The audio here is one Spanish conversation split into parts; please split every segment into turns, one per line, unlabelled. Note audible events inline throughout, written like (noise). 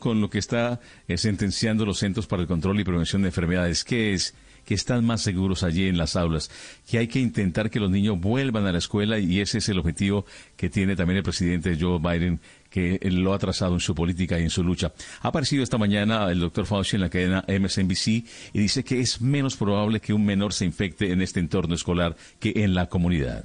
con lo que está eh, sentenciando los Centros para el Control y Prevención de Enfermedades, que es que están más seguros allí en las aulas, que hay que intentar que los niños vuelvan a la escuela y ese es el objetivo que tiene también el presidente Joe Biden que lo ha trazado en su política y en su lucha. Ha aparecido esta mañana el doctor Fauci en la cadena MSNBC y dice que es menos probable que un menor se infecte en este entorno escolar que en la comunidad.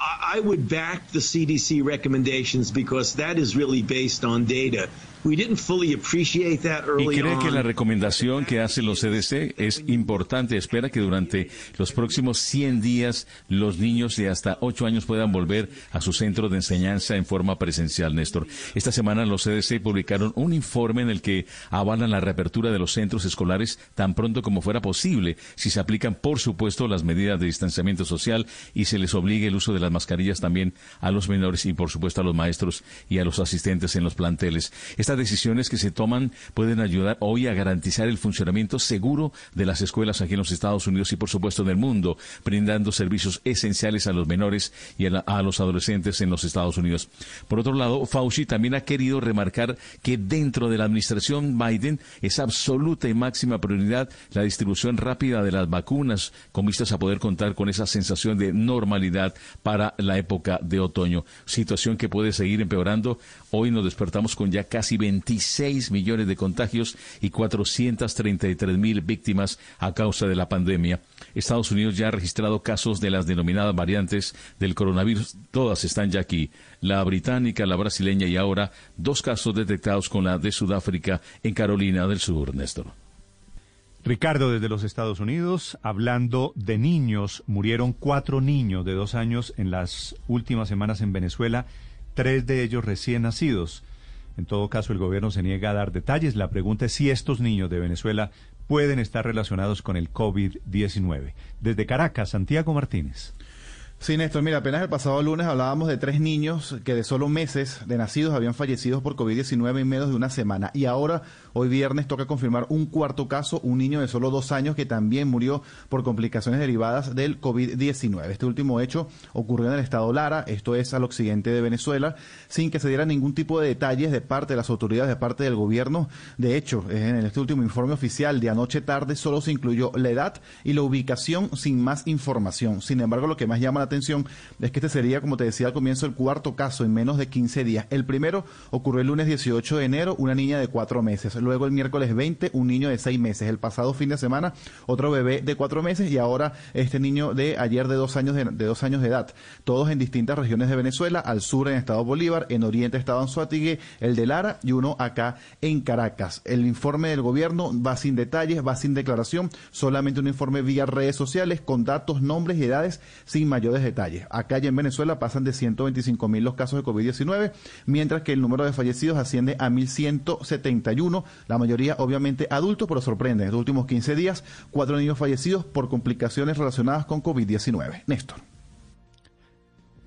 I would back the CDC recommendations because that is really based on data. We didn't fully appreciate that early
y cree
on.
que la recomendación que hacen los CDC es importante. Espera que durante los próximos 100 días los niños de hasta 8 años puedan volver a su centro de enseñanza en forma presencial, Néstor. Esta semana los CDC publicaron un informe en el que avalan la reapertura de los centros escolares tan pronto como fuera posible, si se aplican, por supuesto, las medidas de distanciamiento social y se les obligue el uso de las mascarillas también a los menores y, por supuesto, a los maestros y a los asistentes en los planteles. Estas decisiones que se toman pueden ayudar hoy a garantizar el funcionamiento seguro de las escuelas aquí en los Estados Unidos y, por supuesto, en el mundo, brindando servicios esenciales a los menores y a, la, a los adolescentes en los Estados Unidos. Por otro lado, Fauci también ha querido remarcar que dentro de la administración Biden es absoluta y máxima prioridad la distribución rápida de las vacunas con vistas a poder contar con esa sensación de normalidad para la época de otoño, situación que puede seguir empeorando. Hoy nos despertamos con ya casi 26 millones de contagios y 433 mil víctimas a causa de la pandemia. Estados Unidos ya ha registrado casos de las denominadas variantes del coronavirus. Todas están ya aquí. La británica, la brasileña y ahora dos casos detectados con la de Sudáfrica en Carolina del Sur, Néstor.
Ricardo, desde los Estados Unidos, hablando de niños, murieron cuatro niños de dos años en las últimas semanas en Venezuela, tres de ellos recién nacidos. En todo caso, el gobierno se niega a dar detalles. La pregunta es si estos niños de Venezuela pueden estar relacionados con el COVID-19. Desde Caracas, Santiago Martínez.
Sí, Néstor, mira, apenas el pasado lunes hablábamos de tres niños que de solo meses de nacidos habían fallecido por COVID-19 en menos de una semana. Y ahora, hoy viernes, toca confirmar un cuarto caso, un niño de solo dos años que también murió por complicaciones derivadas del COVID-19. Este último hecho ocurrió en el estado Lara, esto es al occidente de Venezuela, sin que se diera ningún tipo de detalles de parte de las autoridades, de parte del gobierno. De hecho, en este último informe oficial de anoche tarde solo se incluyó la edad y la ubicación sin más información. Sin embargo, lo que más llama la atención es que este sería, como te decía al comienzo, el cuarto caso en menos de 15 días. El primero ocurrió el lunes 18 de enero, una niña de cuatro meses. Luego el miércoles 20, un niño de seis meses. El pasado fin de semana, otro bebé de cuatro meses y ahora este niño de ayer de dos años de, dos años de edad. Todos en distintas regiones de Venezuela, al sur en Estado Bolívar, en Oriente Estado Anzuategui, el de Lara y uno acá en Caracas. El informe del gobierno va sin detalles, va sin declaración, solamente un informe vía redes sociales con datos, nombres y edades sin mayores detalles. Acá y en Venezuela pasan de 125 mil los casos de COVID-19, mientras que el número de fallecidos asciende a 1.171, la mayoría obviamente adultos, pero sorprende. En los últimos 15 días, cuatro niños fallecidos por complicaciones relacionadas con COVID-19. Néstor.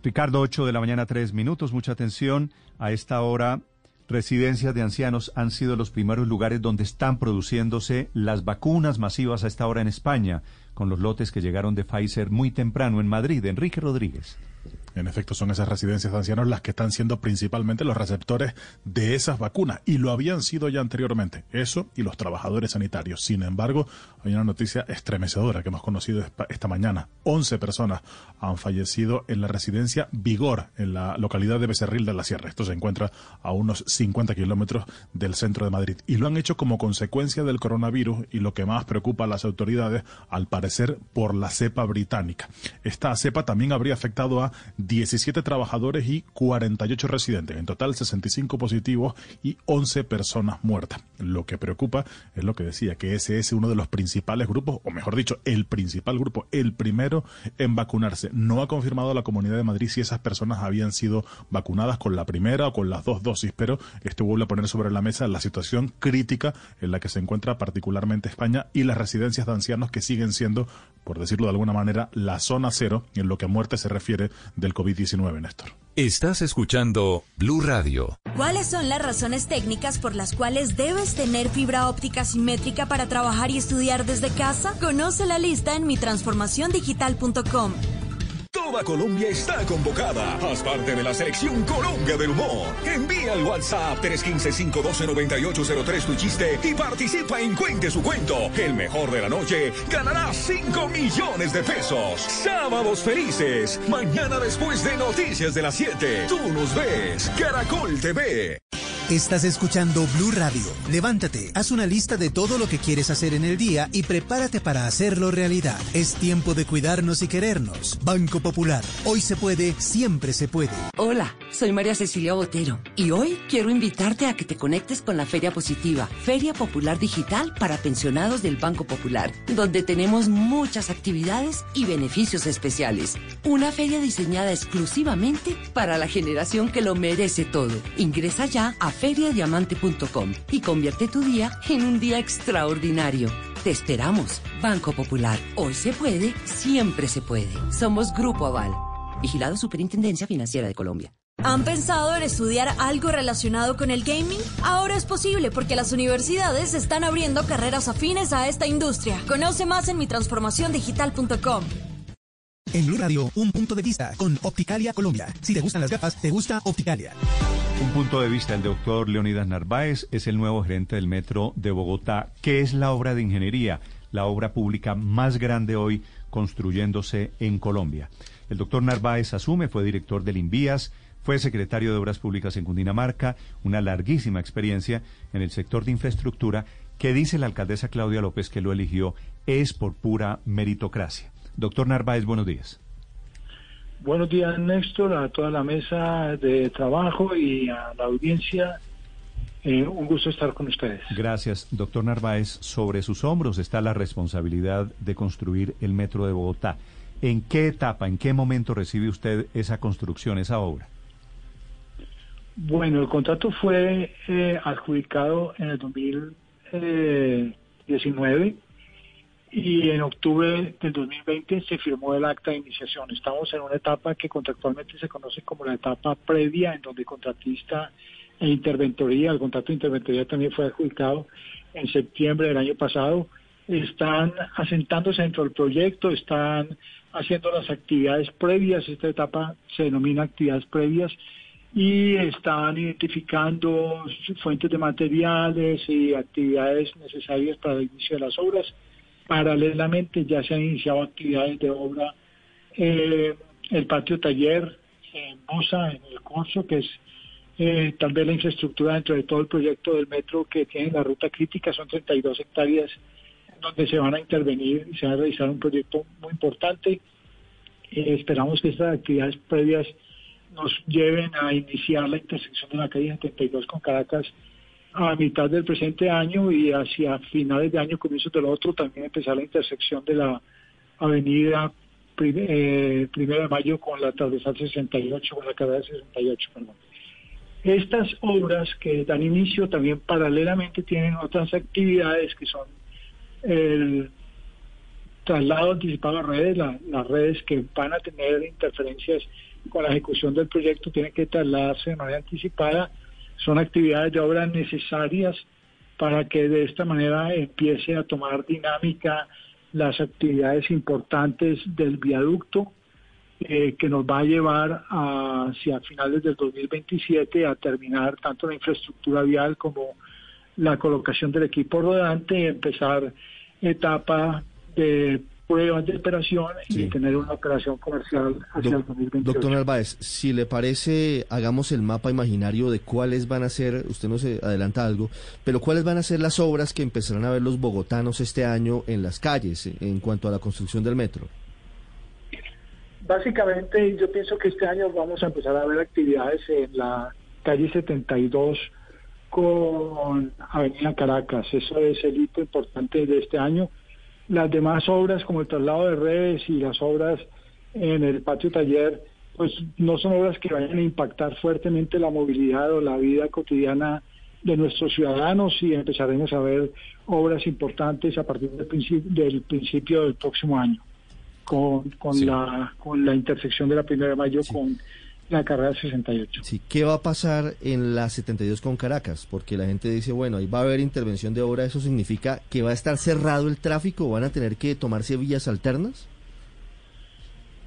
Ricardo, 8 de la mañana, 3 minutos. Mucha atención. A esta hora, residencias de ancianos han sido los primeros lugares donde están produciéndose las vacunas masivas a esta hora en España, con los lotes que llegaron de Pfizer muy temprano en Madrid. Enrique Rodríguez.
En efecto, son esas residencias de ancianos las que están siendo principalmente los receptores de esas vacunas y lo habían sido ya anteriormente, eso y los trabajadores sanitarios. Sin embargo, hay una noticia estremecedora que hemos conocido esta mañana. 11 personas han fallecido en la residencia Vigor, en la localidad de Becerril de la Sierra. Esto se encuentra a unos 50 kilómetros del centro de Madrid. Y lo han hecho como consecuencia del coronavirus y lo que más preocupa a las autoridades, al parecer, por la cepa británica. Esta cepa también habría afectado a 17 trabajadores y 48 residentes, en total 65 positivos y 11 personas muertas. Lo que preocupa es lo que decía, que ese es uno de los principales grupos, o mejor dicho, el principal grupo, el primero en vacunarse. No ha confirmado la Comunidad de Madrid si esas personas habían sido vacunadas con la primera o con las dos dosis, pero esto vuelve a poner sobre la mesa la situación crítica en la que se encuentra particularmente España y las residencias de ancianos que siguen siendo, por decirlo de alguna manera, la zona cero en lo que a muerte se refiere COVID-19, Néstor.
Estás escuchando Blue Radio.
¿Cuáles son las razones técnicas por las cuales debes tener fibra óptica simétrica para trabajar y estudiar desde casa? Conoce la lista en mitransformaciondigital.com.
Toda Colombia está convocada. Haz parte de la selección Colombia del Humor. Envía al WhatsApp 315-512-9803 tu chiste y participa en Cuente su cuento. El mejor de la noche ganará 5 millones de pesos. Sábados felices. Mañana después de Noticias de las 7. Tú nos ves. Caracol TV.
Estás escuchando Blue Radio. Levántate, haz una lista de todo lo que quieres hacer en el día y prepárate para hacerlo realidad. Es tiempo de cuidarnos y querernos. Banco Popular. Hoy se puede, siempre se puede.
Hola, soy María Cecilia Botero y hoy quiero invitarte a que te conectes con la Feria Positiva, Feria Popular Digital para pensionados del Banco Popular, donde tenemos muchas actividades y beneficios especiales. Una feria diseñada exclusivamente para la generación que lo merece todo. Ingresa ya a feriadiamante.com y convierte tu día en un día extraordinario. Te esperamos. Banco Popular. Hoy se puede, siempre se puede. Somos Grupo Aval. Vigilado Superintendencia Financiera de Colombia.
¿Han pensado en estudiar algo relacionado con el gaming? Ahora es posible porque las universidades están abriendo carreras afines a esta industria. Conoce más en mitransformaciondigital.com.
En Blue Radio, un punto de vista con Opticalia Colombia. Si te gustan las gafas, te gusta Opticalia.
Un punto de vista, el doctor Leonidas Narváez es el nuevo gerente del Metro de Bogotá. ¿Qué es la obra de ingeniería? La obra pública más grande hoy construyéndose en Colombia. El doctor Narváez asume, fue director del Invías, fue secretario de Obras Públicas en Cundinamarca, una larguísima experiencia en el sector de infraestructura que dice la alcaldesa Claudia López que lo eligió es por pura meritocracia. Doctor Narváez, buenos días.
Buenos días, Néstor, a toda la mesa de trabajo y a la audiencia. Eh, un gusto estar con ustedes.
Gracias, doctor Narváez. Sobre sus hombros está la responsabilidad de construir el metro de Bogotá. ¿En qué etapa, en qué momento recibe usted esa construcción, esa obra?
Bueno, el contrato fue eh, adjudicado en el 2019 y en octubre del 2020 se firmó el acta de iniciación. Estamos en una etapa que contractualmente se conoce como la etapa previa, en donde contratista e interventoría, el contrato de interventoría también fue adjudicado en septiembre del año pasado, están asentándose dentro del proyecto, están haciendo las actividades previas, esta etapa se denomina actividades previas, y están identificando fuentes de materiales y actividades necesarias para el inicio de las obras Paralelamente ya se han iniciado actividades de obra. Eh, el patio taller en Mosa, en el curso, que es eh, tal vez la infraestructura dentro de todo el proyecto del metro que tiene la ruta crítica, son 32 hectáreas donde se van a intervenir y se va a realizar un proyecto muy importante. Eh, esperamos que estas actividades previas nos lleven a iniciar la intersección de la calle 72 con Caracas a mitad del presente año y hacia finales de año, comienzos del otro, también empezar la intersección de la avenida eh, primero de mayo con la transversal 68, con la carrera 68, perdón. Estas obras que dan inicio también paralelamente tienen otras actividades que son el traslado anticipado a redes, las redes que van a tener interferencias con la ejecución del proyecto tienen que trasladarse de manera anticipada son actividades de obra necesarias para que de esta manera empiece a tomar dinámica las actividades importantes del viaducto eh, que nos va a llevar hacia finales del 2027 a terminar tanto la infraestructura vial como la colocación del equipo rodante y empezar etapa de pruebas de operación y tener una operación comercial hacia el 2028.
Doctor Narváez, si le parece, hagamos el mapa imaginario de cuáles van a ser, usted no se adelanta algo, pero cuáles van a ser las obras que empezarán a ver los bogotanos este año en las calles en cuanto a la construcción del metro.
Básicamente, yo pienso que este año vamos a empezar a ver actividades en la calle 72 con Avenida Caracas. Eso es el hito importante de este año las demás obras, como el traslado de redes y las obras en el patio taller, pues no son obras que vayan a impactar fuertemente la movilidad o la vida cotidiana de nuestros ciudadanos y empezaremos a ver obras importantes a partir del principio del, principio del próximo año con, con la con la intersección de la primera de mayo con la carrera 68.
Sí, ¿qué va a pasar en la 72 con Caracas? Porque la gente dice, bueno, ahí va a haber intervención de obra, ¿eso significa que va a estar cerrado el tráfico van a tener que tomarse vías alternas?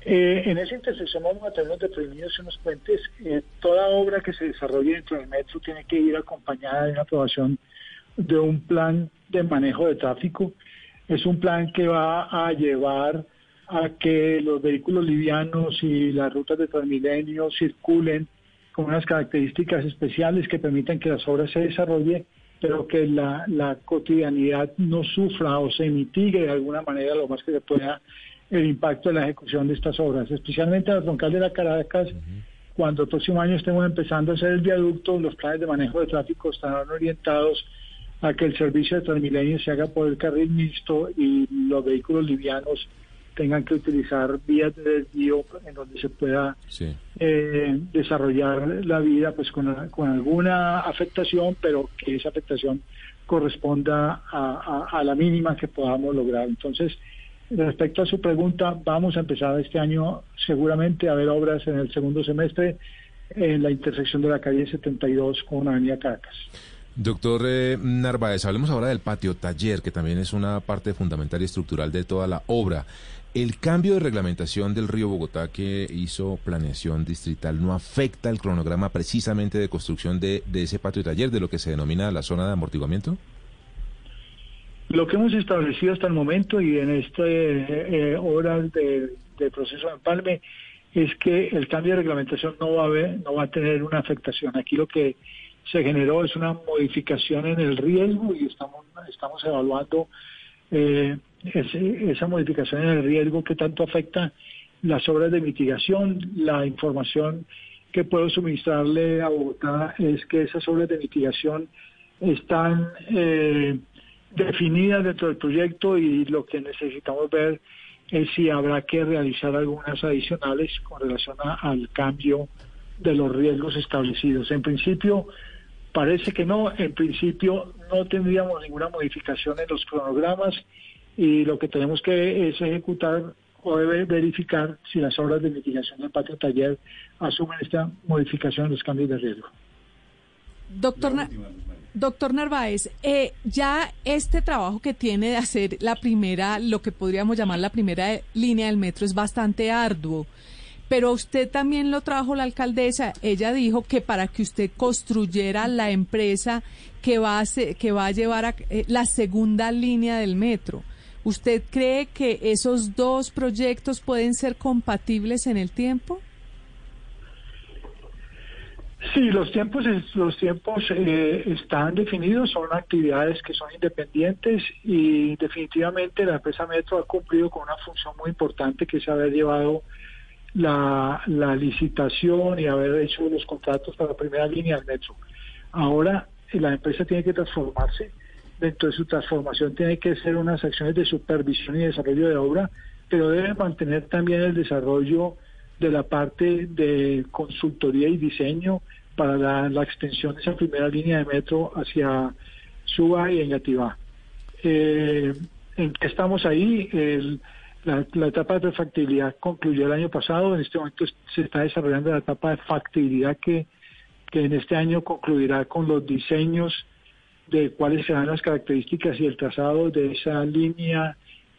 Eh, en esa intersección vamos a tener unos deprimidos y unos puentes. Eh, toda obra que se desarrolle dentro del metro tiene que ir acompañada de una aprobación de un plan de manejo de tráfico. Es un plan que va a llevar a que los vehículos livianos y las rutas de Transmilenio circulen con unas características especiales que permitan que las obras se desarrollen, pero que la, la cotidianidad no sufra o se mitigue de alguna manera lo más que se pueda el impacto de la ejecución de estas obras, especialmente la troncal de la Caracas. Cuando el próximo año estemos empezando a hacer el viaducto, los planes de manejo de tráfico estarán orientados a que el servicio de Transmilenio se haga por el carril mixto y los vehículos livianos tengan que utilizar vías de desvío en donde se pueda eh, desarrollar la vida pues con, con, alguna afectación, pero que esa afectación corresponda a, a, la mínima que podamos lograr. Entonces, respecto a su pregunta, vamos a empezar este año seguramente a ver obras en el segundo semestre en la intersección de la calle 72 con avenida Caracas.
Doctor eh, Narváez, hablemos ahora del patio taller, que también es una parte fundamental y estructural de toda la obra. ¿El cambio de reglamentación del río Bogotá que hizo planeación distrital no afecta el cronograma precisamente de construcción de, ese patio taller, de lo que se denomina la zona de amortiguamiento?
Lo que hemos establecido hasta el momento y en estas eh, horas de, proceso de empalme es que el cambio de reglamentación no va a haber, no va a tener una afectación. Aquí lo que se generó es una modificación en el riesgo y estamos estamos evaluando eh, esa modificación en el riesgo que tanto afecta las obras de mitigación. La información que puedo suministrarle a Bogotá es que esas obras de mitigación están eh, definidas dentro del proyecto y lo que necesitamos ver es si habrá que realizar algunas adicionales con relación al cambio de los riesgos establecidos. En principio, parece que no, en principio no tendríamos ninguna modificación en los cronogramas y lo que tenemos que es ejecutar o verificar si las obras de mitigación del patio taller asumen esta modificación de los cambios de riesgo.
Doctor, doctor Narváez, eh, ya este trabajo que tiene de hacer la primera, lo que podríamos llamar la primera línea del metro es bastante arduo pero usted también lo trajo la alcaldesa. Ella dijo que para que usted construyera la empresa que va a, que va a llevar a, eh, la segunda línea del metro. ¿Usted cree que esos dos proyectos pueden ser compatibles en el tiempo?
Sí, los tiempos, los tiempos eh, están definidos, son actividades que son independientes y definitivamente la empresa Metro ha cumplido con una función muy importante que es haber llevado la, la licitación y haber hecho los contratos para la primera línea del Metro. Ahora la empresa tiene que transformarse dentro de su transformación tiene que ser unas acciones de supervisión y desarrollo de obra, pero debe mantener también el desarrollo de la parte de consultoría y diseño para la, extensión de esa primera línea de metro hacia Suba y Engativá. Eh, ¿En qué estamos ahí? la, etapa de factibilidad concluyó el año pasado, en este momento se está desarrollando la etapa de factibilidad que, que en este año concluirá con los diseños de cuáles serán las características y el trazado de esa línea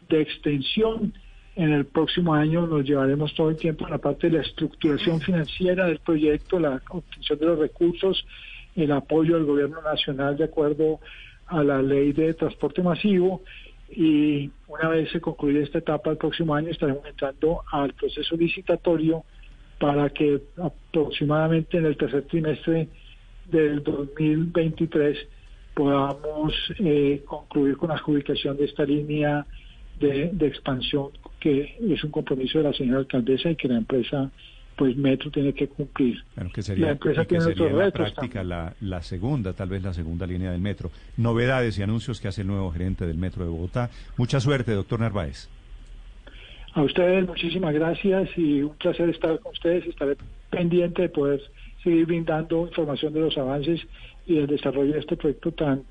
de extensión. En el próximo año nos llevaremos todo el tiempo a la parte de la estructuración financiera del proyecto, la obtención de los recursos, el apoyo del gobierno nacional de acuerdo a la ley de transporte masivo y una vez se concluya esta etapa el próximo año estaremos entrando al proceso licitatorio para que aproximadamente en el tercer trimestre del 2023 podamos eh, concluir con la adjudicación de esta línea de, expansión que es un compromiso de la señora alcaldesa y que la empresa pues Metro tiene que cumplir.
Bueno, que sería, la empresa tiene sería la práctica la, la, segunda, tal vez la segunda línea del Metro. Novedades y anuncios que hace el nuevo gerente del Metro de Bogotá. Mucha suerte, doctor Narváez.
A ustedes muchísimas gracias y un placer estar con ustedes. Estaré pendiente de poder seguir brindando información de los avances y el desarrollo de este proyecto tan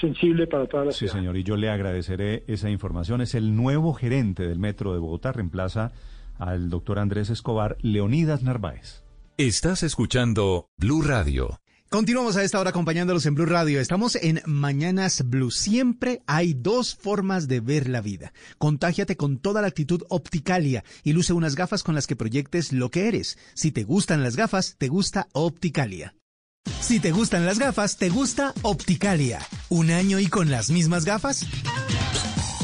sensible para toda la
ciudad. Sí, señor, y yo le agradeceré esa información. Es el nuevo gerente del Metro de Bogotá, reemplaza al doctor Andrés Escobar, Leonidas Narváez.
Estás escuchando Blue Radio.
Continuamos a esta hora acompañándolos en Blue Radio. Estamos en Mañanas Blue. Siempre hay dos formas de ver la vida. Contágiate con toda la actitud Opticalia y luce unas gafas con las que proyectes lo que eres. Si te gustan las gafas, te gusta Opticalia. Si te gustan las gafas, te gusta Opticalia. ¿Un año y con las mismas gafas?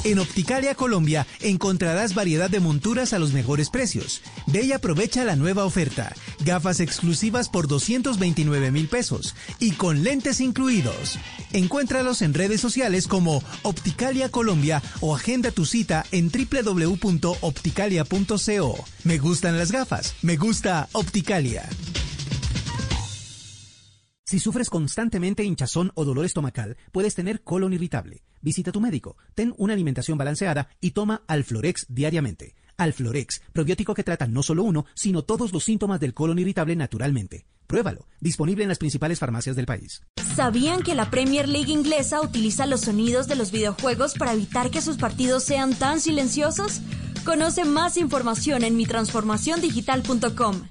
En Opticalia Colombia encontrarás variedad de monturas a los mejores precios. Ve y aprovecha la nueva oferta. Gafas exclusivas por 229 mil pesos y con lentes incluidos. Encuéntralos en redes sociales como Opticalia Colombia o agenda tu cita en www.opticalia.co. Me gustan las gafas. Me gusta Opticalia. Si sufres constantemente hinchazón o dolor estomacal, puedes tener colon irritable. Visita a tu médico, ten una alimentación balanceada y toma Alflorex diariamente. Alflorex, probiótico que trata no solo uno, sino todos los síntomas del colon irritable naturalmente. Pruébalo, disponible en las principales farmacias del país.
¿Sabían que la Premier League inglesa utiliza los sonidos de los videojuegos para evitar que sus partidos sean tan silenciosos? Conoce más información en mitransformaciondigital.com.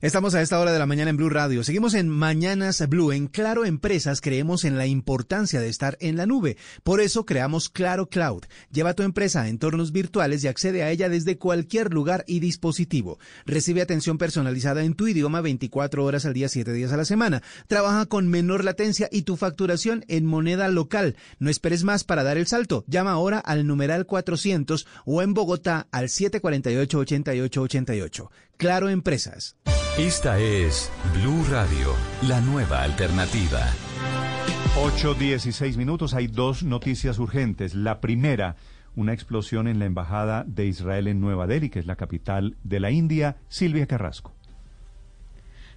Estamos a esta hora de la mañana en Blue Radio. Seguimos en Mañanas Blue. En Claro Empresas creemos en la importancia de estar en la nube. Por eso creamos Claro Cloud. Lleva tu empresa a entornos virtuales y accede a ella desde cualquier lugar y dispositivo. Recibe atención personalizada en tu idioma 24 horas al día, 7 días a la semana. Trabaja con menor latencia y tu facturación en moneda local. No esperes más para dar el salto. Llama ahora al numeral 400 o en Bogotá al 748-8888. Claro Empresas.
Esta es Blue Radio, la nueva alternativa.
8.16 minutos. Hay dos noticias urgentes. La primera, una explosión en la Embajada de Israel en Nueva Delhi, que es la capital de la India. Silvia Carrasco.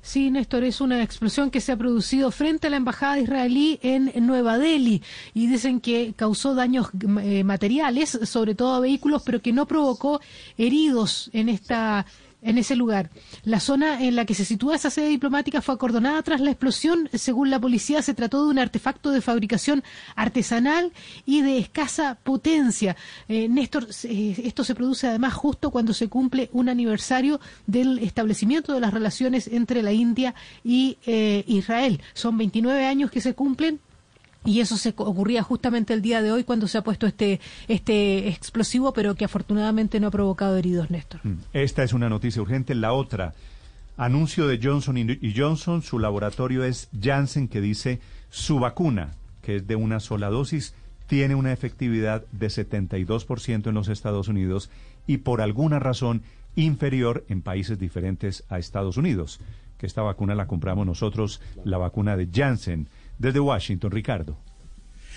Sí, Néstor, es una explosión que se ha producido frente a la embajada israelí en Nueva Delhi y dicen que causó daños eh, materiales, sobre todo a vehículos, pero que no provocó heridos en esta en ese lugar. La zona en la que se sitúa esa sede diplomática fue acordonada tras la explosión. Según la policía, se trató de un artefacto de fabricación artesanal y de escasa potencia. Eh, Néstor, eh, esto se produce además justo cuando se cumple un aniversario del establecimiento de las relaciones entre la India y eh, Israel. Son 29 años que se cumplen y eso se ocurría justamente el día de hoy cuando se ha puesto este, este explosivo, pero que afortunadamente no ha provocado heridos, Néstor. Mm.
Esta es una noticia urgente. La otra, anuncio de Johnson y Johnson, su laboratorio es Janssen, que dice su vacuna, que es de una sola dosis, tiene una efectividad de 72% en los Estados Unidos y por alguna razón inferior en países diferentes a Estados Unidos. Que esta vacuna la compramos nosotros, la vacuna de Janssen. Desde Washington, Ricardo.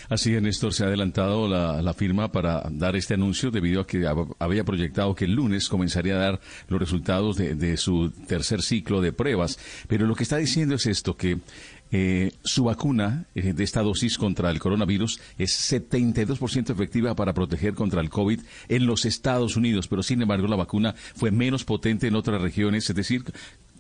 Así es, Néstor, se ha adelantado la, firma para dar este anuncio debido a que había proyectado que el lunes comenzaría a dar los resultados de, su tercer ciclo de pruebas. Pero lo que está diciendo es esto, que eh, su vacuna eh, de esta dosis contra el coronavirus es 72% efectiva para proteger contra el COVID en los Estados Unidos, pero sin embargo la vacuna fue menos potente en otras regiones, es decir,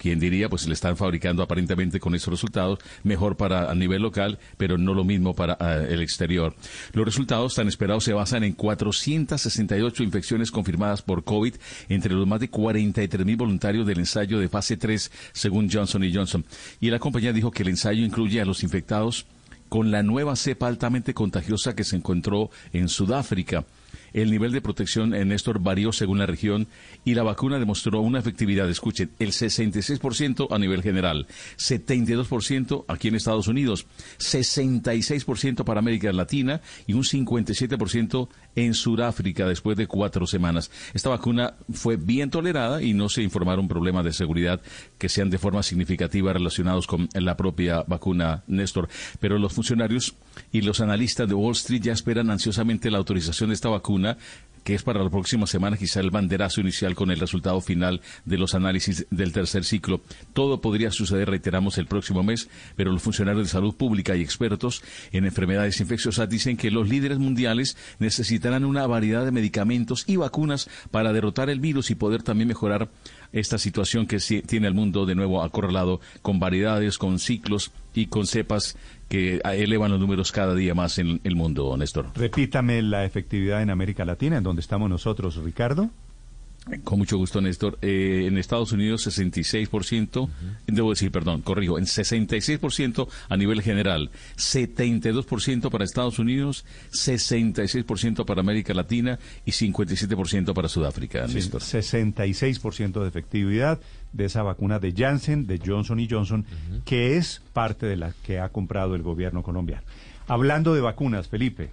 ¿Quién diría? Pues le están fabricando aparentemente con esos resultados, mejor para a nivel local, pero no lo mismo para eh, el exterior. Los resultados tan esperados se basan en 468 infecciones confirmadas por COVID entre los más de 43 mil voluntarios del ensayo de fase 3, según Johnson Johnson. Y la compañía dijo que el ensayo incluye a los infectados con la nueva cepa altamente contagiosa que se encontró en Sudáfrica. El nivel de protección en Néstor varió según la región y la vacuna demostró una efectividad, escuchen, el 66% a nivel general, 72% aquí en Estados Unidos, 66% para América Latina y un 57% en Sudáfrica después de cuatro semanas. Esta vacuna fue bien tolerada y no se informaron problemas de seguridad que sean de forma significativa relacionados con la propia vacuna Néstor. Pero los funcionarios y los analistas de Wall Street ya esperan ansiosamente la autorización de esta vacuna que es para la próxima semana quizá el banderazo inicial con el resultado final de los análisis del tercer ciclo. Todo podría suceder, reiteramos, el próximo mes, pero los funcionarios de salud pública y expertos en enfermedades infecciosas dicen que los líderes mundiales necesitarán una variedad de medicamentos y vacunas para derrotar el virus y poder también mejorar esta situación que tiene el mundo de nuevo acorralado con variedades, con ciclos y con cepas que elevan los números cada día más en el mundo, Néstor.
Repítame la efectividad en América Latina, en donde estamos nosotros, Ricardo.
Con mucho gusto, Néstor. Eh, en Estados Unidos, 66%, debo decir, perdón, corrijo, en 66% a nivel general, 72% para Estados Unidos, 66% para América Latina y 57% para Sudáfrica,
Sí,
Néstor.
66% de efectividad de esa vacuna de Janssen, de Johnson Johnson, que es parte de la que ha comprado el gobierno colombiano. Hablando de vacunas, Felipe.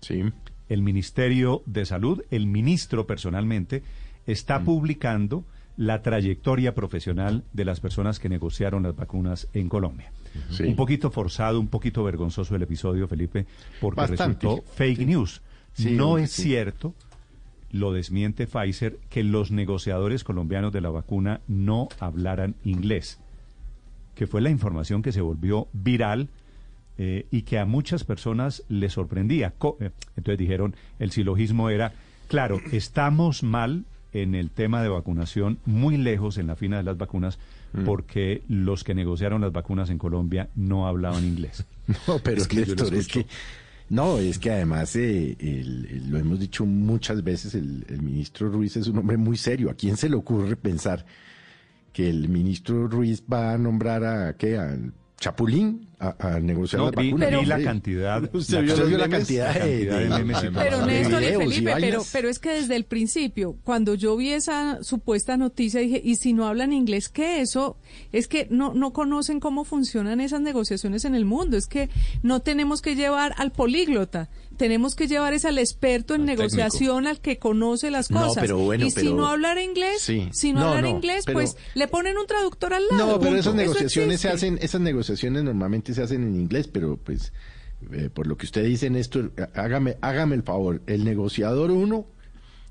Sí.
El Ministerio de Salud, el ministro personalmente, está publicando la trayectoria profesional de las personas que negociaron las vacunas en Colombia.
Sí.
Un poquito forzado, un poquito vergonzoso el episodio, Felipe, porque
Bastante.
resultó fake
Sí.
news.
Sí,
no es cierto, lo desmiente Pfizer, que los negociadores colombianos de la vacuna no hablaran inglés, que fue la información que se volvió viral eh, y que a muchas personas les sorprendía. Co- eh, Entonces dijeron, el silogismo era, claro, estamos mal en el tema de vacunación, muy lejos en la fina de las vacunas,
Mm.
porque los que negociaron las vacunas en Colombia no hablaban inglés. (laughs)
No, pero
Es que yo lo
Néstor, es que no, es que además eh, el- lo hemos dicho muchas veces, el, el ministro Ruiz es un hombre muy serio. ¿A quién se le ocurre pensar que el ministro Ruiz va a nombrar a qué Chapulín a, a negociar
No,
las
vi-
vacunas?
vi la cantidad- (laughs)
Usted
la
vio,
cantidad
la cantidad
la
de,
cantidad de
de-
memes y
Pero Néstor y Felipe, pero, pero es que desde el principio, cuando yo vi esa supuesta noticia, dije, ¿y si no hablan inglés qué? Eso es que no, no conocen cómo funcionan esas negociaciones en el mundo. Es que no tenemos que llevar al políglota, tenemos que llevar es al experto en negociación, al que conoce las
No,
cosas.
pero bueno,
y si no hablar inglés,
Sí.
si no,
No,
hablar
no,
inglés,
pero-
pues le ponen un traductor al lado.
No, pero
punto.
esas negociaciones se hacen, esas negociaciones normalmente se hacen en inglés, pero pues eh, por lo que usted dice, Néstor, hágame, hágame el favor, el negociador uno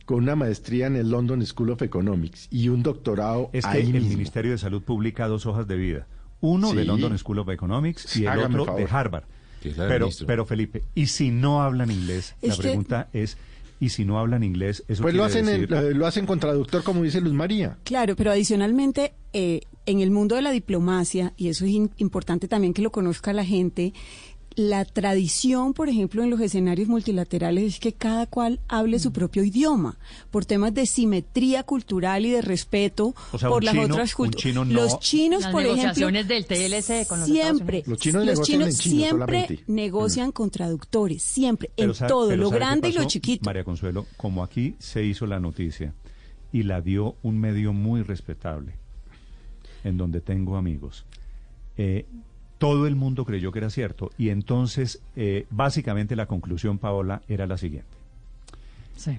con una maestría en el London School of Economics y un doctorado
Es que
ahí
el
mismo.
Ministerio de Salud publica dos hojas de vida. Uno de. London School of Economics y el
Hágame el
otro de. Harvard. Pero, pero Felipe, ¿y si no hablan inglés?
Es
la
que-
pregunta es, ¿y si no hablan inglés? Eso
Pues lo hacen,
decir-
lo, lo hacen con traductor, como dice Luz María.
Claro, pero adicionalmente, eh, en el mundo de la diplomacia, y eso es in- importante también que lo conozca la gente, la tradición, por ejemplo, en los escenarios multilaterales es que cada cual hable su propio idioma, por temas de simetría cultural y de respeto
O sea,
por las
chino-
otras culturas.
chino no-
Los chinos,
Las
por ejemplo,
del TLC con los
siempre.
Los chinos negocian en chino
siempre
solamente.
negocian con traductores, siempre,
Pero
en
sabe-
todo, lo
¿sabe qué
grande y lo chiquito.
María Consuelo, como aquí se hizo la noticia y la dio un medio muy respetable, en donde tengo amigos, eh, todo el mundo creyó que era cierto y entonces eh, básicamente la conclusión, Paola, era la siguiente.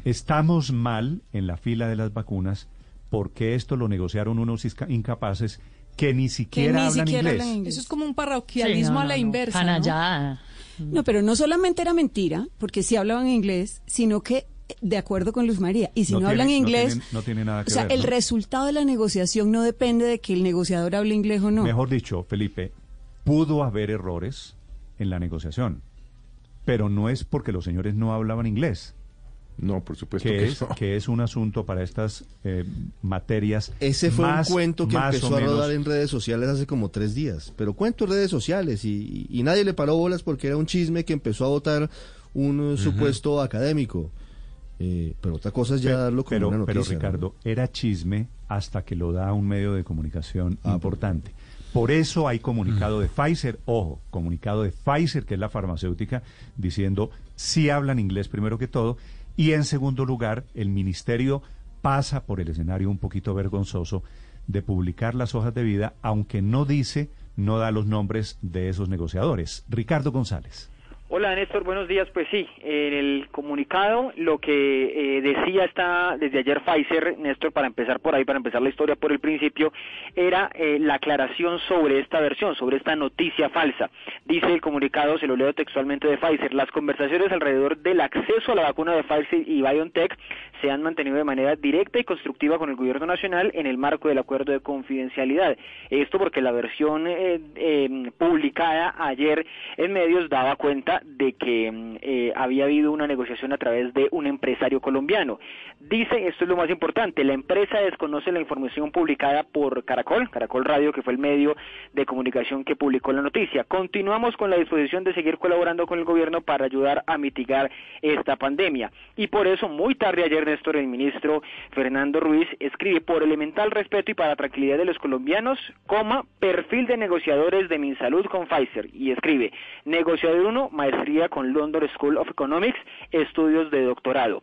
Estamos mal en la fila de las vacunas porque esto lo negociaron unos incapaces que ni siquiera,
ni
hablan,
siquiera
inglés.
hablan inglés.
Eso es como un parroquialismo
Sí, no,
a la
no,
inversa. ¿no?
Canallada.
No, pero no solamente era mentira, porque sí hablaban inglés, sino que de acuerdo con Luz María, y si no,
tiene-
hablan inglés,
tiene- no tiene nada que
o sea,
ver,
el
¿no?
resultado de la negociación no depende de que el negociador hable inglés o no.
Mejor dicho, Felipe, pudo haber errores en la negociación, pero no es porque los señores no hablaban inglés.
No, por supuesto
que,
que
es,
no.
que es un asunto para estas eh, materias.
Ese fue
más-
un cuento que empezó a
menos-
rodar en redes sociales hace como tres días. Pero cuento en redes sociales y, y nadie le paró bolas porque era un chisme que empezó a votar un eh, supuesto académico. Eh, pero otra cosa es ya
Pe-
darlo como
pero,
una
pero
noticia. ¿no?
Ricardo, era chisme hasta que lo da un medio de comunicación
Ah,
importante. Por eso hay comunicado de Pfizer, ojo, comunicado de Pfizer, que es la farmacéutica, diciendo si hablan inglés primero que todo, y en segundo lugar, el ministerio pasa por el escenario un poquito vergonzoso de publicar las hojas de vida, aunque no dice, no da los nombres de esos negociadores. Ricardo González.
Hola Néstor, buenos días. Pues sí, en el comunicado lo que eh, decía está desde ayer Pfizer, Néstor, para empezar por ahí, para empezar la historia por el principio, era eh, la aclaración sobre esta versión, sobre esta noticia falsa. Dice el comunicado, se lo leo textualmente de Pfizer, las conversaciones alrededor del acceso a la vacuna de Pfizer y BioNTech se han mantenido de manera directa y constructiva con el gobierno nacional en el marco del acuerdo de confidencialidad. Esto porque la versión eh, eh, publicada ayer en medios daba cuenta de que mm, eh, había habido una negociación a través de un empresario colombiano. Dice, esto es lo más importante, la empresa desconoce la información publicada por Caracol, Caracol Radio, que fue el medio de comunicación que publicó la noticia. Continuamos con la disposición de seguir colaborando con el gobierno para ayudar a mitigar esta pandemia. Y por eso, muy tarde ayer, Néstor, el ministro Fernando Ruiz escribe, por elemental respeto y para tranquilidad de los colombianos, coma, perfil de negociadores de Minsalud con Pfizer. Y escribe, negociador 1, maestría con London School of Economics, estudios de doctorado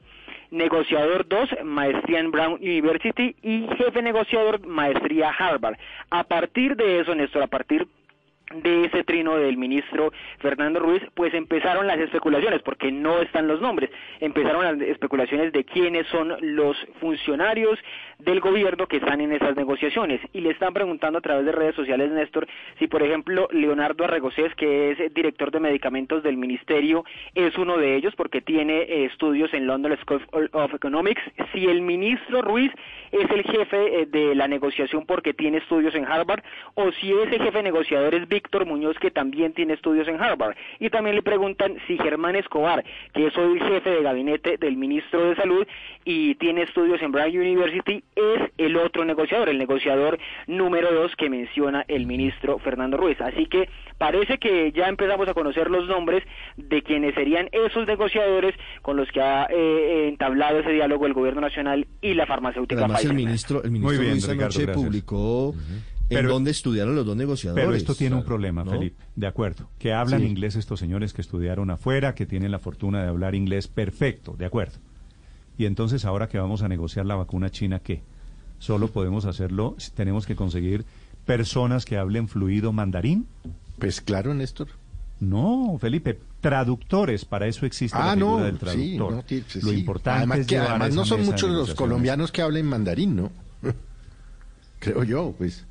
negociador 2, maestría en Brown University y jefe negociador, maestría Harvard. A partir de eso, Néstor, a partir de ese trino del ministro Fernando Ruiz, pues empezaron las especulaciones, porque no están los nombres, empezaron las especulaciones de quiénes son los funcionarios del gobierno que están en esas negociaciones. Y le están preguntando a través de redes sociales, Néstor, si por ejemplo Leonardo Arregocés, que es director de medicamentos del ministerio, es uno de ellos porque tiene eh, estudios en London School of Economics, si el ministro Ruiz es el jefe eh, de la negociación porque tiene estudios en Harvard, o si ese jefe negociador es Víctor Muñoz, que también tiene estudios en Harvard. Y también le preguntan si Germán Escobar, que es hoy el jefe de gabinete del ministro de Salud y tiene estudios en Brown University, es el otro negociador, el negociador número dos que menciona el ministro Fernando Ruiz. Así que parece que ya empezamos a conocer los nombres de quienes serían esos negociadores con los que ha eh, entablado ese diálogo el gobierno nacional y la farmacéutica
Además, el ministro, el ministro
Muy bien,
Ruiz
Ricardo,
anoche
gracias.
publicó
Pero-
dónde estudiaron los dos negociadores.
Pero esto tiene un problema,
¿no?
Felipe. De acuerdo. Que hablan
Sí.
inglés estos señores que estudiaron afuera, que tienen la fortuna de hablar inglés perfecto, de acuerdo. Y entonces ahora que vamos a negociar la vacuna china, ¿qué? Solo podemos hacerlo, si tenemos que conseguir personas que hablen fluido mandarín.
Pues claro, Néstor.
No, Felipe, traductores, para eso existe la
Ah,
figura
no,
del
sí,
traductor.
no, sí, sí,
Lo importante
además
es
que además no son muchos los colombianos que hablen mandarín, ¿no? (laughs) Creo yo, pues.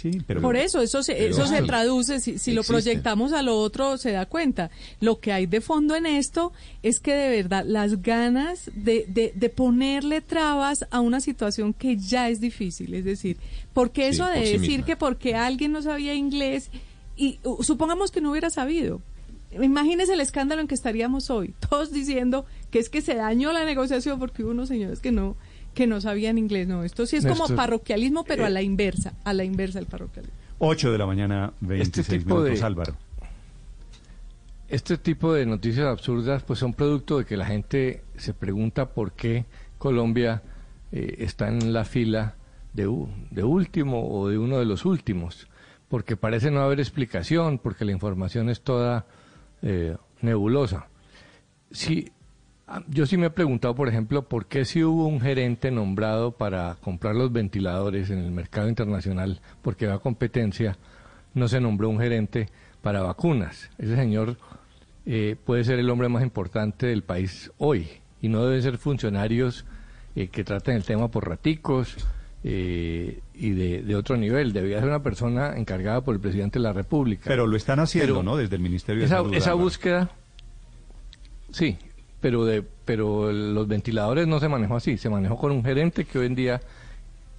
Sí, pero
Por eso, eso se, eso se traduce, si, si lo proyectamos a lo otro, se da cuenta. Lo que hay de fondo en esto es que de verdad las ganas de, de, de ponerle trabas a una situación que ya es difícil, es decir, porque
Sí,
eso de
por sí
decir
misma.
que porque alguien no sabía inglés y uh, supongamos que no hubiera sabido. Imagínese el escándalo en que estaríamos hoy, (laughs) todos diciendo que es que se dañó la negociación porque hubo unos señores que no que no sabían inglés. No, esto sí es como parroquialismo, pero a
eh,
la inversa, a la inversa el parroquialismo.
8 de la mañana, 26
Este tipo
minutos,
de-
Álvaro.
Este tipo de noticias absurdas pues son producto de que la gente se pregunta por qué Colombia eh, está en la fila de, de último o de uno de los últimos, porque parece no haber explicación, porque la información es toda eh, nebulosa. Sí, ah, yo sí me he preguntado, por ejemplo, por qué si hubo un gerente nombrado para comprar los ventiladores en el mercado internacional, porque va competencia, no se nombró un gerente para vacunas. Ese señor eh, puede ser el hombre más importante del país hoy y no deben ser funcionarios eh, que traten el tema por raticos eh, y de, de otro nivel. Debía ser una persona encargada por el presidente de la República.
Pero lo están haciendo,
Pero
¿no? Desde el Ministerio de
esa,
Salud.
esa búsqueda, sí, pero de pero los ventiladores no se manejó así, se manejó con un gerente que hoy en día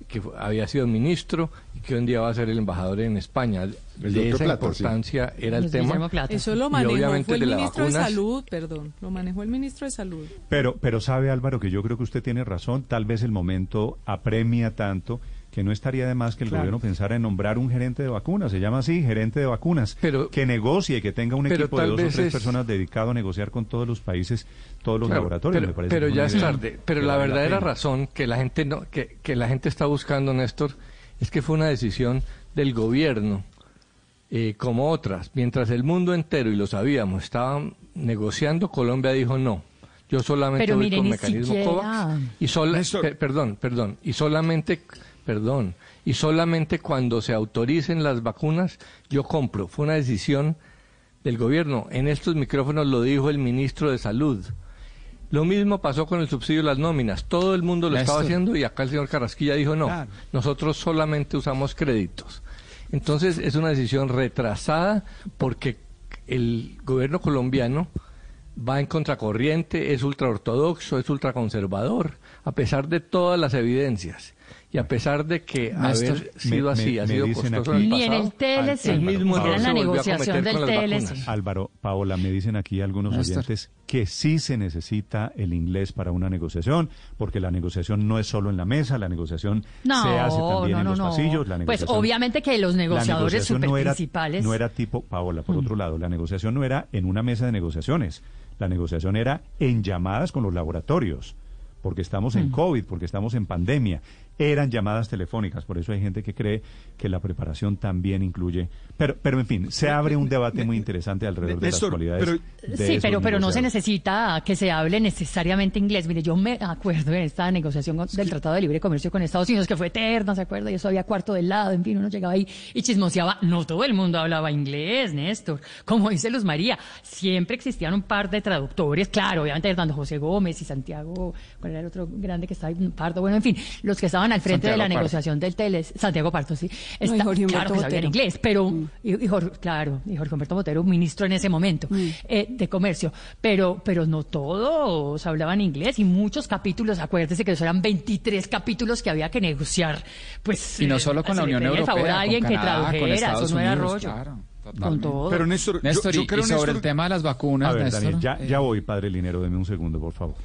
que había sido ministro y que hoy en día va a ser el embajador en España. de
doctor
esa
Plata,
importancia era el tema.
Eso lo manejó, fue el
de
ministro de. Salud, perdón, lo manejó el ministro de Salud.
Pero, pero sabe Álvaro que yo creo que usted tiene razón. Tal vez el momento apremia tanto que no estaría de más que el
Claro.
gobierno pensara en nombrar un gerente de vacunas. Se llama así, gerente de vacunas. que negocie, que tenga un
pero
equipo de dos o tres
es-
personas dedicado a negociar con todos los países, todos los
Claro,
laboratorios.
Pero,
me parece
pero ya es tarde. Pero la verdadera razón que la gente no, que, que la gente está buscando, Néstor, es que fue una decisión del gobierno, eh, como otras. Mientras el mundo entero y lo sabíamos estaban negociando, Colombia dijo no. Yo solamente
Pero
voy
mire,
con
ni
mecanismo
siquiera-
COVAX y sola, per- perdón, perdón, y solamente perdón, y solamente cuando se autoricen las vacunas yo compro. Fue una decisión del gobierno. En estos micrófonos lo dijo el ministro de Salud. Lo mismo pasó con el subsidio de las nóminas. Todo el mundo lo estaba haciendo y acá el señor Carrasquilla dijo no.
Claro.
Nosotros solamente usamos créditos. Entonces es una decisión retrasada porque el gobierno colombiano va en contracorriente, es ultraortodoxo, es ultraconservador, a pesar de todas las evidencias. Y a pesar de que
Néstor,
haber sido
me-
así
me-
ha
me
sido
dicen
costoso
aquí-
en el
Ni en el
pasado,
TLC,
el mismo
era
error
en la negociación del TLC.
Álvaro, Paola, me dicen aquí algunos
Néstor.
oyentes que sí se necesita el inglés para una negociación, porque la negociación no es solo en la mesa, la negociación
No,
se hace también
no,
en los
no.
pasillos. La
Pues obviamente que los negociadores super
no era,
principales.
no era tipo, Paola, por
Mm.
otro lado, la negociación no era en una mesa de negociaciones, la negociación era en llamadas con los laboratorios, porque estamos en
Mm.
COVID, porque estamos en pandemia. Eran llamadas telefónicas, por eso hay gente que cree que la preparación también incluye. Pero, pero en fin, se abre un debate muy interesante alrededor de las cualidades.
pero-
de
Sí, pero, pero no se necesita que se hable necesariamente inglés. Mire, yo me acuerdo en esta negociación del Tratado de Libre Comercio con Estados Unidos, que fue eterna, ¿se acuerda? Y eso había cuarto del lado, en fin, uno llegaba ahí y chismoseaba. No todo el mundo hablaba inglés, Néstor. Como dice Luz María, siempre existían un par de traductores, claro, obviamente Hernando José Gómez y Santiago, ¿cuál era el otro grande que estaba ahí? Pardo? Bueno, en fin, los que estaban al frente de la
Pardo.
negociación del TLS, Santiago Parto, sí.
y
Está-
Jorge Humberto
claro que sabían inglés, pero, y, y Jorge- claro, y Jorge Humberto Botero, ministro en ese momento eh, de comercio, pero, pero no todos hablaban inglés y muchos capítulos, acuérdese que eso eran 23 capítulos que había que negociar, pues.
Y no solo con la Unión
favor
Europea,
a alguien
con
que
Canadá,
tradujera, eso no era
Unidos,
rollo.
claro,
con
totalmente.
todo.
Pero Néstor,
Néstor,
yo
y,
creo,
y sobre
Néstor-
el tema de las vacunas,
A ver,
Néstor,
Daniel, ya,
eh,
ya voy, padre Linero, deme un segundo, por favor.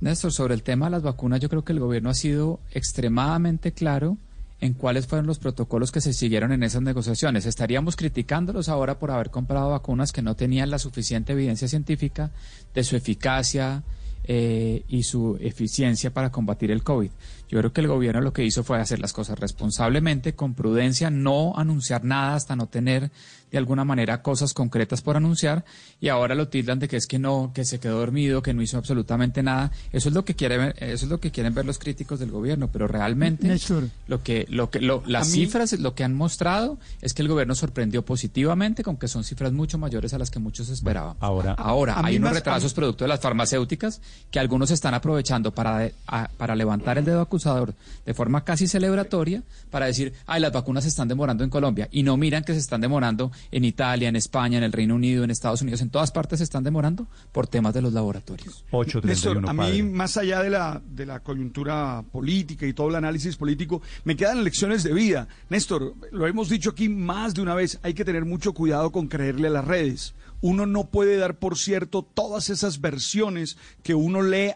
Néstor, sobre el tema de las vacunas, yo creo que el gobierno ha sido extremadamente claro en cuáles fueron los protocolos que se siguieron en esas negociaciones. Estaríamos criticándolos ahora por haber comprado vacunas que no tenían la suficiente evidencia científica de su eficacia eh, y su eficiencia para combatir el COVID. Yo creo que el gobierno lo que hizo fue hacer las cosas responsablemente, con prudencia, no anunciar nada hasta no tener de alguna manera cosas concretas por anunciar y ahora lo tildan de que es que no, que se quedó dormido, que no hizo absolutamente nada. Eso es lo que quiere ver- eso es lo que quieren ver los críticos del gobierno, pero realmente
Néstor.
lo que lo que lo- las
mí-
cifras lo que han mostrado es que el gobierno sorprendió positivamente con que son cifras mucho mayores a las que muchos esperaban.
ahora
ahora
mí
hay unos
más-
retrasos producto de las farmacéuticas que algunos están aprovechando para de- a- para levantar el dedo acusador de forma casi celebratoria para decir, "Ay, las vacunas se están demorando en Colombia" y no miran que se están demorando en Italia, en España, en el Reino Unido, en Estados Unidos, en todas partes se están demorando por temas de los laboratorios.
Néstor, a mí, más allá de la, de la coyuntura política y todo el análisis político, me quedan lecciones de vida. Néstor, lo hemos dicho aquí más de una vez, hay que tener mucho cuidado con creerle a las redes. Uno no puede dar por cierto todas esas versiones que uno lee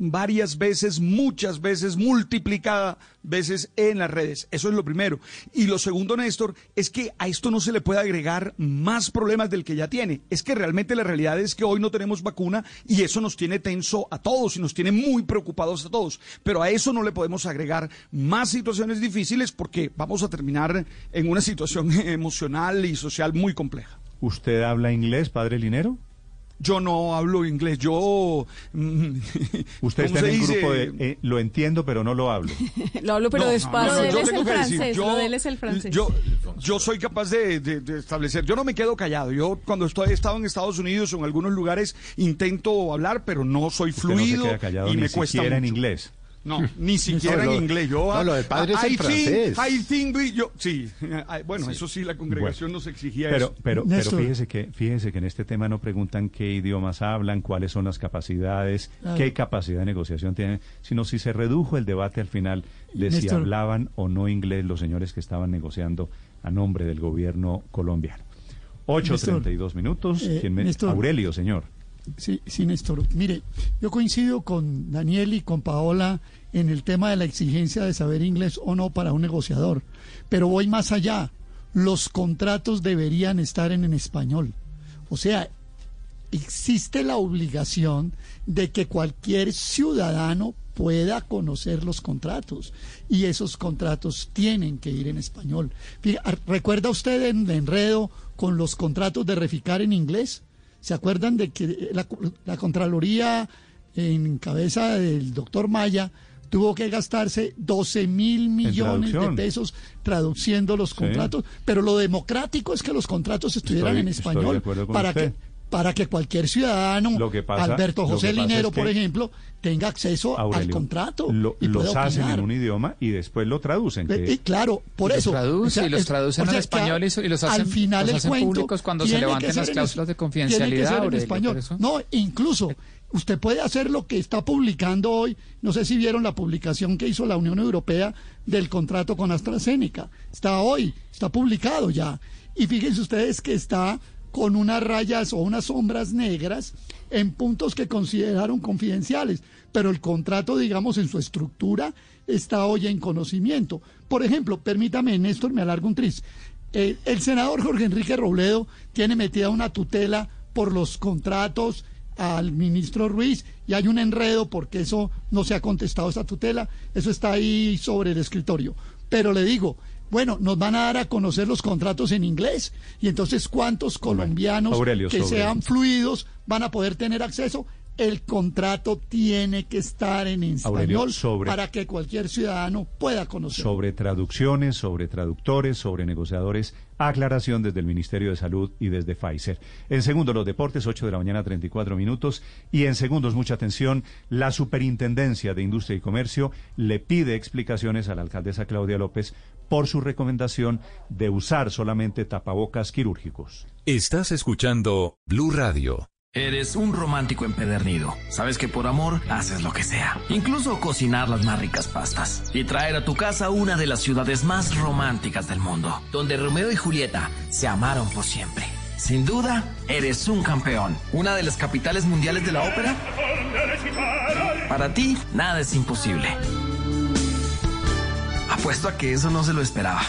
varias veces, muchas veces, multiplicada veces en las redes. Eso es lo primero. Y lo segundo, Néstor, es que a esto no se le puede agregar más problemas del que ya tiene. Es que realmente la realidad es que hoy no tenemos vacuna y eso nos tiene tenso a todos y nos tiene muy preocupados a todos. Pero a eso no le podemos agregar más situaciones difíciles porque vamos a terminar en una situación (laughs) emocional y social muy compleja.
¿Usted habla inglés, padre Linero?
Yo no hablo inglés, yo... mm, (laughs)
Usted
¿cómo
está en
dice?
grupo de... eh, lo entiendo, pero no lo hablo. (laughs)
Lo hablo pero
No,
despacio.
no, no, yo
es
tengo
el
que decir,
francés,
yo-
lo de él es el francés.
Yo, yo soy capaz de, de- de establecer, yo no me quedo callado. Yo cuando estoy, he estado en Estados Unidos o en algunos lugares intento hablar, pero no soy
Usted no se
fluido
queda callado
y
ni
me cuesta
siquiera en
mucho.
inglés.
No, (laughs) ni siquiera
No,
en
lo-
inglés. Yo,
no, lo padre es el
I think-
francés.
I think we- yo, sí, (laughs) bueno, eso sí, la congregación nos exigía
Pero,
eso.
pero, pero fíjese que, fíjese que en este tema no preguntan qué idiomas hablan, cuáles son las capacidades,
Claro.
qué capacidad de negociación tienen, sino si se redujo el debate al final de si hablaban o no inglés los señores que estaban negociando a nombre del gobierno colombiano. 8.32 minutos.
eh,
¿Quién me-. Aurelio, señor.
Sí, Néstor. Mire, yo coincido con Daniel y con Paola en el tema de la exigencia de saber inglés o no para un negociador, pero voy más allá. Los contratos deberían estar en, español. O sea, existe la obligación de que cualquier ciudadano pueda conocer los contratos y esos contratos tienen que ir en español. ¿Recuerda usted de enredo con los contratos de Reficar en inglés? ¿Se acuerdan de que la, la Contraloría en cabeza del doctor Maya tuvo que gastarse 12 mil millones de pesos traduciendo los
Sí.
contratos? Pero lo democrático es que los contratos estuvieran
Estoy-
en español para
usted.
que para que cualquier ciudadano,
Lo que pasa-
Alberto
lo
José Linero,
es que-
por ejemplo, tenga acceso al contrato.
lo-
y pueda
los hacen
opinar.
en un idioma y después lo traducen.
Eh,
que-
y claro, por
Y los
eso.
traduce, y los traducen al
que
español y los hacen-
al final
los hacen
cuento
públicos cuando se levanten las
en
cláusulas de confidencialidad,
Tiene que ser en
Aurelio,
español.
eso.
No, incluso usted puede hacer lo que está publicando hoy. No sé si vieron la publicación que hizo la Unión Europea del contrato con AstraZeneca. Está hoy, está publicado ya. Y fíjense ustedes que está con unas rayas o unas sombras negras en puntos que consideraron confidenciales, pero el contrato, digamos, en su estructura está hoy en conocimiento. Por ejemplo, permítame, Néstor, me alargo un tris. Eh, el senador Jorge Enrique Robledo tiene metida una tutela por los contratos al ministro Ruiz y hay un enredo porque eso no se ha contestado esa tutela, eso está ahí sobre el escritorio. Pero le digo, bueno, nos van a dar a conocer los contratos en inglés y entonces cuántos colombianos
Aurelio,
que
sobre-
sean fluidos van a poder tener acceso. El contrato tiene que estar en
Aurelio,
español
sobre-
para que cualquier ciudadano pueda conocer.
sobre traducciones, sobre traductores, sobre negociadores, aclaración desde el Ministerio de Salud y desde Pfizer. En segundo, los deportes, 8 de la mañana, 34 minutos. Y en segundos, mucha atención, la Superintendencia de Industria y Comercio le pide explicaciones a la alcaldesa Claudia López por su recomendación de usar solamente tapabocas quirúrgicos.
Estás escuchando Blue Radio.
Eres un romántico empedernido. Sabes que por amor haces lo que sea. Incluso cocinar las más ricas pastas. Y traer a tu casa una de las ciudades más románticas del mundo. Donde Romeo y Julieta se amaron por siempre. Sin duda, eres un campeón. Una de las capitales mundiales de la ópera. Para ti, nada es imposible. Apuesto a que eso no se lo esperaba.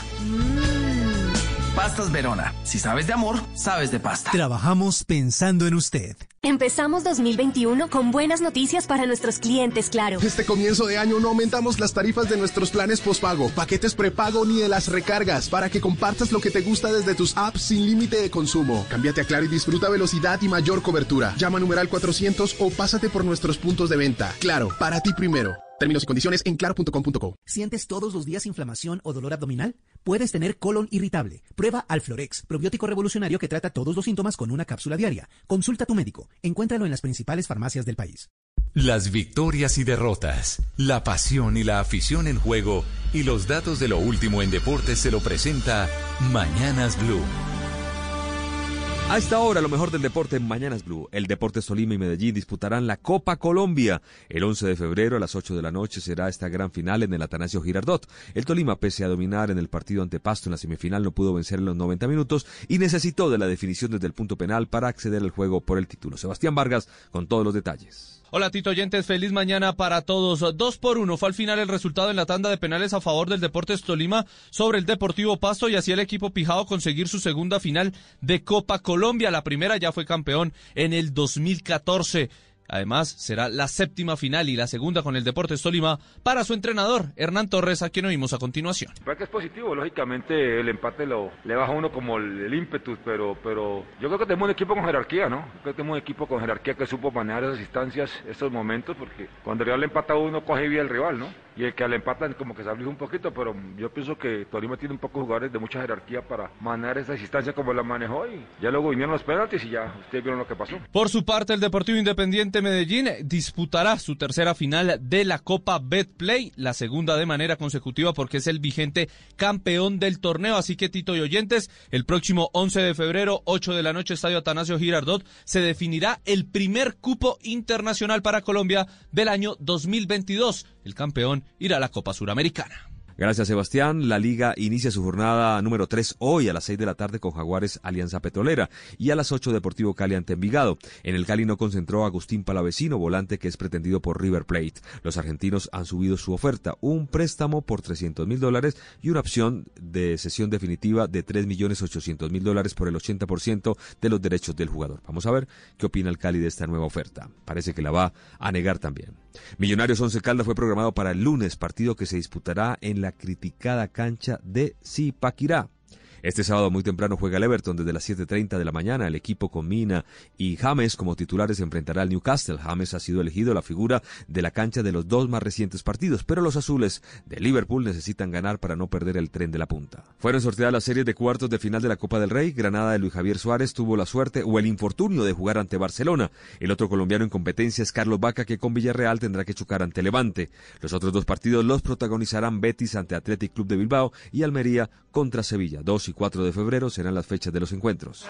Pastas Verona. Si sabes de amor, sabes de pasta.
Trabajamos pensando en usted.
Empezamos 2021 con buenas noticias para nuestros clientes, claro.
Este comienzo de año no aumentamos las tarifas de nuestros planes postpago, paquetes prepago ni de las recargas para que compartas lo que te gusta desde tus apps sin límite de consumo. Cámbiate a Claro y disfruta velocidad y mayor cobertura. Llama a numeral 400 o pásate por nuestros puntos de venta. Claro, para ti primero. Términos y condiciones en claro.com.co.
¿Sientes todos los días inflamación o dolor abdominal? Puedes tener colon irritable. Prueba Alflorex, probiótico revolucionario que trata todos los síntomas con una cápsula diaria. Consulta a tu médico. Encuéntralo en las principales farmacias del país.
Las victorias y derrotas, la pasión y la afición en juego y los datos de lo último en deportes se lo presenta Mañanas Blue.
A esta hora, lo mejor del deporte en Mañanas Blue. El Deportes Tolima y Medellín disputarán la Copa Colombia. El 11 de febrero a las 8 de la noche será esta gran final en el Atanasio Girardot. El Tolima, pese a dominar en el partido ante Pasto en la semifinal, no pudo vencer en los 90 minutos y necesitó de la definición desde el punto penal para acceder al juego por el título. Sebastián Vargas con todos los detalles.
Hola Tito Oyentes, feliz mañana para todos. Dos por uno fue al final el resultado en la tanda de penales a favor del Deportes Tolima sobre el Deportivo Pasto y así el equipo Pijao conseguir su segunda final de Copa Colombia. La primera ya fue campeón en el 2014. Además, será la séptima final y la segunda con el Deportes Tolima para su entrenador, Hernán Torres, a quien oímos a continuación.
Creo que es positivo, lógicamente el empate lo, le baja a uno como el, el ímpetu, pero, pero yo creo que tenemos un equipo con jerarquía, ¿no? Creo que tenemos un equipo con jerarquía que supo manejar esas instancias, estos momentos, porque cuando el rival le empata a uno, coge bien el rival, ¿no? Y el que le empatan como que se aflige un poquito, pero yo pienso que Tolima tiene un poco de jugadores de mucha jerarquía para manejar esas instancias como la manejó y ya luego vinieron los penaltis y ya ustedes vieron lo que pasó.
Por su parte, el Deportivo Independiente Medellín disputará su tercera final de la Copa Betplay, la segunda de manera consecutiva porque es el vigente campeón del torneo. Así que, Tito y oyentes, el próximo 11 de febrero, 8 de la noche, Estadio Atanasio Girardot, se definirá el primer cupo internacional para Colombia del año 2022. El campeón irá a la Copa Suramericana.
Gracias, Sebastián. La liga inicia su jornada número 3 hoy a las 6 de la tarde con Jaguares Alianza Petrolera y a las 8 Deportivo Cali ante Envigado. En el Cali no concentró Agustín Palavecino, volante que es pretendido por River Plate. Los argentinos han subido su oferta, un préstamo por 300 mil dólares y una opción de sesión definitiva de 3 millones 800 mil dólares por el 80% de los derechos del jugador. Vamos a ver qué opina el Cali de esta nueva oferta. Parece que la va a negar también. Millonarios Once Caldas fue programado para el lunes, partido que se disputará en la criticada cancha de Zipaquirá. Este sábado muy temprano juega el Everton desde las 7.30 de la mañana. El equipo con Mina y James como titulares enfrentará al Newcastle. James ha sido elegido la figura de la cancha de los dos más recientes partidos, pero los azules de Liverpool necesitan ganar para no perder el tren de la punta. Fueron sorteadas las series de cuartos de final de la Copa del Rey. Granada de Luis Javier Suárez tuvo la suerte o el infortunio de jugar ante Barcelona. El otro colombiano en competencia es Carlos Vaca que con Villarreal tendrá que chocar ante Levante. Los otros dos partidos los protagonizarán Betis ante Athletic Club de Bilbao y Almería contra Sevilla. 2 y 4 de febrero serán las fechas de los encuentros.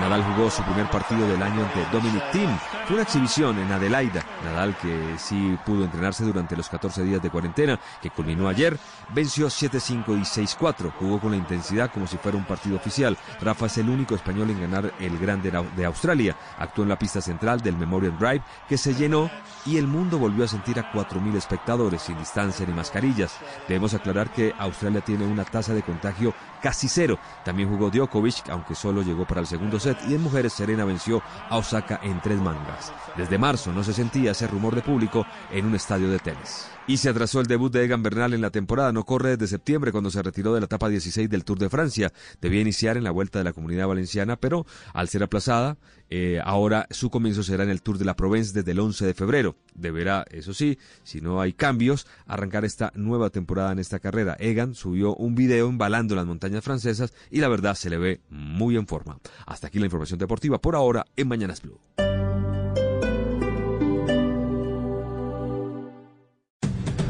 Nadal jugó su primer partido del año ante Dominic Thiem. Fue una exhibición en Adelaida. Nadal, que sí pudo entrenarse durante los 14 días de cuarentena, que culminó ayer, venció 7-5 y 6-4. Jugó con la intensidad como si fuera un partido oficial. Rafa es el único español en ganar el Grande de Australia. Actuó en la pista central del Memorial Drive, que se llenó y el mundo volvió a sentir a 4.000 espectadores sin distancia ni mascarillas. Debemos aclarar que Australia tiene una tasa de contagio casi cero. También jugó Djokovic, aunque solo llegó para el segundo set y en mujeres Serena venció a Osaka en tres mangas. Desde marzo no se sentía ese rumor de público en un estadio de tenis. Y se atrasó el debut de Egan Bernal en la temporada. No corre desde septiembre cuando se retiró de la etapa 16 del Tour de Francia. Debía iniciar en la Vuelta de la Comunidad Valenciana, pero al ser aplazada, eh, ahora su comienzo será en el Tour de la Provence desde el 11 de febrero. Deberá, eso sí, si no hay cambios, arrancar esta nueva temporada en esta carrera. Egan subió un video embalando las montañas francesas y la verdad se le ve muy en forma. Hasta aquí la información deportiva por ahora en Mañanas Blue.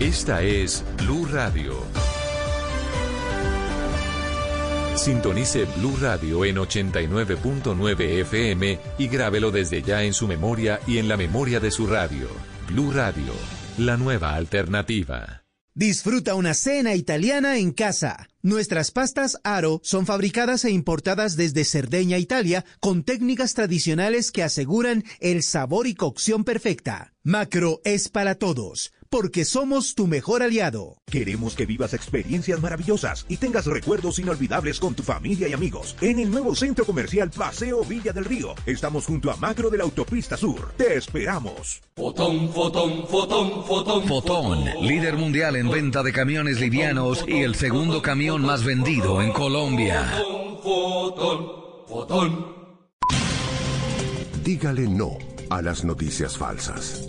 Esta es Blue Radio. Sintonice Blue Radio en 89.9 FM y grábelo desde ya en su memoria y en la memoria de su radio. Blue Radio, la nueva alternativa.
Disfruta una cena italiana en casa. Nuestras pastas Aro son fabricadas e importadas desde Cerdeña, Italia, con técnicas tradicionales que aseguran el sabor y cocción perfecta. Macro es para todos porque somos tu mejor aliado.
Queremos que vivas experiencias maravillosas y tengas recuerdos inolvidables con tu familia y amigos. En el nuevo centro comercial Paseo Villa del Río, estamos junto a Macro de la Autopista Sur. Te esperamos.
Fotón, fotón, fotón, fotón.
Fotón, líder mundial en venta de camiones livianos y el segundo camión más vendido en Colombia.
Fotón, fotón.
Dígale no a las noticias falsas.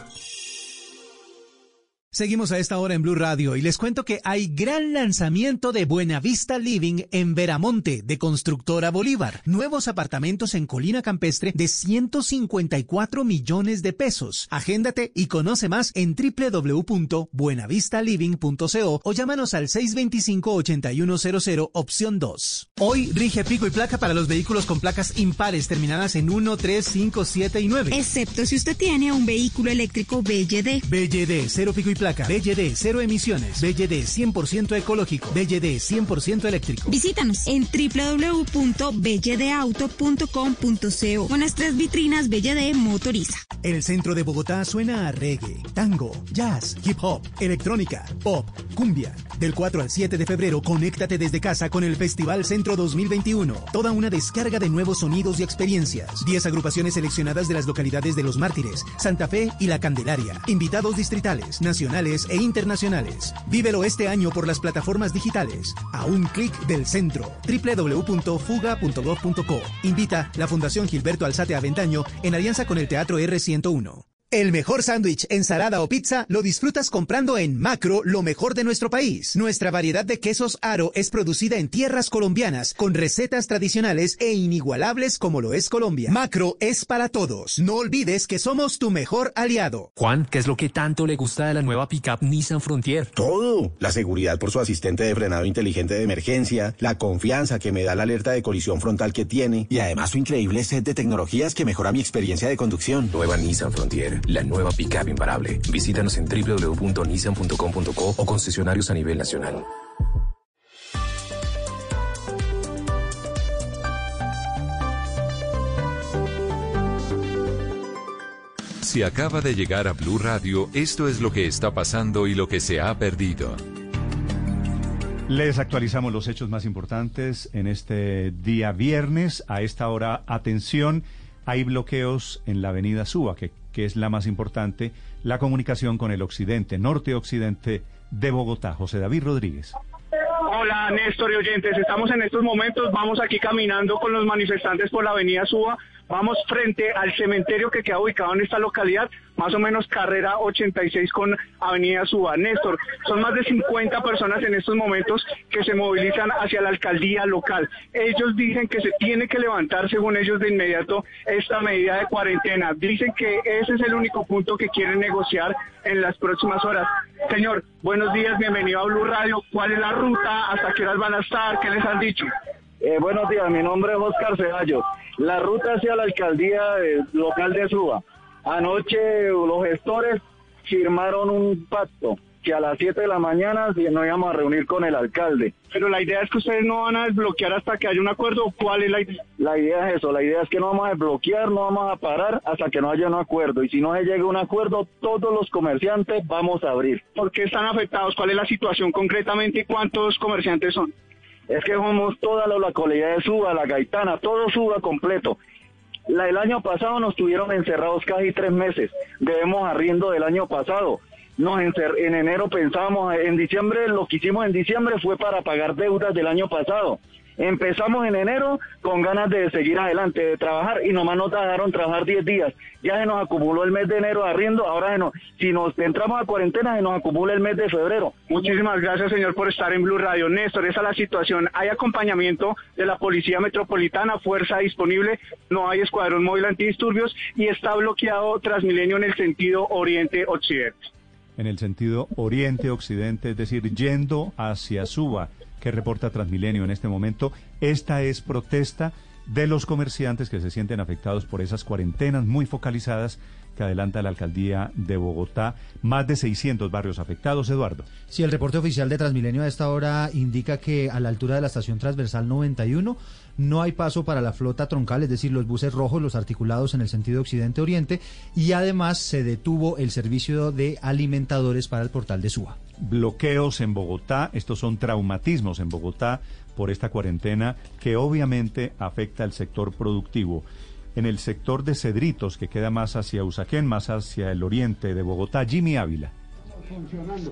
Seguimos a esta hora en Blue Radio y les cuento que hay gran lanzamiento de Buenavista Living en Veramonte de Constructora Bolívar. Nuevos apartamentos en Colina Campestre de 154 millones de pesos. Agéndate y conoce más en www.buenavistaliving.co o llámanos al 625-8100 opción 2. Hoy rige pico y placa para los vehículos con placas impares terminadas en 1, 3, 5, 7 y 9.
Excepto si usted tiene un vehículo eléctrico BYD.
BYD, cero pico y placa. BYD, cero emisiones. BYD, 100% ecológico. BYD, 100% eléctrico.
Visítanos en www.belledeauto.com.co con nuestras vitrinas BYD Motoriza.
El centro de Bogotá suena a reggae, tango, jazz, hip hop, electrónica, pop, cumbia. Del 4 al 7 de febrero, conéctate desde casa con el Festival Centro 2021. Toda una descarga de nuevos sonidos y experiencias. 10 agrupaciones seleccionadas de las localidades de Los Mártires, Santa Fe y La Candelaria. Invitados distritales, nacionales e internacionales. Vívelo este año por las plataformas digitales. A un clic del centro. www.fuga.gov.co. Invita la Fundación Gilberto Alzate Aventaño en alianza con el Teatro R101. El mejor sándwich, ensalada o pizza lo disfrutas comprando en Macro, lo mejor de nuestro país. Nuestra variedad de quesos Aro es producida en tierras colombianas, con recetas tradicionales e inigualables como lo es Colombia. Macro es para todos. No olvides que somos tu mejor aliado.
Juan, ¿qué es lo que tanto le gusta de la nueva pickup Nissan Frontier?
Todo. La seguridad por su asistente de frenado inteligente de emergencia, la confianza que me da la alerta de colisión frontal que tiene y además su increíble set de tecnologías que mejora mi experiencia de conducción.
Nueva Nissan Frontier la nueva pickup imparable. Visítanos en www.nissan.com.co o concesionarios a nivel nacional.
Si acaba de llegar a Blue Radio, esto es lo que está pasando y lo que se ha perdido.
Les actualizamos los hechos más importantes en este día viernes. A esta hora, atención, hay bloqueos en la avenida Suba, que, que es la más importante, la comunicación con el occidente, norte-occidente de Bogotá. José David Rodríguez.
Hola Néstor y oyentes, estamos en estos momentos, vamos aquí caminando con los manifestantes por la avenida Suba, vamos frente al cementerio que queda ubicado en esta localidad, más o menos carrera 86 con avenida Suba. Néstor, son más de 50 personas en estos momentos que se movilizan hacia la alcaldía local. Ellos dicen que se tiene que levantar, según ellos, de inmediato esta medida de cuarentena. Dicen que ese es el único punto que quieren negociar en las próximas horas. Señor, buenos días, bienvenido a Blue Radio. ¿Cuál es la ruta? ¿Hasta qué horas van a estar? ¿Qué les han dicho?
Eh, buenos días, mi nombre es Oscar Ceballos. La ruta hacia la alcaldía eh, local de Suba. Anoche los gestores firmaron un pacto que a las 7 de la mañana nos íbamos a reunir con el alcalde.
Pero la idea es que ustedes no van a desbloquear hasta que haya un acuerdo. ¿Cuál es la idea?
La idea es eso, la idea es que no vamos a desbloquear, no vamos a parar hasta que no haya un acuerdo. Y si no se llega a un acuerdo, todos los comerciantes vamos a abrir.
¿Por qué están afectados? ¿Cuál es la situación concretamente y cuántos comerciantes son?
Es que somos toda la localidad de Suba, la Gaitana, todo Suba completo. La, el año pasado nos tuvieron encerrados casi tres meses. Debemos arriendo del año pasado. Nos en enero pensábamos, en diciembre, lo que hicimos en diciembre fue para pagar deudas del año pasado. Empezamos en enero con ganas de seguir adelante, de trabajar y nomás nos dejaron trabajar 10 días. Ya se nos acumuló el mes de enero arriendo, ahora no, si nos entramos a cuarentena se nos acumula el mes de febrero.
Muchísimas gracias señor por estar en Blue Radio. Néstor, esa es la situación. Hay acompañamiento de la Policía Metropolitana, fuerza disponible, no hay escuadrón móvil antidisturbios y está bloqueado Transmilenio en el sentido oriente-occidente.
En el sentido oriente-occidente, es decir, yendo hacia Suba que reporta Transmilenio en este momento. Esta es protesta de los comerciantes que se sienten afectados por esas cuarentenas muy focalizadas que adelanta la alcaldía de Bogotá. Más de 600 barrios afectados, Eduardo.
Sí, el reporte oficial de Transmilenio a esta hora indica que a la altura de la estación transversal 91 no hay paso para la flota troncal, es decir, los buses rojos, los articulados en el sentido occidente-oriente, y además se detuvo el servicio de alimentadores para el portal de Suba.
Bloqueos en Bogotá, estos son traumatismos en Bogotá por esta cuarentena que obviamente afecta al sector productivo. En el sector de Cedritos, que queda más hacia Usaquén, más hacia el oriente de Bogotá, Jimmy Ávila.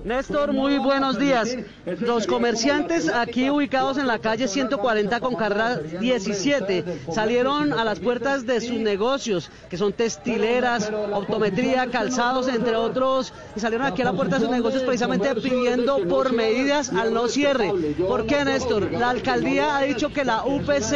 Néstor, muy buenos días. Los comerciantes aquí ubicados en la calle 140 con carrera 17 salieron a las puertas de sus negocios, que son textileras, optometría, calzados, entre otros, y salieron aquí a la puerta de sus negocios precisamente pidiendo por medidas al no cierre. ¿Por qué, Néstor? La alcaldía ha dicho que la UPZ,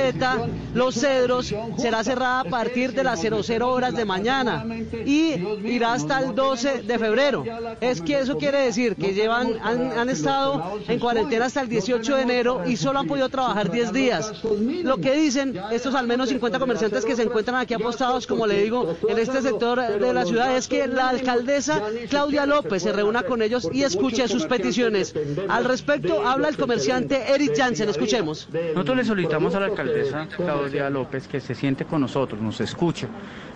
Los Cedros, será cerrada a partir de las 00 horas de mañana y irá hasta el 12 de febrero. Es que eso quiere decir que llevan, han, estado en cuarentena hasta el 18 de enero y solo han podido trabajar 10 días. Lo que dicen estos al menos 50 comerciantes que se encuentran aquí apostados, como le digo, en este sector de la ciudad, es que la alcaldesa Claudia López se reúna con ellos y escuche sus peticiones. Al respecto, habla el comerciante Eric Jansen. Escuchemos.
Nosotros le solicitamos a la alcaldesa Claudia López que se siente con nosotros, nos escuche,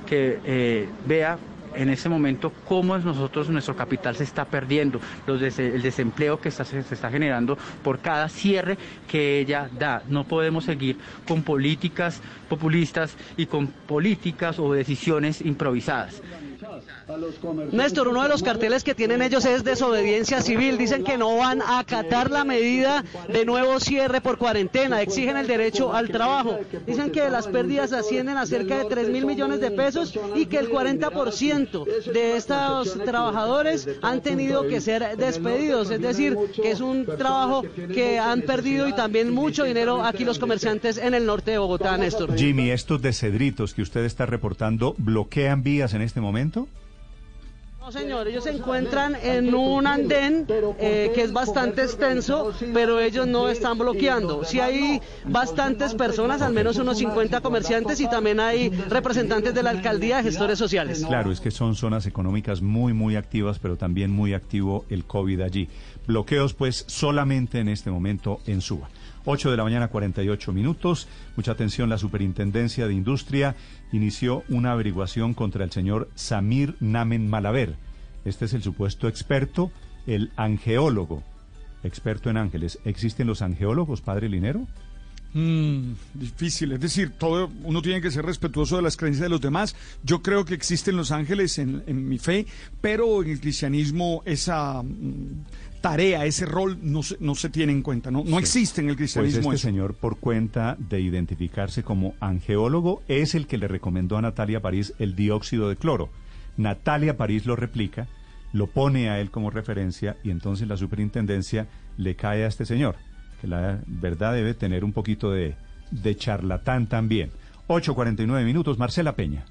que eh, vea en ese momento cómo nosotros nuestro capital se está perdiendo, el desempleo que se está generando por cada cierre que ella da. No podemos seguir con políticas populistas y con políticas o decisiones improvisadas.
Néstor, uno de los carteles que tienen ellos es desobediencia civil. Dicen que no van a acatar la medida de nuevo cierre por cuarentena. Exigen el derecho al trabajo. Dicen que las pérdidas ascienden a cerca de 3 mil millones de pesos y que el 40% de estos trabajadores han tenido que ser despedidos. Es decir, que es un trabajo que han perdido y también mucho dinero aquí los comerciantes en el norte de Bogotá, Néstor.
Jimmy, estos de Cedritos que usted está reportando, ¿bloquean vías en este momento?
No, señor, ellos se encuentran en un andén eh, que es bastante extenso, pero ellos no están bloqueando. Sí hay bastantes personas, al menos unos 50 comerciantes y también hay representantes de la alcaldía de gestores sociales.
Claro, es que son zonas económicas muy, muy activas, pero también muy activo el COVID allí. Bloqueos, pues, solamente en este momento en Suba. 8 de la mañana, 48 minutos. Mucha atención, la Superintendencia de Industria inició una averiguación contra el señor Samir Namen Malaver. Este es el supuesto experto, el angeólogo, experto en ángeles. ¿Existen los angeólogos, padre Linero?
Mm, difícil, es decir, todo uno tiene que ser respetuoso de las creencias de los demás. Yo creo que existen los ángeles en, mi fe, pero en el cristianismo esa mm, tarea, ese rol no se, no se tiene en cuenta, no, no existe en el cristianismo.
Pues
eso.
este señor, por cuenta de identificarse como angeólogo, es el que le recomendó a Natalia París el dióxido de cloro. Natalia París lo replica, lo pone a él como referencia y entonces la superintendencia le cae a este señor, que la verdad debe tener un poquito de, de charlatán también. 8.49 minutos, Marcela Peña.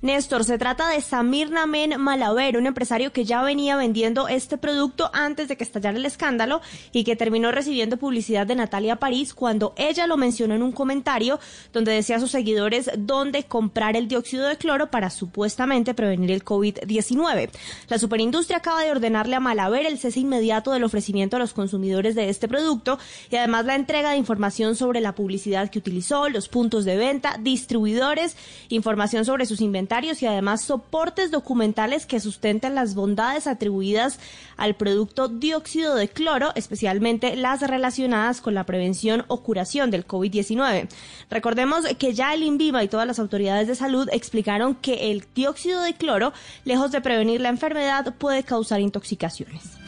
Néstor, se trata de Samir Namen Malaver, un empresario que ya venía vendiendo este producto antes de que estallara el escándalo y que terminó recibiendo publicidad de Natalia París cuando ella lo mencionó en un comentario donde decía a sus seguidores dónde comprar el dióxido de cloro para supuestamente prevenir el COVID-19. La superindustria acaba de ordenarle a Malaver el cese inmediato del ofrecimiento a los consumidores de este producto y además la entrega de información sobre la publicidad que utilizó, los puntos de venta, distribuidores, información sobre sus inventarios y además soportes documentales que sustenten las bondades atribuidas al producto dióxido de cloro, especialmente las relacionadas con la prevención o curación del COVID-19. Recordemos que ya el INVIMA y todas las autoridades de salud explicaron que el dióxido de cloro, lejos de prevenir la enfermedad, puede causar intoxicaciones.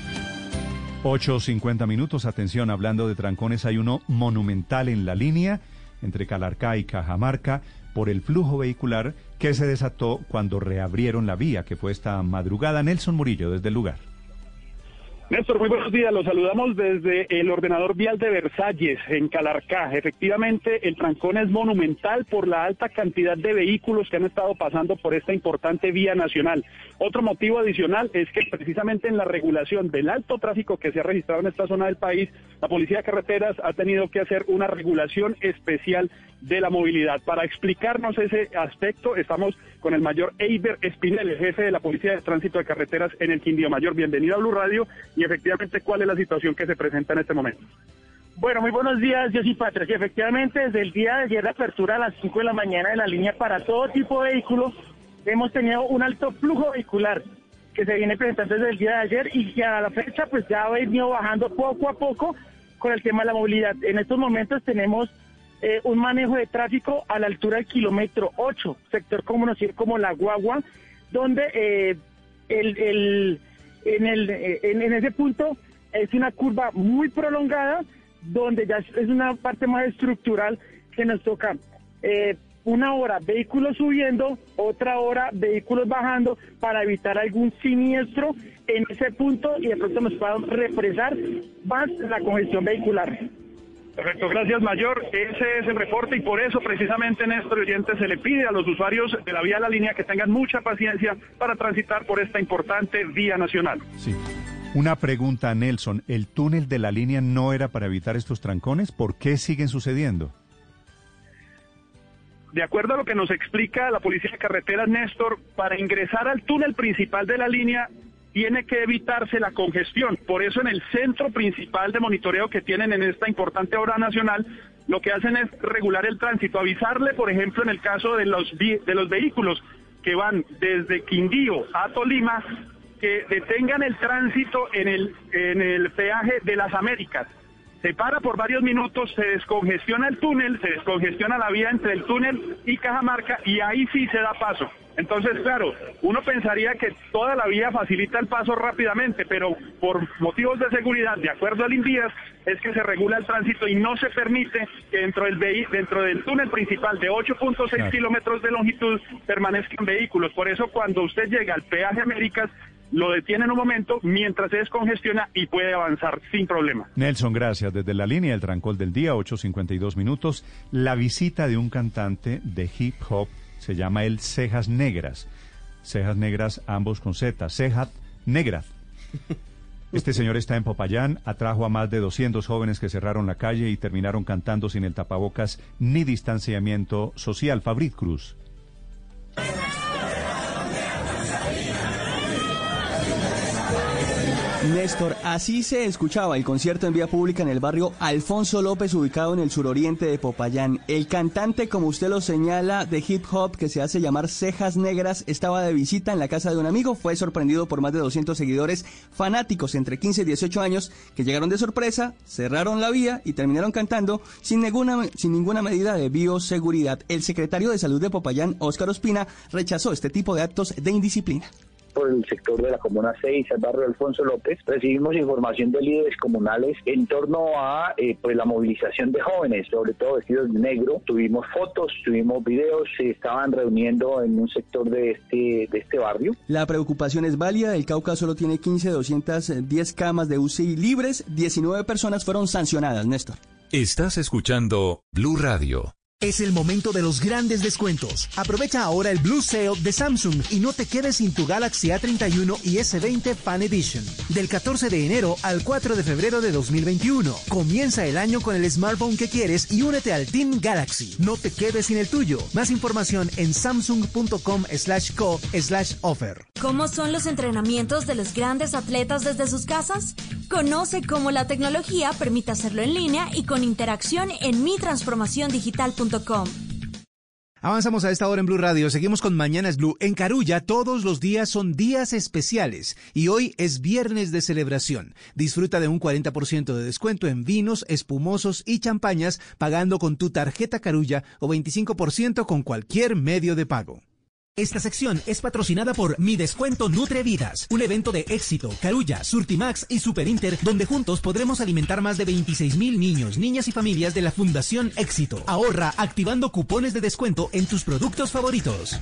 8.50 minutos, atención, hablando de trancones, hay uno monumental en la línea entre Calarcá y Cajamarca por el flujo vehicular que se desató cuando reabrieron la vía, que fue esta madrugada. Nelson Murillo, desde el lugar.
Néstor, muy buenos días. Los saludamos desde el ordenador vial de Versalles, en Calarcá. Efectivamente, el trancón es monumental por la alta cantidad de vehículos que han estado pasando por esta importante vía nacional. Otro motivo adicional es que precisamente en la regulación del alto tráfico que se ha registrado en esta zona del país, la Policía de Carreteras ha tenido que hacer una regulación especial de la movilidad. Para explicarnos ese aspecto, estamos con el mayor Eiber Espinel, el jefe de la Policía de Tránsito de Carreteras en el Quindío Mayor. Bienvenido a Blue Radio y efectivamente, ¿cuál es la situación que se presenta en este momento?
Bueno, muy buenos días, yo soy Patricia. Efectivamente, desde el día de ayer, la apertura a las 5 de la mañana de la línea para todo tipo de vehículos, hemos tenido un alto flujo vehicular que se viene presentando desde el día de ayer y que a la fecha pues ya ha venido bajando poco a poco con el tema de la movilidad. En estos momentos tenemos eh, un manejo de tráfico a la altura del kilómetro 8, sector conocido como La Guagua, donde eh, el, el, en, el, eh, en, en, ese punto es una curva muy prolongada, donde ya es una parte más estructural que nos toca. Eh, una hora vehículos subiendo, otra hora vehículos bajando para evitar algún siniestro en ese punto y de pronto nos puedan represar más la congestión vehicular.
Perfecto, gracias Mayor. Ese es el reporte y por eso precisamente Néstor Oyente se le pide a los usuarios de la vía de la línea que tengan mucha paciencia para transitar por esta importante vía nacional.
Sí. Una pregunta, Nelson. ¿El túnel de la línea no era para evitar estos trancones? ¿Por qué siguen sucediendo?
De acuerdo a lo que nos explica la Policía de Carreteras, Néstor, para ingresar al túnel principal de la línea tiene que evitarse la congestión. Por eso en el centro principal de monitoreo que tienen en esta importante obra nacional, lo que hacen es regular el tránsito, avisarle, por ejemplo, en el caso de los, de los vehículos que van desde Quindío a Tolima, que detengan el tránsito en el, en el peaje de las Américas. Se para por varios minutos, se descongestiona el túnel, se descongestiona la vía entre el túnel y Cajamarca y ahí sí se da paso. Entonces, claro, uno pensaría que toda la vía facilita el paso rápidamente, pero por motivos de seguridad, de acuerdo al INVIAS, es que se regula el tránsito y no se permite que dentro del, dentro del túnel principal de 8.6 kilómetros de longitud permanezcan vehículos. Por eso, cuando usted llega al peaje Américas, lo detiene en un momento mientras se descongestiona y puede avanzar sin problema.
Nelson, gracias. Desde la línea del Trancol del Día, 8.52 minutos, la visita de un cantante de hip hop se llama el Cejas Negras. Cejas Negras, ambos con Z. Cejas Negras. (laughs) Este señor está en Popayán, atrajo a más de 200 jóvenes que cerraron la calle y terminaron cantando sin el tapabocas ni distanciamiento social. Fabrit Cruz.
Néstor, así se escuchaba el concierto en vía pública en el barrio Alfonso López, ubicado en el suroriente de Popayán. El cantante, como usted lo señala, de hip hop que se hace llamar Cejas Negras, estaba de visita en la casa de un amigo. Fue sorprendido por más de 200 seguidores fanáticos entre 15 y 18 años que llegaron de sorpresa, cerraron la vía y terminaron cantando sin ninguna, sin ninguna medida de bioseguridad. El secretario de Salud de Popayán, Óscar Ospina, rechazó este tipo de actos de indisciplina
por el sector de la Comuna 6, el barrio Alfonso López, recibimos información de líderes comunales en torno a eh, pues la movilización de jóvenes, sobre todo vestidos de negro. Tuvimos fotos, tuvimos videos, se estaban reuniendo en un sector de este, de este barrio.
La preocupación es válida, el Cauca solo tiene 15 210 camas de UCI libres, 19 personas fueron sancionadas, Néstor.
Estás escuchando Blue Radio.
Es el momento de los grandes descuentos. Aprovecha ahora el Blue Sale de Samsung y no te quedes sin tu Galaxy A31 y S20 Fan Edition. Del 14 de enero al 4 de febrero de 2021. Comienza el año con el smartphone que quieres y únete al Team Galaxy. No te quedes sin el tuyo. Más información en samsung.com slash co slash offer.
¿Cómo son los entrenamientos de los grandes atletas desde sus casas? Conoce cómo la tecnología permite hacerlo en línea y con interacción en mitransformaciondigital.com
Avanzamos a esta hora en Blue Radio. Seguimos con Mañanas Blue. En Carulla todos los días son días especiales y hoy es viernes de celebración. Disfruta de un 40% de descuento en vinos, espumosos y champañas pagando con tu tarjeta Carulla o 25% con cualquier medio de pago. Esta sección es patrocinada por Mi Descuento Nutre Vidas, un evento de éxito, Carulla, Surtimax y Superinter, donde juntos podremos alimentar más de 26 mil niños, niñas y familias de la Fundación Éxito. Ahorra activando cupones de descuento en tus productos favoritos.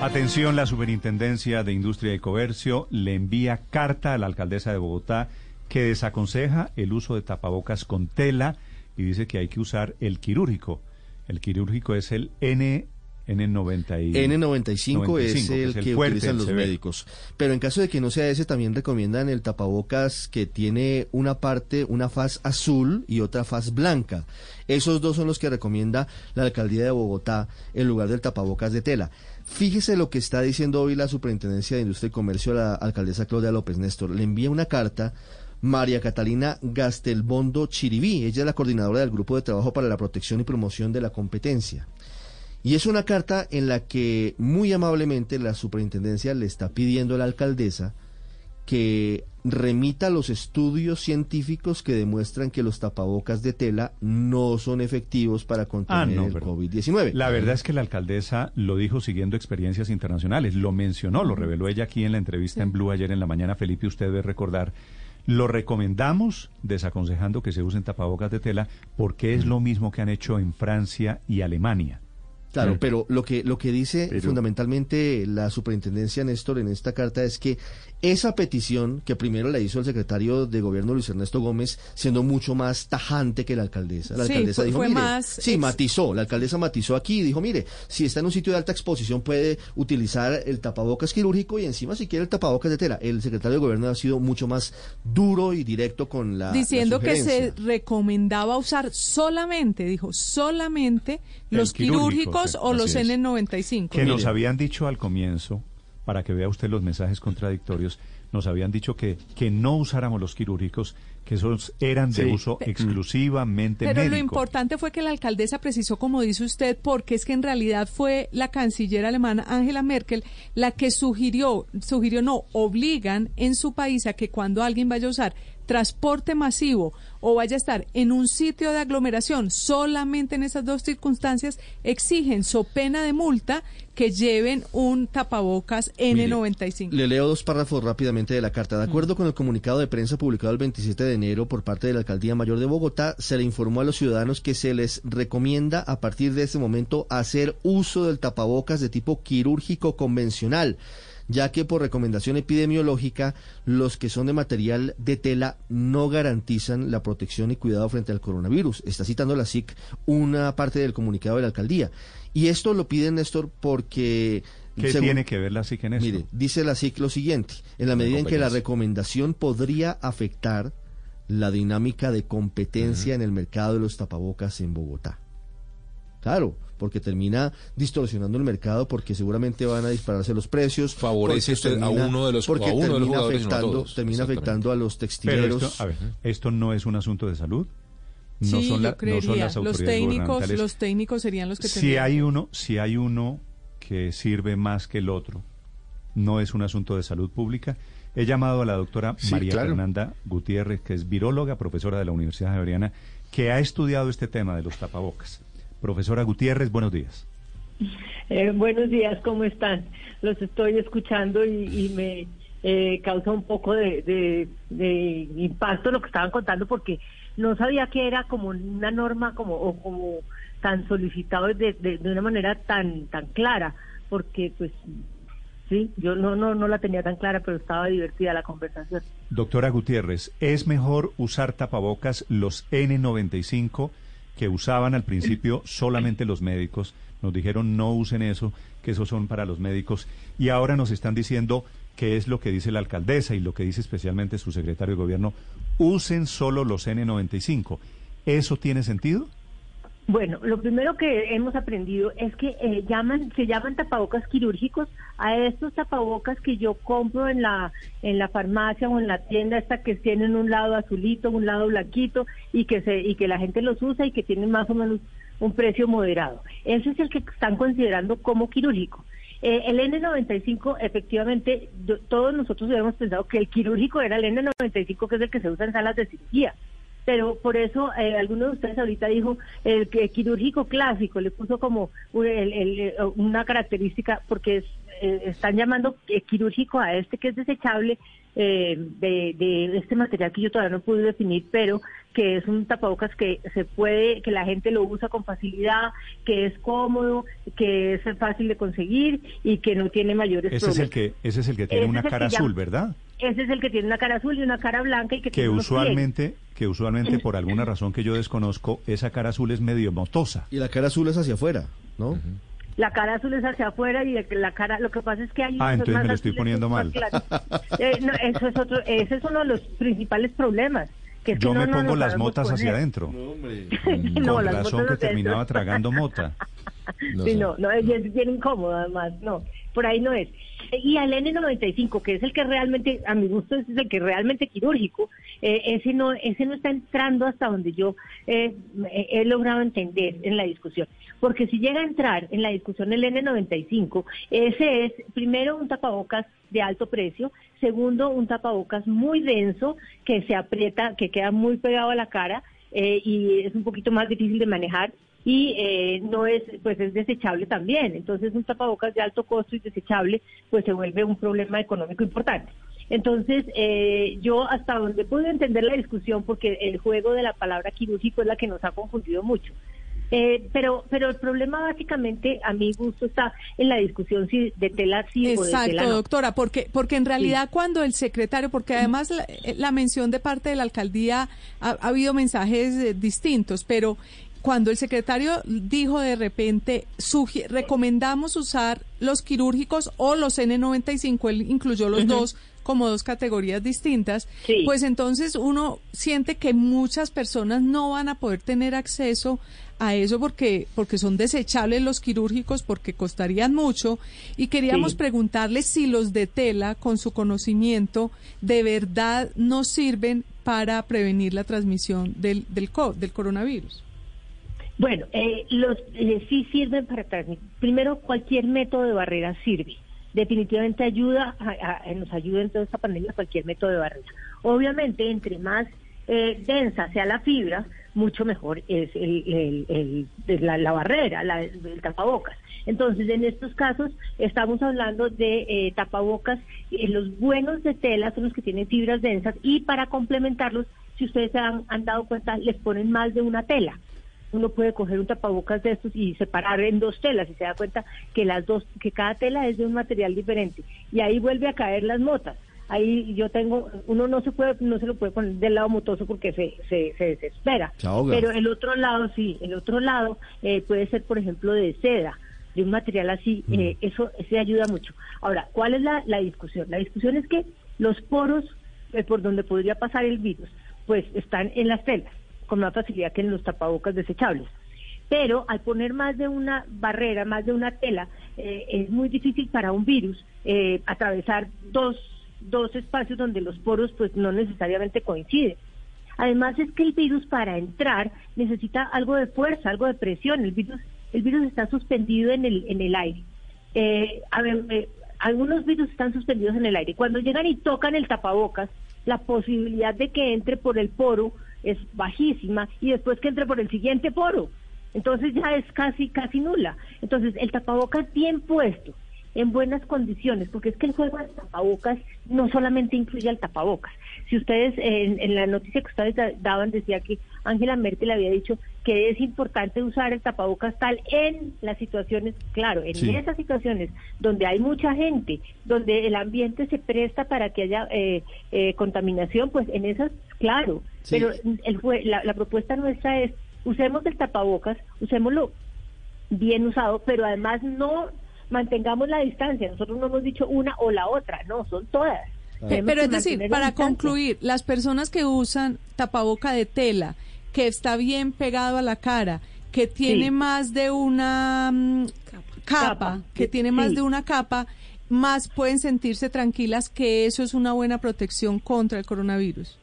Atención, la Superintendencia de Industria y Comercio le envía carta a la alcaldesa de Bogotá que desaconseja el uso de tapabocas con tela y dice que hay que usar el quirúrgico. El quirúrgico es el N N90
N95 es el que utilizan los médicos. Pero en caso de que no sea ese, también recomiendan el tapabocas que tiene una parte, una faz azul y otra faz blanca. Esos dos son los que recomienda la alcaldía de Bogotá en lugar del tapabocas de tela. Fíjese lo que está diciendo hoy la Superintendencia de Industria y Comercio a la alcaldesa Claudia López Néstor. Le envía una carta María Catalina Gastelbondo Chiribí. Ella es la coordinadora del Grupo de Trabajo para la Protección y Promoción de la Competencia. Y es una carta en la que muy amablemente la superintendencia le está pidiendo a la alcaldesa que remita los estudios científicos que demuestran que los tapabocas de tela no son efectivos para contener ah, el COVID-19.
La verdad es que la alcaldesa lo dijo siguiendo experiencias internacionales, lo mencionó, lo reveló ella aquí en la entrevista en Blue ayer en la mañana. Felipe, usted debe recordar lo recomendamos desaconsejando que se usen tapabocas de tela porque es lo mismo que han hecho en Francia y Alemania.
Claro, pero lo que, lo que dice fundamentalmente la superintendencia Néstor en esta carta es que esa petición que primero la hizo el secretario de gobierno Luis Ernesto Gómez, siendo mucho más tajante que la alcaldesa. La alcaldesa dijo, mire, sí, matizó, la alcaldesa matizó aquí y dijo, mire, si está en un sitio de alta exposición puede utilizar el tapabocas quirúrgico y encima si quiere el tapabocas de tela. El secretario de gobierno ha sido mucho más duro y directo con la
Diciendo que se recomendaba usar solamente, dijo, solamente los quirúrgicos o los N95.
Que nos habían dicho al comienzo para que vea usted los mensajes contradictorios, nos habían dicho que, que no usáramos los quirúrgicos, que esos eran de uso exclusivamente
Pero
médico.
lo importante fue que la alcaldesa precisó, como dice usted, porque es que en realidad fue la canciller alemana Angela Merkel la que sugirió, sugirió no, obligan en su país a que cuando alguien vaya a usar transporte masivo o vaya a estar en un sitio de aglomeración, solamente en esas dos circunstancias exigen, so pena de multa, que lleven un tapabocas N95.
Le leo dos párrafos rápidamente de la carta. De acuerdo con el comunicado de prensa publicado el 27 de enero por parte de la Alcaldía Mayor de Bogotá, se le informó a los ciudadanos que se les recomienda a partir de este momento hacer uso del tapabocas de tipo quirúrgico convencional ya que por recomendación epidemiológica los que son de material de tela no garantizan la protección y cuidado frente al coronavirus. Está citando la SIC una parte del comunicado de la alcaldía. Y esto lo pide Néstor porque...
¿Qué tiene que ver la SIC en esto?
Mire, dice la SIC lo siguiente, en la medida en que la recomendación podría afectar la dinámica de competencia en el mercado de los tapabocas en Bogotá. Claro, porque termina distorsionando el mercado porque seguramente van a dispararse los precios.
Favorece a uno de los
porque
a uno
termina
de los jugadores,
afectando,
no a todos.
termina afectando a los
Pero
textileros.
esto, a ver, ¿esto no es un asunto de salud? No
sí,
son, la-
yo creería.
no son las
los
autoridades
técnicos,
gubernamentales.
los técnicos serían los que
si
tendrían-
hay uno, si hay uno que sirve más que el otro, no es un asunto de salud pública. He llamado a la doctora
Sí,
María
claro.
Fernanda Gutiérrez, que es viróloga, profesora de la Universidad Javeriana, que ha estudiado este tema de los tapabocas. Profesora Gutiérrez, buenos días.
Eh, buenos días, ¿cómo están? Los estoy escuchando y, y me eh, causa un poco de, de- de impacto lo que estaban contando porque no sabía que era como una norma como o como tan solicitado de, de, de una manera tan tan clara porque pues sí yo no no no la tenía tan clara pero estaba divertida la conversación
Doctora Gutiérrez, ¿es mejor usar tapabocas los N95 que usaban al principio solamente los médicos? Nos dijeron no usen eso, que esos son para los médicos. Y ahora nos están diciendo que es lo que dice la alcaldesa y lo que dice especialmente su secretario de gobierno, usen solo los N95. ¿Eso tiene sentido?
Bueno, lo primero que hemos aprendido es que eh, llaman, se llaman tapabocas quirúrgicos a estos tapabocas que yo compro en la en la farmacia o en la tienda esta que tienen un lado azulito, un lado blanquito y que se y que la gente los usa y que tienen más o menos un precio moderado. Ese es el que están considerando como quirúrgico. Eh, el N95, efectivamente, yo- todos nosotros habíamos pensado que el quirúrgico era el N95, que es el que se usa en salas de cirugía pero por eso eh, alguno de ustedes ahorita dijo el que quirúrgico clásico le puso como un- el- el- una característica porque es, eh, están llamando eh, quirúrgico a este que es desechable eh, de, de este material que yo todavía no pude definir pero que es un tapabocas que se puede que la gente lo usa con facilidad que es cómodo que es fácil de conseguir y que no tiene mayores
Ese es
problemas
el que, ese es el que tiene
Ese
una
es el
cara azul,
llama-
¿verdad?
Ese es el que tiene una cara azul y una cara blanca y que,
Que usualmente, que usualmente por (laughs) alguna razón que yo desconozco, esa cara azul es medio motosa.
Y la cara azul es hacia afuera, ¿no?
La cara azul es hacia afuera y la cara, lo que pasa es que hay
Ah, entonces
más
me lo estoy poniendo mal.
Eh, no, eso es otro, ese es uno de los principales problemas. Que
Yo me
no
pongo las motas hacia
poner.
adentro.
No,
Con razón que
hacia
terminaba tragando mota. No (laughs)
sí,
sé.
no, no, es bien incómodo además, no, por ahí no es. Y al N95, que es el que realmente, a mi gusto, es el que realmente quirúrgico, eh, ese no ese no está entrando hasta donde yo eh, he logrado entender en la discusión. Porque si llega a entrar en la discusión el N95, ese es primero un tapabocas de alto precio, segundo un tapabocas muy denso que se aprieta, que queda muy pegado a la cara eh, y es un poquito más difícil de manejar y eh, no es pues es desechable también. Entonces un tapabocas de alto costo y desechable pues se vuelve un problema económico importante. Entonces eh, yo hasta donde pude entender la discusión porque el juego de la palabra quirúrgico es la que nos ha confundido mucho. Eh, pero pero el problema básicamente a mi gusto está en la discusión si de tela sí o de tela
Exacto,
no.
doctora, porque porque en realidad cuando el secretario, porque además la, eh, la mención de parte de la alcaldía ha, ha habido mensajes eh, distintos, pero cuando el secretario dijo de repente, recomendamos usar los quirúrgicos o los N95, él incluyó los dos, como dos categorías distintas, pues entonces uno siente que muchas personas no van a poder tener acceso a eso porque porque son desechables los quirúrgicos porque costarían mucho. Y queríamos preguntarles si los de tela con su conocimiento de verdad nos sirven para prevenir la transmisión del del, del coronavirus.
Bueno, eh, los eh, sí sirven para. Primero, cualquier método de barrera sirve. Definitivamente ayuda, nos ayuda en toda esta pandemia cualquier método de barrera. Obviamente, entre más eh, densa sea la fibra, mucho mejor es el, la, barrera, el tapabocas. Entonces, en estos casos, estamos hablando de eh, tapabocas. Los buenos de tela son los que tienen fibras densas y para complementarlos, si ustedes se han, dado cuenta, les ponen más de una tela uno puede coger un tapabocas de estos y separar en dos telas y se da cuenta que las dos que cada tela es de un material diferente y ahí vuelve a caer las motas ahí yo tengo, uno no se puede, no se lo puede poner del lado motoso porque se, se, se desespera. Pero el otro lado sí, el otro lado eh, puede ser, por ejemplo, de seda, de un material así, mm. eh, eso se ayuda mucho. Ahora, ¿cuál es la, la discusión? La discusión es que los poros eh, por donde podría pasar el virus, pues están en las telas, con más facilidad que en los tapabocas desechables. Pero al poner más de una barrera, más de una tela, es muy difícil para un virus atravesar dos dos espacios donde los poros pues no necesariamente coinciden. Además es que el virus para entrar necesita algo de fuerza, algo de presión. El virus, el virus está suspendido en el, en el aire. Eh, a ver, eh, algunos virus están suspendidos en el aire. Cuando llegan y tocan el tapabocas, la posibilidad de que entre por el poro es bajísima y después que entre por el siguiente poro. Entonces ya es casi, casi nula. Entonces el tapabocas bien puesto, en buenas condiciones, porque es que el juego de tapabocas no solamente incluye al tapabocas. Si ustedes en, la noticia que ustedes daban decía que Angela Merkel había dicho que es importante usar el tapabocas tal en las situaciones, claro, en esas situaciones donde hay mucha gente, donde el ambiente se presta para que haya eh, eh, contaminación, pues en esas, claro, pero el, la, la propuesta nuestra es usemos el tapabocas, usémoslo bien usado, pero además no mantengamos la distancia. Nosotros no hemos dicho una o la otra, no, son todas.
Eh, pero es decir, para concluir, las personas que usan tapaboca de tela, que está bien pegado a la cara, que tiene más de una mm, capa, que tiene más de una capa, más pueden sentirse tranquilas que eso es una buena protección contra el coronavirus.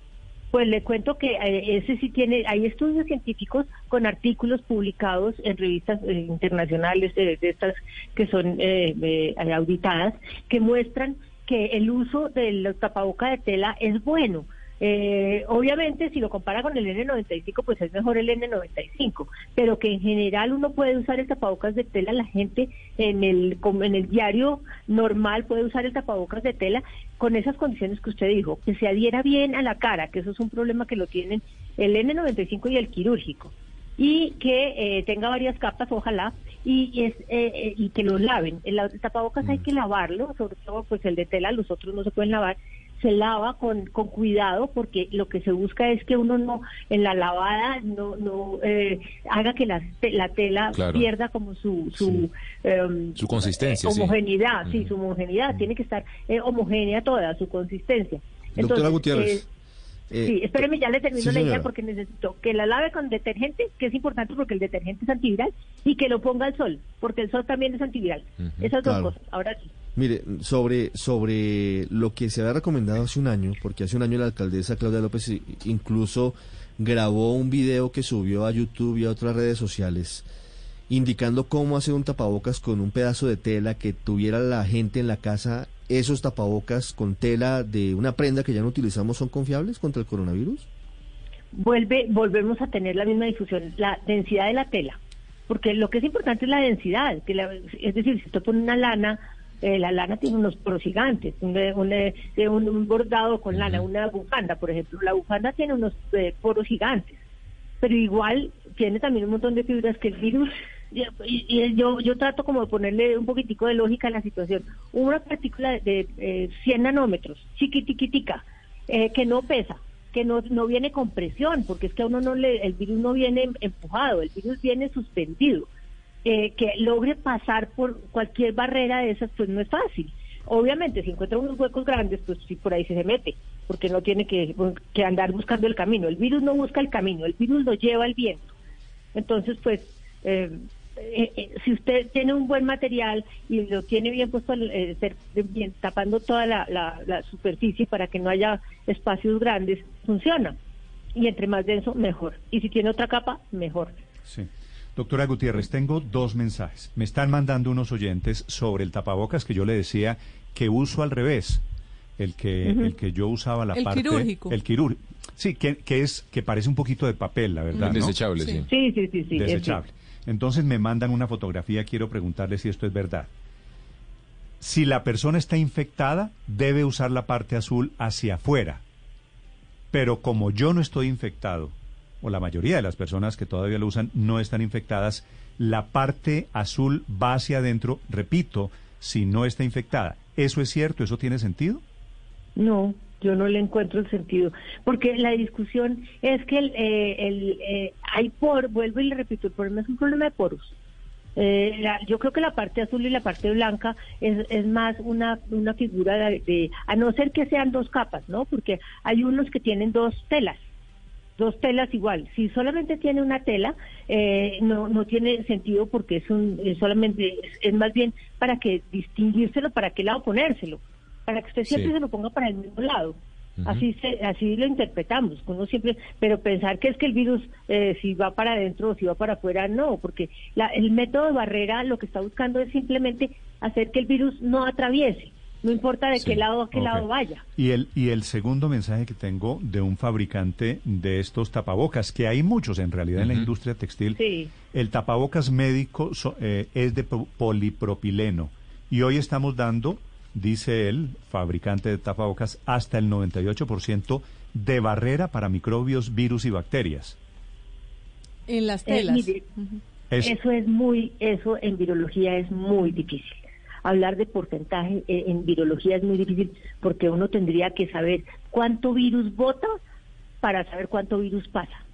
Pues le cuento que eh, ese sí tiene, hay estudios científicos con artículos publicados en revistas eh, internacionales de, estas que son eh, auditadas que muestran que el uso del tapaboca de tela es bueno. Eh, obviamente, si lo compara con el N95, pues es mejor el N95, pero que en general uno puede usar el tapabocas de tela, la gente en el, en el diario normal puede usar el tapabocas de tela con esas condiciones que usted dijo, que se adhiera bien a la cara, que eso es un problema que lo tienen el N95 y el quirúrgico y que eh, tenga varias capas, ojalá, y, es, eh, y que lo laven. El, el tapabocas hay mm. que lavarlo, sobre todo pues el de tela, los otros no se pueden lavar, se lava con, con cuidado porque lo que se busca es que uno no en la lavada no no eh, haga que la, la tela pierda como su su,
em, su consistencia
homogeneidad sí, su homogeneidad. Tiene que estar eh, homogénea toda su consistencia.
Entonces, Doctora Gutiérrez
eh, sí, espéreme, ya le termino la idea porque necesito que la lave con detergente, que es importante porque el detergente es antiviral, y que lo ponga al sol, porque el sol también es antiviral. Esas dos cosas. Ahora sí.
Mire, sobre, sobre lo que se había recomendado hace un año, porque hace un año la alcaldesa Claudia López incluso grabó un video que subió a YouTube y a otras redes sociales indicando cómo hacer un tapabocas con un pedazo de tela que tuviera la gente en la casa. ¿Esos tapabocas con tela de una prenda que ya no utilizamos son confiables contra el coronavirus?
Vuelve, volvemos a tener la misma difusión, la densidad de la tela, porque lo que es importante es la densidad, que es decir, si usted pone una lana eh, la lana tiene unos poros gigantes, un, un, bordado con lana, una bufanda, por ejemplo, la bufanda tiene unos eh, poros gigantes, pero igual tiene también un montón de fibras que el virus, (laughs) y, yo, yo trato como de ponerle un poquitico de lógica a la situación. Una partícula de 100 eh, nanómetros, chiquitiquitica, que no pesa, que no, no viene con presión, porque es que a uno no le, el virus no viene empujado, el virus viene suspendido. Eh, que logre pasar por cualquier barrera de esas, pues no es fácil. Obviamente, si encuentra unos huecos grandes, pues sí, por ahí se, se mete, porque no tiene que, que andar buscando el camino. El virus no busca el camino, el virus lo lleva al viento. Entonces, pues, eh, eh, eh, si usted tiene un buen material y lo tiene bien puesto, eh, tapando toda la, la, superficie para que no haya espacios grandes, funciona. Y entre más denso, mejor. Y si tiene otra capa, mejor.
Sí. Doctora Gutiérrez, tengo dos mensajes. Me están mandando unos oyentes sobre el tapabocas que yo le decía que uso al revés. El que, el que yo usaba la
el
parte...
Quirúrgico.
El quirúrgico. Sí, que, que, es, que parece un poquito de papel, la verdad.
Desechable, sí.
Sí, sí, sí. sí
Desechable. Entonces me mandan una fotografía, quiero preguntarle si esto es verdad. Si la persona está infectada, debe usar la parte azul hacia afuera. Pero como yo no estoy infectado, o la mayoría de las personas que todavía lo usan no están infectadas, la parte azul va hacia adentro, repito, si no está infectada. ¿Eso es cierto? ¿Eso tiene sentido?
No, yo no le encuentro el sentido, porque la discusión es que el, eh, el eh, hay por, vuelvo y le repito, el problema es un problema de poros. Eh, yo creo que la parte azul y la parte blanca es, es más una, una figura de, a no ser que sean dos capas, ¿no? Porque hay unos que tienen dos telas, dos telas igual. Si solamente tiene una tela, eh, no, no tiene sentido porque es un, solamente, es, más bien para que distinguírselo, para qué lado ponérselo para que usted siempre se lo ponga para el mismo lado. Así se, así lo interpretamos, uno siempre, pero pensar que es que el virus eh, si va para adentro o si va para afuera, no, porque la, el método de barrera lo que está buscando es simplemente hacer que el virus no atraviese, no importa de qué lado a qué lado vaya.
Y el y el segundo mensaje que tengo de un fabricante de estos tapabocas, que hay muchos en realidad en la industria textil, el tapabocas médico eh, es de polipropileno y hoy estamos dando dice él, fabricante de tapabocas, hasta el 98% de barrera para microbios, virus y bacterias.
En las eh, telas.
eso es muy, eso en virología es muy difícil. Hablar de porcentaje en virología es muy difícil porque uno tendría que saber cuánto virus vota para saber cuánto virus pasa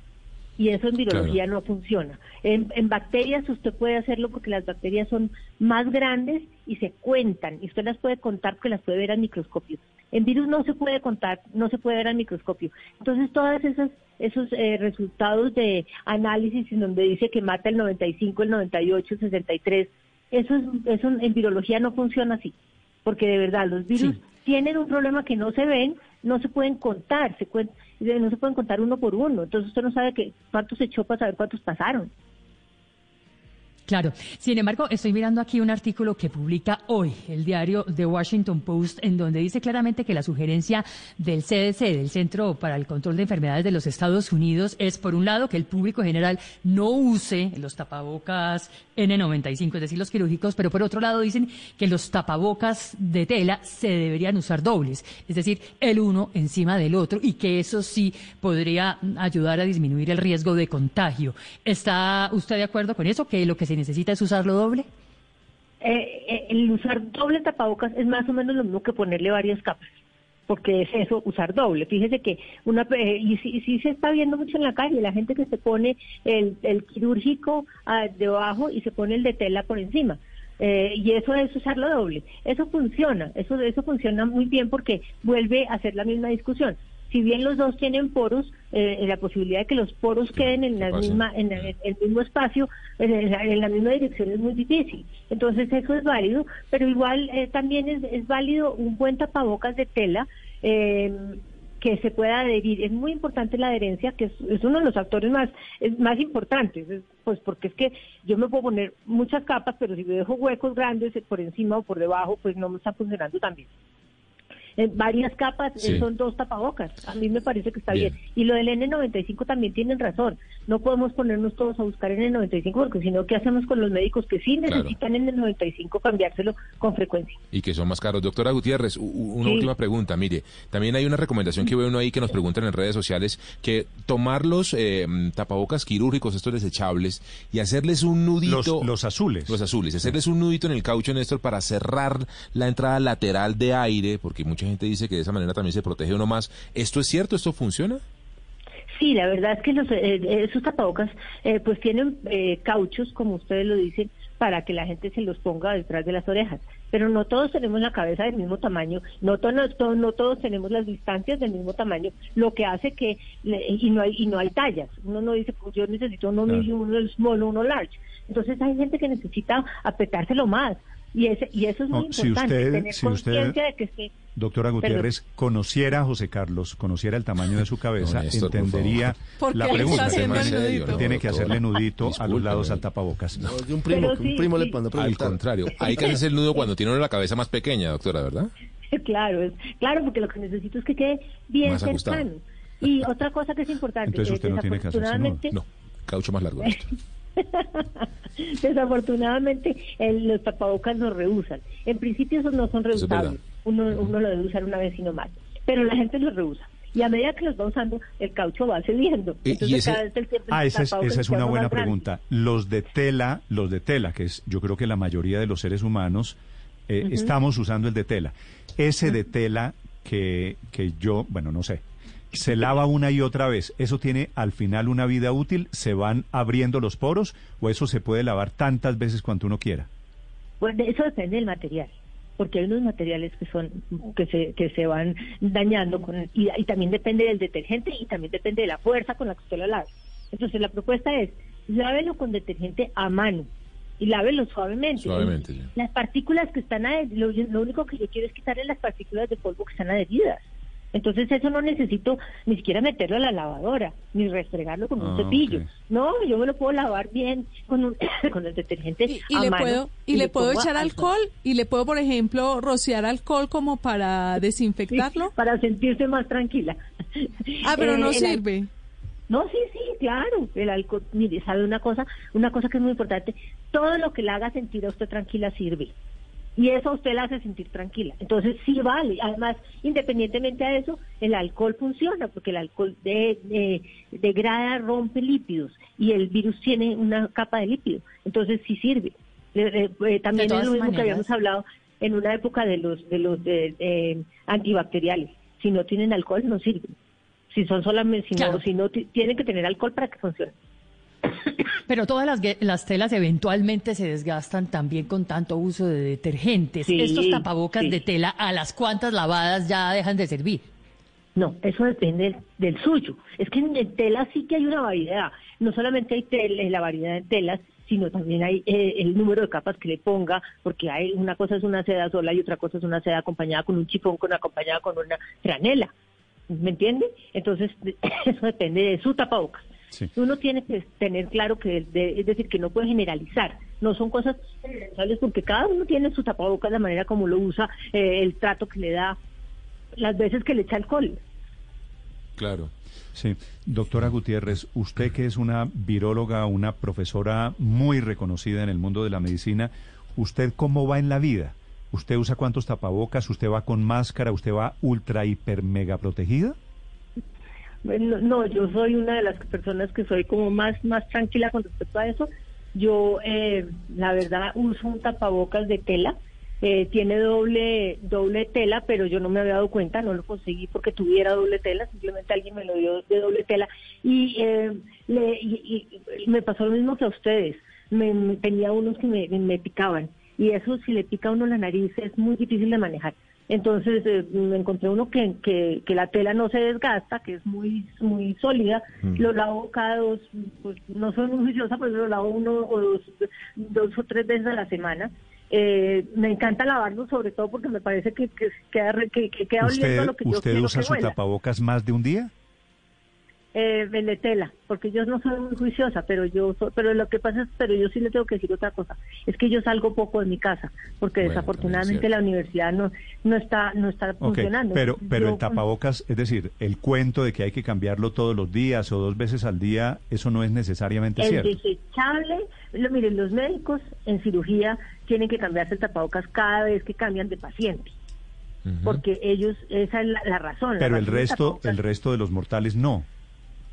y eso en virología no funciona. En, bacterias usted puede hacerlo porque las bacterias son más grandes y se cuentan, y usted las puede contar porque las puede ver al microscopio. En virus no se puede contar, no se puede ver al microscopio. Entonces, todas esas esos eh, resultados de análisis en donde dice que mata el 95, el 98, el 63, eso, es, eso en virología no funciona así, porque de verdad los virus tienen un problema que no se ven, no se pueden contar, se no se pueden contar uno por uno. Entonces usted no sabe que, cuántos echó para saber cuántos pasaron.
Claro. Sin embargo, estoy mirando aquí un artículo que publica hoy el diario The Washington Post, en donde dice claramente que la sugerencia del CDC, del Centro para el Control de Enfermedades de los Estados Unidos, es, por un lado, que el público general no use los tapabocas N95, es decir, los quirúrgicos, pero por otro lado dicen que los tapabocas de tela se deberían usar dobles, es decir, el uno encima del otro, y que eso sí podría ayudar a disminuir el riesgo de contagio. ¿Está usted de acuerdo con eso? Que lo que se necesita es usarlo doble?
Eh, eh, el usar doble tapabocas es más o menos lo mismo que ponerle varias capas, porque es eso, usar doble. Fíjese que una, eh, y si, se está viendo mucho en la calle, la gente que se pone el, el quirúrgico ah, debajo y se pone el de tela por encima. y eso es usarlo doble. Eso funciona, eso, eso funciona muy bien porque vuelve a ser la misma discusión si bien los dos tienen poros, eh, la posibilidad de que los poros queden en la misma, en el, mismo espacio, en la, misma dirección es muy difícil. Entonces eso es válido, pero igual eh, también es, es, válido un buen tapabocas de tela. Eh, que se pueda adherir. Es muy importante la adherencia, que es, uno de los factores más, más importantes, pues porque es que yo me puedo poner muchas capas, pero si me dejo huecos grandes por encima o por debajo, pues no me está funcionando tan bien en varias capas, eh, son dos tapabocas. A mí me parece que está bien. Y lo del N95 también tienen razón. No podemos ponernos todos a buscar N95 porque si no, ¿qué hacemos con los médicos que sí necesitan N95 cambiárselo con frecuencia?
Y que son más caros. Doctora Gutiérrez, una última pregunta. Mire, también hay una recomendación que veo uno ahí que nos preguntan en redes sociales que tomar los eh, tapabocas quirúrgicos, estos desechables, y hacerles un nudito.
Los, azules.
Los azules. Hacerles un nudito en el caucho, Néstor, para cerrar la entrada lateral de aire, porque mucha gente dice que de esa manera también se protege uno más. ¿Esto es cierto? ¿Esto funciona?
Sí, la verdad es que los, eh, esos tapabocas eh, pues tienen eh, cauchos, como ustedes lo dicen, para que la gente se los ponga detrás de las orejas. pero no todos tenemos la cabeza del mismo tamaño, no, todos, no todos tenemos las distancias del mismo tamaño, lo que hace que, y no hay, y no hay tallas, uno no dice, pues yo necesito uno medium, uno small, uno large, entonces hay gente que necesita apretárselo más, y, ese, y eso es muy importante, tener conciencia de que
doctora Gutiérrez, conociera a José Carlos, conociera el tamaño de su cabeza, entendería la pregunta. Tiene que hacerle nudito a los lados al tapabocas.
No, un primo, un primo le pone
Al contrario, (laughs) hay que hacerse el nudo cuando tiene la cabeza más pequeña, doctora, ¿verdad?
Claro, es, claro, porque lo que necesito es que quede bien cercano. Y otra cosa que es importante,
Entonces usted no tiene que hacerse nudo.
No, caucho más largo. (laughs)
Desafortunadamente, los tapabocas nos rehusan. En principio, esos no son reusables. Uno, uno lo debe usar una vez y no más. Pero la gente los rehúsa. Y a medida que los va usando, el caucho va cediendo.
Entonces, cada vez el ah, esa es, esa es una buena pregunta. Los de tela, los de tela, que es yo creo que la mayoría de los seres humanos eh, estamos usando el de tela. Ese de tela que, que yo, bueno, no sé, se lava una y otra vez, ¿eso tiene al final una vida útil? ¿Se van abriendo los poros o eso se puede lavar tantas veces cuanto uno quiera?
Pues eso depende del material, porque hay unos materiales que son que se que se van dañando con, y, también depende del detergente y también depende de la fuerza con la que usted lo lave. Entonces la propuesta es lávelo con detergente a mano y lávelo suavemente.
Suavemente.
Las partículas que están lo, lo único que yo quiero es quitarle las partículas de polvo que están adheridas. Entonces eso no necesito ni siquiera meterlo a la lavadora, ni restregarlo con un ah, cepillo. No, yo me lo puedo lavar bien con, un, (coughs) con el detergente
y, le puedo y, le, puedo echar alcohol y le puedo, por ejemplo, rociar alcohol como para desinfectarlo.
para sentirse más tranquila.
Ah, pero no sirve.
No, sí, sí, claro. El alcohol, mire, sabe una cosa, una cosa que es muy importante. Todo lo que le haga sentir a usted tranquila sirve y eso a usted la hace sentir tranquila. Entonces sí vale. Además, independientemente de eso, el alcohol funciona porque el alcohol de, degrada, rompe lípidos y el virus tiene una capa de lípido. Entonces sí sirve. Eh, también es lo mismo que habíamos hablado en una época de los de los antibacteriales. Si no tienen alcohol no sirven. Si son solamente, si no, si no tienen que tener alcohol para que funcione.
Pero todas las, las, telas eventualmente se desgastan también con tanto uso de detergentes. Estos tapabocas de tela, ¿a las cuantas lavadas ya dejan de servir?
No, eso depende del, suyo. Es que en tela sí que hay una variedad. No solamente hay eh, la variedad de telas, sino también hay eh, el número de capas que le ponga, porque hay una cosa es una seda sola y otra cosa es una seda acompañada con un chifón, con acompañada con una franela. ¿Me entiende? Entonces, (coughs) eso depende de su tapabocas. Uno tiene que tener claro que, es decir, que no puede generalizar. No son cosas generalizables porque cada uno tiene su tapabocas, la manera como lo usa, eh, el trato que le da, las veces que le echa alcohol.
Claro.
Sí, doctora Gutiérrez, usted que es una viróloga, una profesora muy reconocida en el mundo de la medicina, ¿usted cómo va en la vida? ¿Usted usa cuántos tapabocas? ¿Usted va con máscara? ¿Usted va ultra, hiper, mega protegida?
No, yo soy una de las personas que soy como más, más tranquila con respecto a eso. Yo, eh, la verdad, uso un tapabocas de tela. Eh, tiene doble doble tela, pero yo no me había dado cuenta, no lo conseguí porque tuviera doble tela, simplemente alguien me lo dio de doble tela y, eh, le, me pasó lo mismo que a ustedes, me, tenía unos que me, me picaban y eso si le pica uno la nariz es muy difícil de manejar. Entonces eh, me encontré uno que, que, la tela no se desgasta, que es muy muy sólida. Mm. Lo lavo cada dos, pues no soy muy juiciosa, pero lo lavo uno o dos, dos o tres veces a la semana. Eh, me encanta lavarlo, sobre todo porque me parece que, que queda, que, queda oliendo lo que yo
¿Usted usa su tapabocas más de un día?
Eh, de tela, porque yo no soy muy juiciosa, pero yo pero lo que pasa es, pero yo sí le tengo que decir otra cosa, es que yo salgo poco de mi casa, porque desafortunadamente la universidad no no está no está funcionando.
Pero pero el tapabocas, es decir, el cuento de que hay que cambiarlo todos los días o dos veces al día, eso no es necesariamente
el
cierto.
desechable, lo, miren, los médicos en cirugía tienen que cambiarse el tapabocas cada vez que cambian de paciente porque ellos esa es la, razón.
Pero el resto, el resto de los mortales no.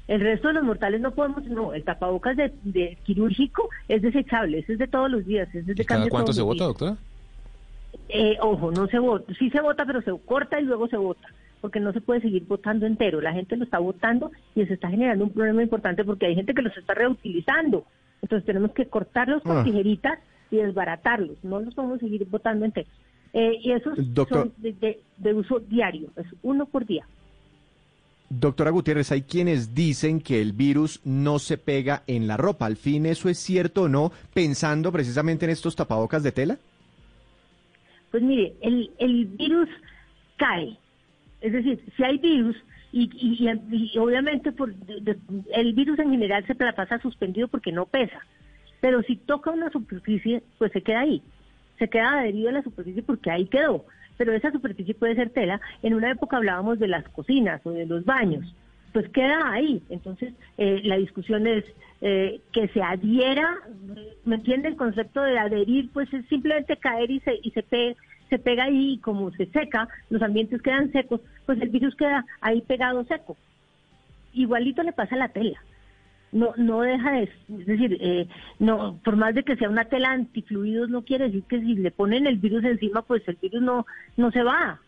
El resto de los mortales no podemos, no, el tapabocas de, quirúrgico es desechable, ese es de todos los días, es de
¿Y cada cuánto se vota, doctora?
Eh, ojo, no se vota, sí se vota, pero se corta y luego se vota, porque no se puede seguir votando entero, la gente lo está votando y se está generando un problema importante porque hay gente que los está reutilizando, entonces tenemos que cortarlos con ah. tijeritas y desbaratarlos, no los podemos seguir votando enteros. Eh, y esos son de, uso diario, es uno por día.
Doctora Gutiérrez, hay quienes dicen que el virus no se pega en la ropa. ¿Al fin eso es cierto o no, pensando precisamente en estos tapabocas de tela?
Pues mire, el, el virus cae. Es decir, si hay virus, y, y, obviamente por, el virus en general se la pasa suspendido porque no pesa. Pero si toca una superficie, pues se queda ahí. Se queda adherido a la superficie porque ahí quedó. Pero esa superficie puede ser tela. En una época hablábamos de las cocinas o de los baños. Pues queda ahí. Entonces, eh, la discusión es eh, que se adhiera. ¿Me entiende el concepto de adherir? Pues es simplemente caer y se, y se, se pega ahí y como se seca, los ambientes quedan secos, pues el virus queda ahí pegado seco. Igualito le pasa a la tela. No, no deja de, es decir, eh, no, por más de que sea una tela antifluidos, no quiere decir que si le ponen el virus encima, pues el virus no, no se va.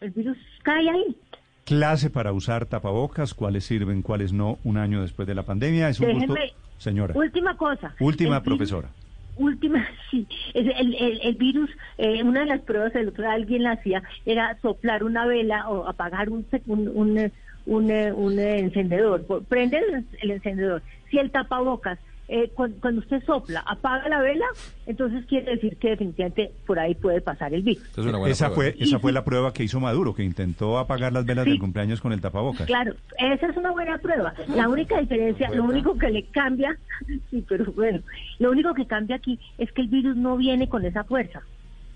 El virus cae ahí.
Clase para usar tapabocas, cuáles sirven, cuáles no, un año después de la pandemia. Es un gusto, señora.
Última cosa.
Última, profesora
última, (laughs) sí, el, el, el virus, eh, una de las pruebas, el otro alguien la hacía, era soplar una vela o apagar un, un, un, un, un encendedor, prende el encendedor. Si el tapabocas eh, cuando, usted sopla, apaga la vela, entonces quiere decir que definitivamente por ahí puede pasar el virus.
esa fue, esa fue la prueba que hizo Maduro, que intentó apagar las velas del cumpleaños con el tapabocas.
Claro, esa es una buena prueba. La única diferencia, lo único que le cambia, (laughs) sí, pero bueno, lo único que cambia aquí es que el virus no viene con esa fuerza.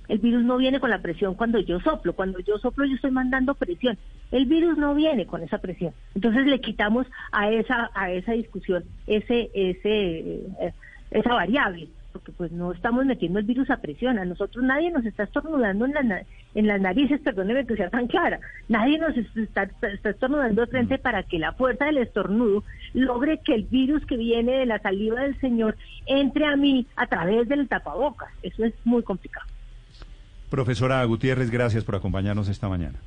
El virus no viene con la presión cuando yo soplo. Cuando yo soplo yo estoy mandando presión. El virus no viene con esa presión. Entonces le quitamos a esa a esa discusión ese ese eh, esa variable porque pues no estamos metiendo el virus a presión. A nosotros nadie nos está estornudando en, la, en las narices, perdóneme que sea tan clara. Nadie nos está, estornudando de frente para que la fuerza del estornudo logre que el virus que viene de la saliva del Señor entre a mí a través del tapabocas. Eso es muy complicado.
Profesora Gutiérrez, gracias por acompañarnos esta mañana.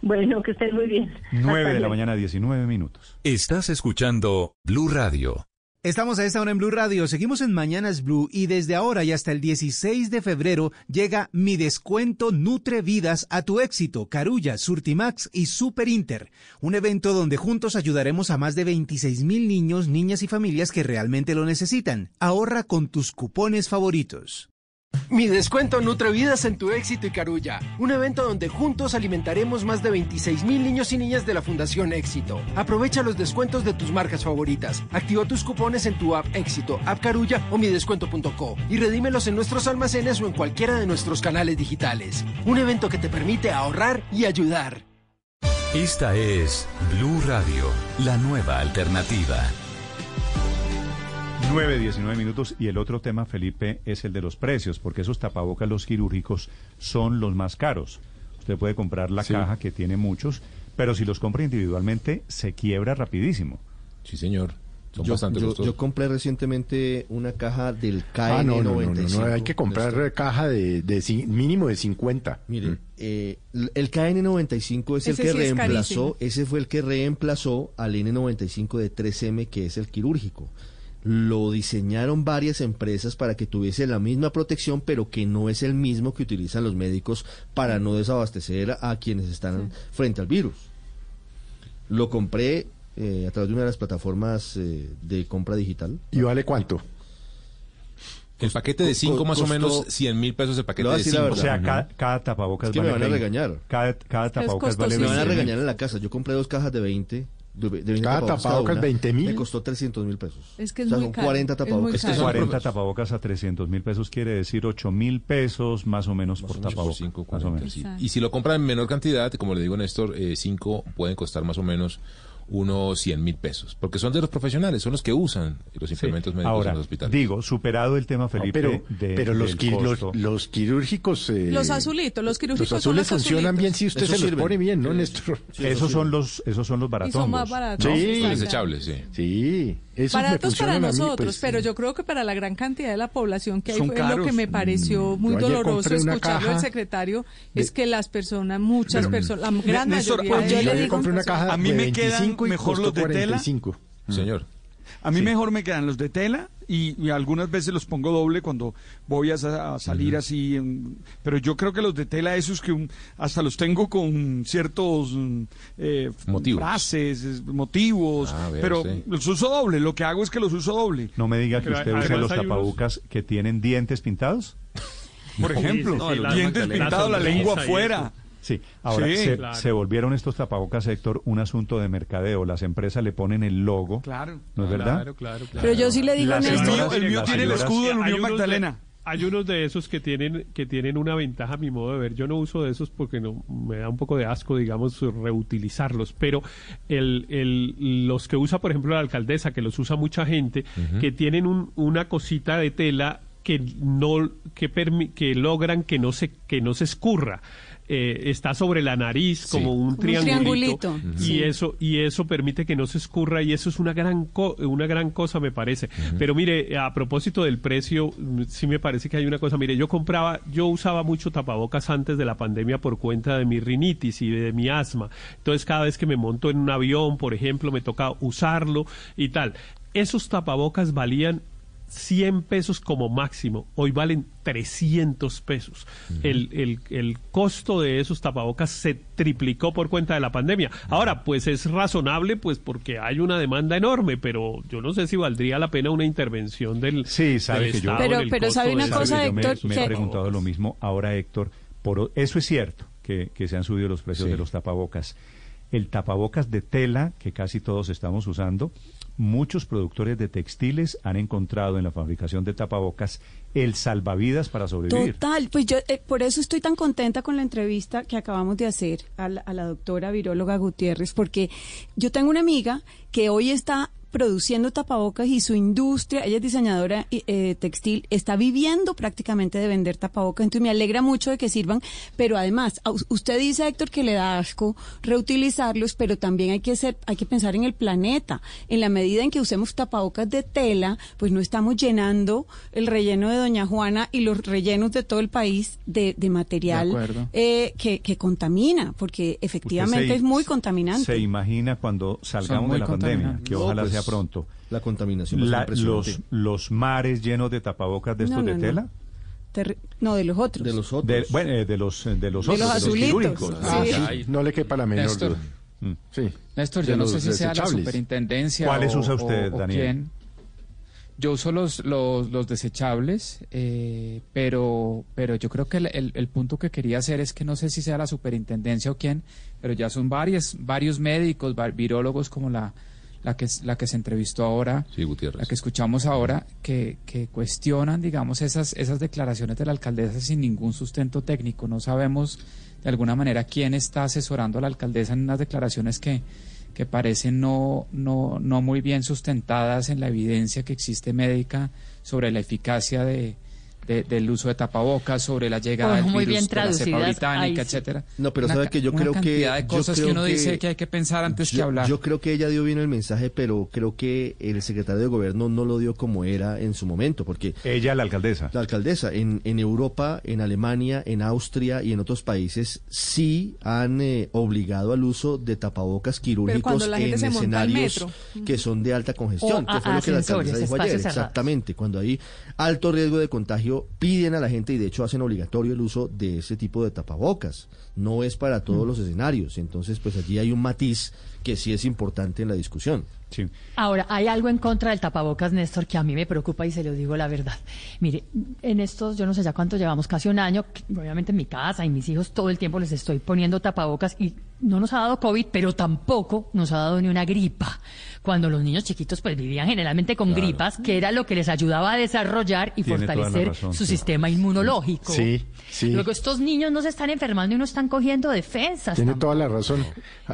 Bueno, que estén muy bien.
9 de la mañana, 19 minutos.
Estás escuchando Blue Radio.
Estamos a esta hora en Blue Radio, seguimos en Mañanas Blue y desde ahora y hasta el 16 de febrero llega mi descuento Nutre Vidas a tu éxito, Carulla, Surtimax y Super Inter, un evento donde juntos ayudaremos a más de 26 mil niños, niñas y familias que realmente lo necesitan. Ahorra con tus cupones favoritos.
Mi descuento Vidas en tu éxito y Carulla. Un evento donde juntos alimentaremos más de 26 mil niños y niñas de la Fundación Éxito. Aprovecha los descuentos de tus marcas favoritas. Activa tus cupones en tu app Éxito, app Carulla o midescuento.co y redímelos en nuestros almacenes o en cualquiera de nuestros canales digitales. Un evento que te permite ahorrar y ayudar.
Esta es Blue Radio, la nueva alternativa.
9, 19 minutos y el otro tema, Felipe, es el de los precios, porque esos tapabocas los quirúrgicos son los más caros. Usted puede comprar la caja que tiene muchos, pero si los compra individualmente se quiebra rapidísimo.
Sí, señor.
Son yo, bastante yo, yo, compré recientemente una caja del KN95. Ah,
no, no, no, hay que comprar caja de, de, mínimo de 50.
Mire, mm. eh, el KN95 es el que reemplazó, ese fue el que reemplazó al N95 de 3M, que es el quirúrgico lo diseñaron varias empresas para que tuviese la misma protección, pero que no es el mismo que utilizan los médicos para no desabastecer a quienes están frente al virus. Lo compré eh, a través de una de las plataformas eh, de compra digital.
¿Y vale cuánto?
El paquete de 5 más o menos 100 mil pesos el paquete de 5.
O sea, cada, cada tapabocas
es que me van a regañar.
Cada, cada tapabocas vale
Me van a regañar en la casa. Yo compré dos cajas de 20
de, Cada tapabocas 20 mil.
Me costó 300 mil pesos.
Es que es muy son
40 tapabocas.
Es, que 40 tapabocas a 300 mil pesos quiere decir 8 mil pesos más o menos por tapabocas.
Y si lo compran en menor cantidad, como le digo Néstor, 5 eh, pueden costar más o menos unos 100 mil pesos, porque son de los profesionales, son los que usan los implementos médicos
Ahora,
en los hospitales.
Digo, superado el tema, Felipe.
pero, pero los, los, quirúrgicos.
Eh, los azulitos, los quirúrgicos.
Los azules funcionan bien si usted se los pone bien, ¿no, Néstor?
esos, son los, esos son los baratones.
son más baratos.
Sí, desechables, sí.
Sí.
Baratos para nosotros, pues, pero yo creo que para la gran cantidad de la población que hay fue lo que me pareció mm, muy doloroso escucharlo el secretario, es que las personas, muchas personas, la gran mayoría
yo le compré una caja
a mí me quedan mejor los de tela.
Señor.
A mí mejor me quedan los de tela y, algunas veces los pongo doble cuando voy a, salir así. pero yo creo que los de tela, esos que hasta los tengo con ciertos eh,
motivos.
frases, motivos, pero los uso doble. Lo que hago es que los uso doble.
No me diga que usted usa los tapabocas que tienen dientes pintados.
Por ejemplo, dientes pintados, la lengua afuera.
Sí, ahora se, volvieron estos tapabocas, Héctor, un asunto de mercadeo. Las empresas le ponen el logo.
Claro.
¿No es verdad?
Claro, claro, Pero yo sí le digo a
Néstor. El mío, tiene el escudo de la Unión Magdalena.
hay unos de esos que tienen que tienen una ventaja a mi modo de ver. Yo no uso de esos porque no me da un poco de asco, digamos, reutilizarlos. Pero el, el, los que usa, por ejemplo, la alcaldesa, que los usa mucha gente, que tienen un, una cosita de tela que no que, que logran que no se que no se escurra eh, está sobre la nariz como un triangulito, y eso y eso permite que no se escurra y eso es una gran una gran cosa me parece. Pero mire a propósito del precio sí me parece que hay una cosa. Mire yo compraba yo usaba mucho tapabocas antes de la pandemia por cuenta de mi rinitis y de mi asma. Entonces cada vez que me monto en un avión por ejemplo me toca usarlo y tal. Esos tapabocas valían 100 pesos como máximo, hoy valen 300 pesos. el, el, el, costo de esos tapabocas se triplicó por cuenta de la pandemia. Ahora, pues es razonable, pues porque hay una demanda enorme, pero yo no sé si valdría la pena una intervención del,
sí, sabe que yo,
Pero, pero sabe una cosa, Héctor.
Me, he preguntado lo mismo. Ahora, Héctor, por, eso es cierto, que, que se han subido los precios de los tapabocas. El tapabocas de tela, que casi todos estamos usando, muchos productores de textiles han encontrado en la fabricación de tapabocas el salvavidas para sobrevivir.
Total, pues yo eh, por eso estoy tan contenta con la entrevista que acabamos de hacer a la, a la doctora viróloga Gutiérrez, porque yo tengo una amiga que hoy está produciendo tapabocas y su industria, ella es diseñadora eh, textil, está viviendo prácticamente de vender tapabocas. Entonces me alegra mucho de que sirvan, pero además, usted dice, Héctor, que le da asco reutilizarlos, pero también hay que ser, hay que pensar en el planeta. En la medida en que usemos tapabocas de tela, pues no estamos llenando el relleno de Doña Juana y los rellenos de todo el país de, material eh, que, que, contamina, porque efectivamente es muy contaminante.
¿Se imagina cuando salgamos de la pandemia? Que ojalá pues, sea pronto.
La contaminación.
los, los mares llenos de tapabocas de estos de tela.
no, de los otros.
De los otros.
De, bueno, eh, de los, de los
otros.
azulitos.
Ah, no le quepa la menor
Néstor,
mm.
Sí. Néstor, yo no sé si sea la superintendencia
¿Cuáles usa usted, Daniel?
Yo uso los, los, los desechables, eh, pero, pero yo creo que el, el, punto que quería hacer es que no sé si sea la superintendencia o quién, pero ya son varios, varios médicos, virólogos como la la que, la que se entrevistó ahora, la que escuchamos ahora, que, que cuestionan, digamos, esas, esas declaraciones de la alcaldesa sin ningún sustento técnico. No sabemos de alguna manera quién está asesorando a la alcaldesa en unas declaraciones que, que parecen no, no, no muy bien sustentadas en la evidencia que existe médica sobre la eficacia de, del uso de tapabocas, sobre la llegada del virus de la cepa británica, etcétera.
No, pero sabe que yo creo que
de cosas que uno dice que hay que pensar antes
que
hablar.
Yo creo que ella dio bien el mensaje, pero creo que el secretario de gobierno no lo dio como era en su momento, porque
ella la alcaldesa.
La alcaldesa en, en Europa, en Alemania, en Austria y en otros países sí han eh, obligado al uso de tapabocas quirúrgicos en escenarios que son de alta congestión, que fue lo que la alcaldesa dijo ayer, exactamente, cuando hay alto riesgo de contagio piden a la gente y de hecho hacen obligatorio el uso de ese tipo de tapabocas. No es para todos mm. los escenarios. Entonces, pues allí hay un matiz que sí es importante en la discusión.
Ahora, hay algo en contra del tapabocas, Néstor, que a mí me preocupa y se lo digo la verdad. Mire, en estos, yo no sé ya cuánto llevamos, casi un año, obviamente en mi casa y mis hijos todo el tiempo les estoy poniendo tapabocas y no nos ha dado COVID, pero tampoco nos ha dado ni una gripa cuando los niños chiquitos pues vivían generalmente con gripas, que era lo que les ayudaba a desarrollar y fortalecer su sistema inmunológico.
Sí, sí.
Luego estos niños no se están enfermando y no están cogiendo defensas.
Tiene toda la razón.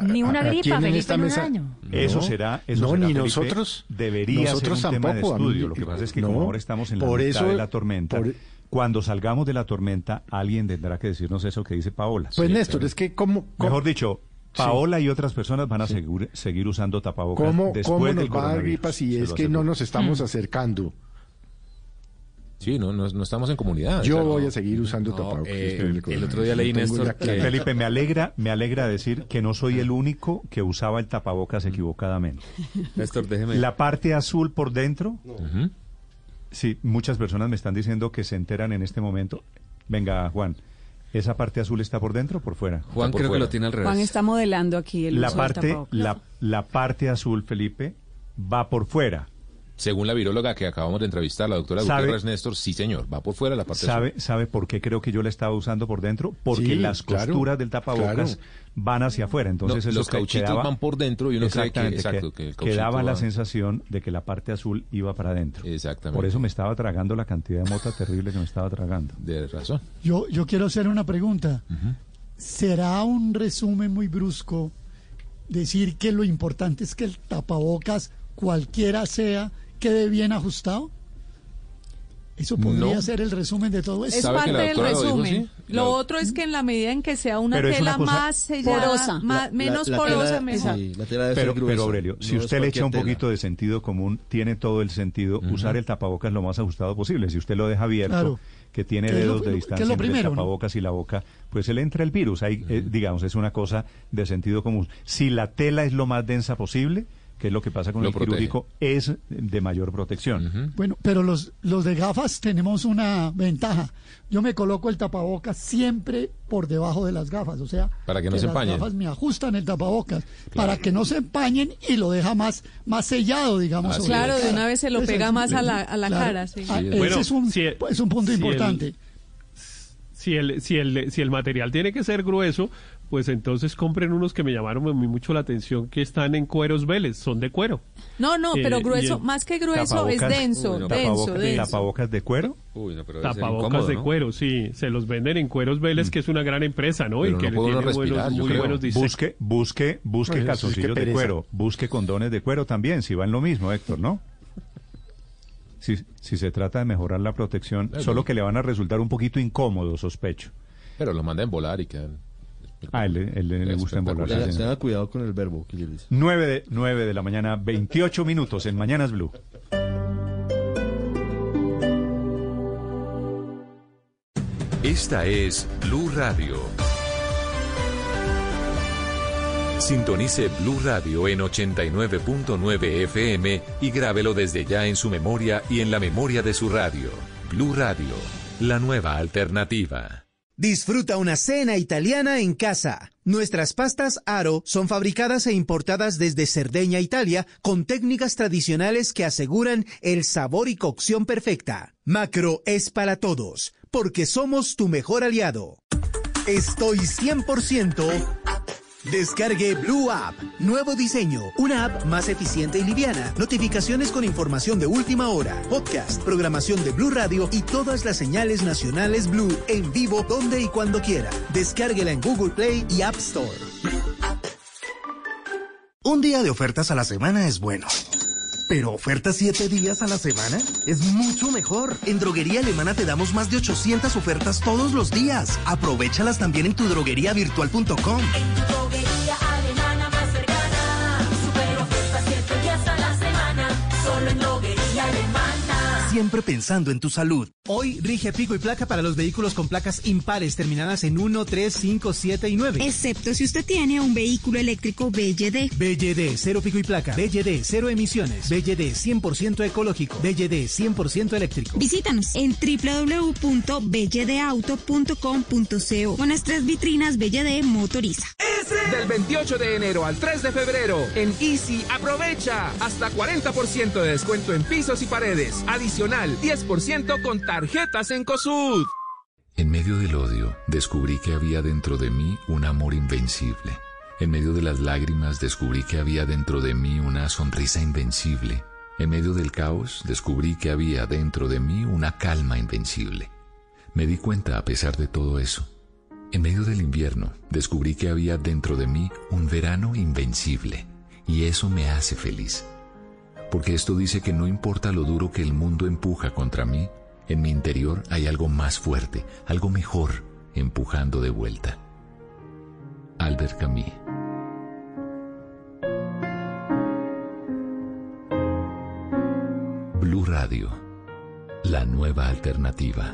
Ni una gripa, Felipe, un año.
Eso será, eso
no, ni nosotros.
Debería nosotros ser un tampoco, tema de estudio. lo que pasa es que como ahora estamos en la mitad de la tormenta, cuando salgamos de la tormenta, alguien tendrá que decirnos eso que dice Paola.
Pues Néstor, es que como...
Mejor dicho, Paola y otras personas van a seguir, usando tapabocas
¿Cómo,
después
¿cómo
nos
va a dar gripa si es que no nos estamos mm. acercando?
Sí, no, no, estamos en comunidad.
Yo voy a seguir usando tapabocas.
Eh, el otro día leí Néstor que...
Felipe, me alegra, me alegra decir que no soy el único que usaba el tapabocas equivocadamente.
Néstor, déjeme...
La parte azul por dentro Sí, muchas personas me están diciendo que se enteran en este momento. Venga, Juan. ¿Esa parte azul está por dentro o por fuera?
Juan creo que lo tiene al revés.
Juan está modelando aquí el
la
uso
parte, la, la parte azul, Felipe, va por fuera.
Según la viróloga que acabamos de entrevistar, la doctora Gutiérrez Néstor, sí señor, va por fuera la parte
¿Sabe,
azul.
¿Sabe por qué creo que yo la estaba usando por dentro? Porque
Sí,
las
claro,
costuras del tapabocas van hacia afuera. Entonces
No,
eso
los
que
cauchitos
quedaba-
van por dentro y uno cree que- exacto, que el
que daba
cauchito
la sensación de que la parte azul iba para adentro.
Exactamente.
Por eso me estaba tragando la cantidad de mota (laughs) terrible que me estaba tragando.
De razón.
Yo, yo quiero hacer una pregunta. ¿Será un resumen muy brusco decir que lo importante es que el tapabocas, cualquiera sea, quede bien ajustado? ¿Eso podría
No.
ser el resumen de todo esto?
Es parte del resumen. Lo otro es que en la medida en que sea una tela
una
más sellada, Porosa.
La-
más- menos
la
porosa,
tela-
mejor.
sí, la tela debe
Pero, pero Aurelio, si
no
usted le echa un
tela.
poquito de sentido común, tiene todo el sentido usar el tapabocas lo más ajustado posible. Si usted lo deja abierto,
Claro.
que tiene
lo-
dedos de distancia
lo
entre
primero,
el
¿no?
tapabocas y la boca, pues se le entra el virus. Ahí, eh, digamos, es una cosa de sentido común. Si la tela es lo más densa posible, que es lo que pasa con
Lo
el
protege.
quirúrgico, es de mayor protección.
Bueno, pero los, los de gafas tenemos una ventaja. Yo me coloco el tapabocas siempre por debajo de las gafas, o sea,
Para que no se
las
empañen.
gafas me ajustan el tapabocas para que no se empañen y lo deja más, más sellado, digamos.
Claro,
la
de una vez se lo
Ese
pega
es-
más a la- a la cara, sí.
Ah,
Sí,
ese
bueno,
es, un,
si-
es un punto
si el-
importante.
Si el, si, el, si el material tiene que ser grueso, pues entonces compren unos que me llamaron a mí mucho la atención que están en cueros Vélez, son de cuero.
No, no,
Eh,
pero grueso,
el-
más que grueso, es denso,
Uy, no,
denso,
tapabocas,
denso.
tapabocas de cuero.
Uy, no, pero
Tapabocas
incómodo,
de
¿no?
cuero, sí, se los venden en cueros Vélez, que es una gran empresa, ¿no?
Pero
y que tiene
respirar,
buenos, muy
creo.
buenos diseños.
Busque, busque, busque
Ay,
calzoncillos de cuero, busque condones de cuero también, si van lo mismo, Héctor, ¿no? Si, si se trata de mejorar la protección,
Claro.
solo que le van a resultar un poquito incómodos, sospecho.
Pero lo manda a volar y quedan.
Ah, él, él- él le gusta embolarse.
Tenga, cuidado con el verbo que yo le dice.
9 de, 9 de la mañana, 28 minutos en Mañanas Blue.
Esta es Blue Radio. Sintonice Blue Radio en 89.9 FM y grábelo desde ya en su memoria y en la memoria de su radio. Blue Radio, la nueva alternativa.
Disfruta una cena italiana en casa. Nuestras pastas Aro son fabricadas e importadas desde Cerdeña, Italia, con técnicas tradicionales que aseguran el sabor y cocción perfecta. Macro es para todos, porque somos tu mejor aliado. Estoy 100%. Descargue Blue App. Nuevo diseño. Una app más eficiente y liviana. Notificaciones con información de última hora. Podcast, programación de Blue Radio y todas las señales nacionales Blue en vivo donde y cuando quiera. Descárguela en Google Play y App Store.
Un día de ofertas a la semana es bueno. Pero ofertas siete días a la semana es mucho mejor. En Droguería Alemana te damos más de 800 ofertas todos los días. Aprovechalas también en tu drogueriavirtual.com.
Droguería
Siempre pensando en tu salud.
Hoy rige pico y placa para los vehículos con placas impares terminadas en 1, 3, 5, 7 y 9.
Excepto si usted tiene un vehículo eléctrico BYD.
BYD, cero pico y placa. BYD, cero emisiones. BYD, 100% ecológico. BYD, 100% eléctrico.
Visítanos en www.belledeauto.com.co con nuestras vitrinas BYD Motoriza.
Del 28 de enero al 3 de febrero, en Easy aprovecha hasta 40% de descuento en pisos y paredes. Adicional, 10% con tarjetas en COSUD.
En medio del odio, descubrí que había dentro de mí un amor invencible. En medio de las lágrimas, descubrí que había dentro de mí una sonrisa invencible. En medio del caos, descubrí que había dentro de mí una calma invencible. Me di cuenta a pesar de todo eso. En medio del invierno, descubrí que había dentro de mí un verano invencible. Y eso me hace feliz. Porque esto dice que no importa lo duro que el mundo empuja contra mí, en mi interior hay algo más fuerte, algo mejor, empujando de vuelta. Albert Camus. Blue Radio, la nueva alternativa.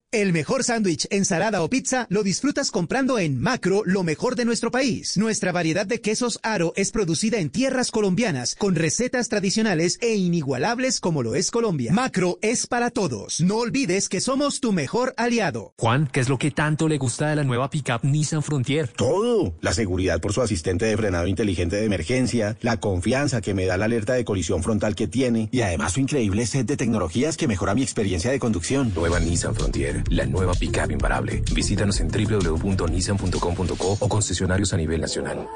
El mejor sándwich, ensalada o pizza lo disfrutas comprando en Macro, lo mejor de nuestro país. Nuestra variedad de quesos Aro es producida en tierras colombianas, con recetas tradicionales e inigualables como lo es Colombia. Macro es para todos. No olvides que somos tu mejor aliado.
Juan, ¿qué es lo que tanto le gusta de la nueva pickup Nissan Frontier?
Todo. La seguridad por su asistente de frenado inteligente de emergencia, la confianza que me da la alerta de colisión frontal que tiene y además su increíble set de tecnologías que mejora mi experiencia de conducción.
Nueva Nissan Frontier, la nueva pickup imparable. Visítanos en www.nissan.com.co o concesionarios a nivel nacional.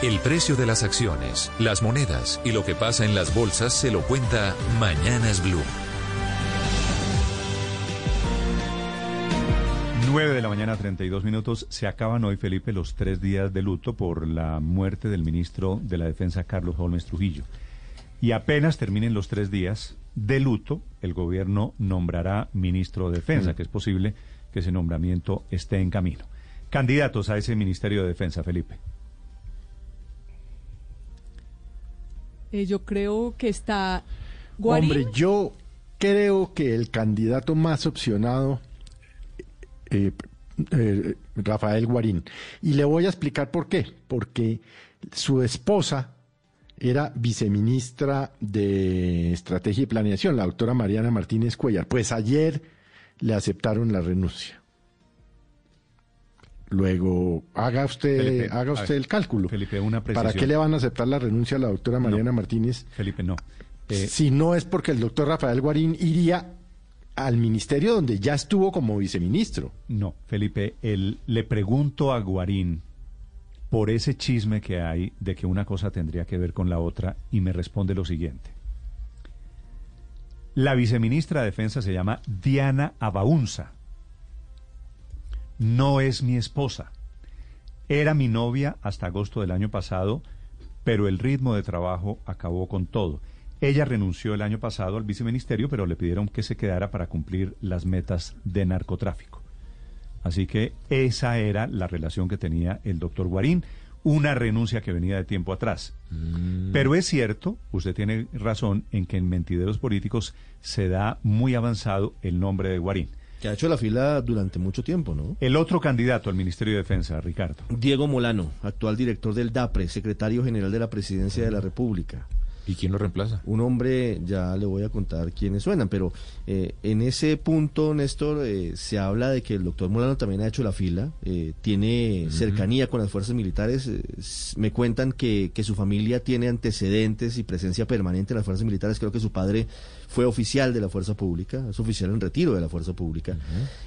El precio de las acciones, las monedas y lo que pasa en las bolsas se lo cuenta Mañanas Blue.
9 de la mañana, 32 minutos. Se acaban hoy, Felipe, los tres días de luto por la muerte del ministro de la Defensa, Carlos Holmes Trujillo. Y apenas terminen los tres días de luto, el gobierno nombrará ministro de Defensa,
Mm.
que es posible que ese nombramiento esté en camino. Candidatos a ese Ministerio de Defensa, Felipe.
Eh, yo creo que está Guarín.
Hombre, yo creo que el candidato más opcionado, eh, eh, Rafael Guarín. Y le voy a explicar por qué. Porque su esposa era viceministra de Estrategia y Planeación, la doctora Mariana Martínez Cuellar. Pues ayer le aceptaron la renuncia. Luego, haga usted,
Felipe,
haga usted
ver,
el cálculo.
Felipe, una
¿Para
precisión.
qué le van a aceptar la renuncia a la doctora Mariana Martínez?
Felipe, no. Eh,
si no es porque el doctor Rafael Guarín iría al ministerio donde ya estuvo como viceministro.
No, Felipe, el- le pregunto a Guarín por ese chisme que hay de que una cosa tendría que ver con la otra y me responde lo siguiente. La viceministra de Defensa se llama Diana Abaunza. No es mi esposa. Era mi novia hasta agosto del año pasado, pero el ritmo de trabajo acabó con todo. Ella renunció el año pasado al viceministerio, pero le pidieron que se quedara para cumplir las metas de narcotráfico. Así que esa era la relación que tenía el doctor Guarín, una renuncia que venía de tiempo atrás. Pero es cierto, usted tiene razón, en que en mentideros políticos se da muy avanzado el nombre de Guarín.
Que ha hecho la fila durante mucho tiempo, ¿no?
El otro candidato al Ministerio de Defensa, Ricardo.
Diego Molano, actual director del DAPRE, secretario general de la Presidencia de la República.
¿Y quién lo reemplaza?
Un hombre, ya le voy a contar quiénes suenan, pero eh, en ese punto, Néstor, eh, se habla de que el doctor Molano también ha hecho la fila, eh, tiene cercanía con las fuerzas militares, eh, me cuentan que, que su familia tiene antecedentes y presencia permanente en las fuerzas militares, creo que su padre fue oficial de la fuerza pública, es oficial en retiro de la fuerza pública,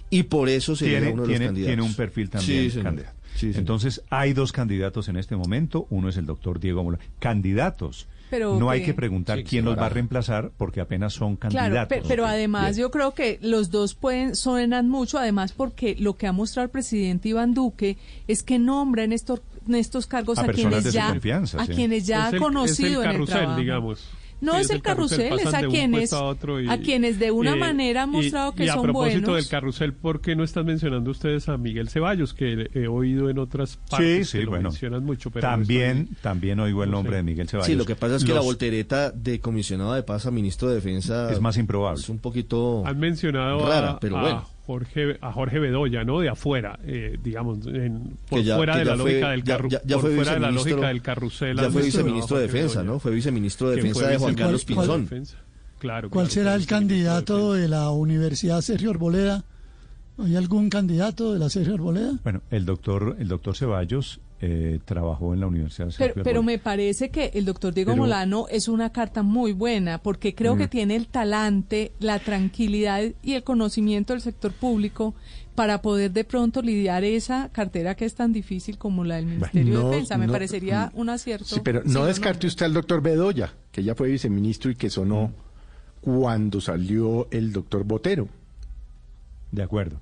y por eso sería
Tiene,
uno de
tiene-
los candidatos.
tiene un perfil también
Sí,
candidato.
Sí.
Entonces, hay dos candidatos en este momento. Uno es el doctor Diego Molano. Candidatos.
Pero
no hay
que-
preguntar
Sí,
quién los va a reemplazar porque apenas son
Claro,
candidatos.
pe- pero además yo creo que los dos pueden suenan mucho, además porque lo que ha mostrado el presidente Iván Duque es que nombra en estos en estos cargos
A
quienes ya
confianza,
a
sí.
quienes ya
Es
ha
el-
conocido
es el
en el trabajo.
digamos.
No es el carrusel, es
pasan
a quienes
a otro y-
a quienes de una
eh,
manera han
y-
mostrado que
y a
son
propósito
buenos.
del carrusel, ¿por qué no están mencionando ustedes a Miguel Ceballos, que he oído en otras partes
Sí, sí,
que lo
bueno.
mencionan mucho? Pero no
también,
estoy-
también oigo el
no
nombre
sé.
de Miguel Ceballos.
Sí, lo que pasa es que la
Los-
voltereta de comisionado de paz a ministro de defensa
Es más improbable.
Es un poquito
Han mencionado
rara,
a,
pero
a
bueno.
Jorge, a Jorge Bedoya, ¿no? De afuera, eh, digamos, en- por
ya-
fuera de la
fue-
lógica del
ya-
carru-
ya- ya
por
fue
fuera de la
viceministro-
lógica del carrusel.
Ya fue viceministro de defensa,
Bedoya.
¿no? Fue viceministro de defensa de Juan Carlos
¿cuál- cuál
Pinzón.
Claro,
¿Cuál
claro,
será el candidato de la Universidad Sergio Arboleda? ¿Hay algún candidato de la Sergio Arboleda?
Bueno, el doctor, el doctor Ceballos eh, trabajó en la Universidad de
Pero,
Sergio
pero
Arboleda.
me parece que el doctor Diego
Pero-
Molano es una carta muy buena porque creo
Mm.
que tiene el talante, la tranquilidad y el conocimiento del sector público para poder de pronto lidiar esa cartera que es tan difícil como la del Ministerio
no,
de Defensa. Me
no,
parecería
mm,
un acierto.
Sí, pero
¿sí
no descarte usted al doctor Bedoya, que ya fue viceministro y que sonó
Mm.
cuando salió el doctor Botero.
De acuerdo.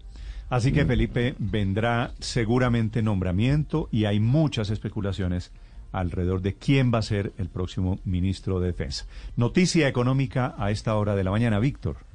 Así que Felipe vendrá seguramente nombramiento y hay muchas especulaciones alrededor de quién va a ser el próximo ministro de Defensa. Noticia económica a esta hora de la mañana, Víctor.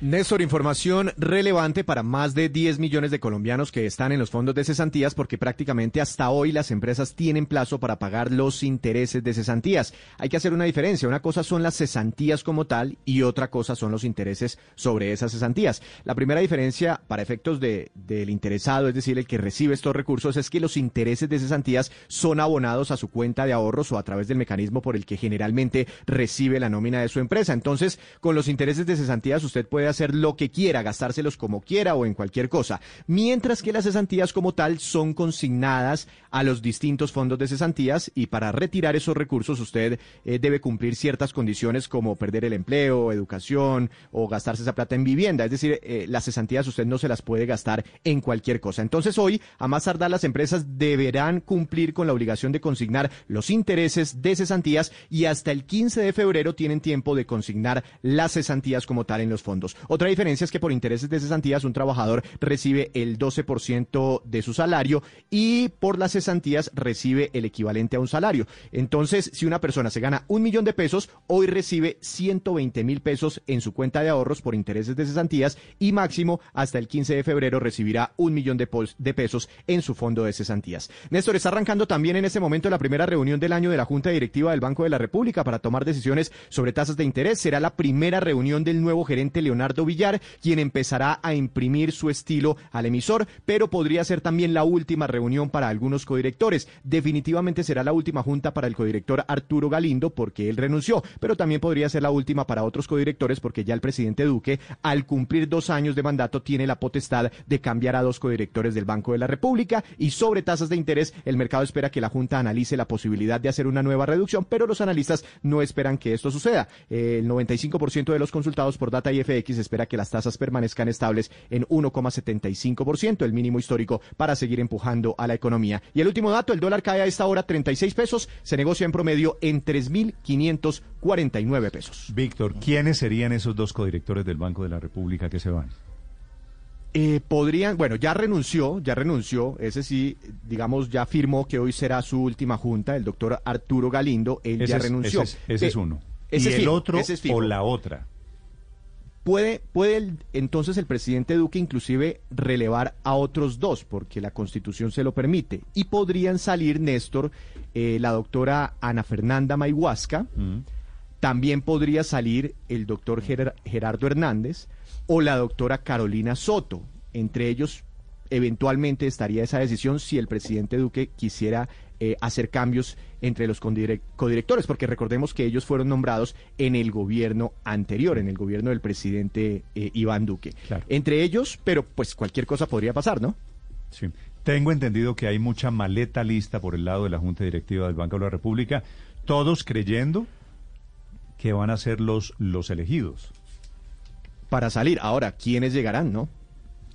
Néstor, información relevante para más de 10 millones de colombianos que están en los fondos de cesantías porque prácticamente hasta hoy las empresas tienen plazo para pagar los intereses de cesantías. Hay que hacer una diferencia. Una cosa son las cesantías como tal y otra cosa son los intereses sobre esas cesantías. La primera diferencia para efectos de, del interesado, es decir, el que recibe estos recursos, es que los intereses de cesantías son abonados a su cuenta de ahorros o a través del mecanismo por el que generalmente recibe la nómina de su empresa. Entonces, con los intereses de cesantías usted hacer lo que quiera, gastárselos como quiera o en cualquier cosa, mientras que las cesantías como tal son consignadas a los distintos fondos de cesantías y para retirar esos recursos usted eh, debe cumplir ciertas condiciones como perder el empleo, educación o gastarse esa plata en vivienda. Es decir, eh, las cesantías usted no se las puede gastar en cualquier cosa. Entonces hoy, a más tardar, las empresas deberán cumplir con la obligación de consignar los intereses de cesantías y hasta el 15 de febrero tienen tiempo de consignar las cesantías como tal en los fondos. Otra diferencia es que por intereses de cesantías un trabajador recibe el 12% de su salario y por las cesantías recibe el equivalente a un salario. Entonces, si una persona se gana un millón de pesos, hoy recibe 120 mil pesos en su cuenta de ahorros por intereses de cesantías y máximo hasta el 15 de febrero recibirá un millón de, de pesos en su fondo de cesantías. Néstor, está arrancando también en este momento la primera reunión del año de la Junta Directiva del Banco de la República para tomar decisiones sobre tasas de interés. Será la primera reunión del nuevo gerente Leonardo Villar, quien empezará a imprimir su estilo al emisor, pero podría ser también la última reunión para algunos codirectores. Definitivamente será la última junta para el codirector Arturo Galindo porque él renunció, pero también podría ser la última para otros codirectores porque ya el presidente Duque, al cumplir dos años de mandato, tiene la potestad de cambiar a dos codirectores del Banco de la República y sobre tasas de interés, el mercado espera que la Junta analice la posibilidad de hacer una nueva reducción, pero los analistas no esperan que esto suceda. El 95% de los consultados por Data IFX espera que las tasas permanezcan estables en 1,75%, el mínimo histórico para seguir empujando a la economía. Y el último dato, el dólar cae a esta hora 36 pesos, se negocia en promedio en 3.549 pesos.
Víctor, ¿quiénes serían esos dos codirectores del Banco de la República que se van?
Eh, podrían, bueno, ya renunció, ya renunció, ese sí, digamos, ya firmó que hoy será su última junta, el doctor Arturo Galindo, él ya renunció.
Ese es, ese es uno. Ese ¿Y el otro o la otra?
Puede, puede entonces el presidente Duque inclusive relevar a otros dos, porque la constitución se lo permite. Y podrían salir, Néstor, eh, la doctora Ana Fernanda Mayhuasca, también podría salir el doctor Gerardo Hernández o la doctora Carolina Soto. Entre ellos, eventualmente estaría esa decisión si el presidente Duque quisiera eh, hacer cambios entre los codirectores, porque recordemos que ellos fueron nombrados en el gobierno anterior, en el gobierno del presidente eh, Iván Duque. Entre ellos, pero pues cualquier cosa podría pasar, ¿no?
Sí. Tengo entendido que hay mucha maleta lista por el lado de la Junta Directiva del Banco de la República, todos creyendo que van a ser los, los elegidos.
Para salir. Ahora, ¿quiénes llegarán, no?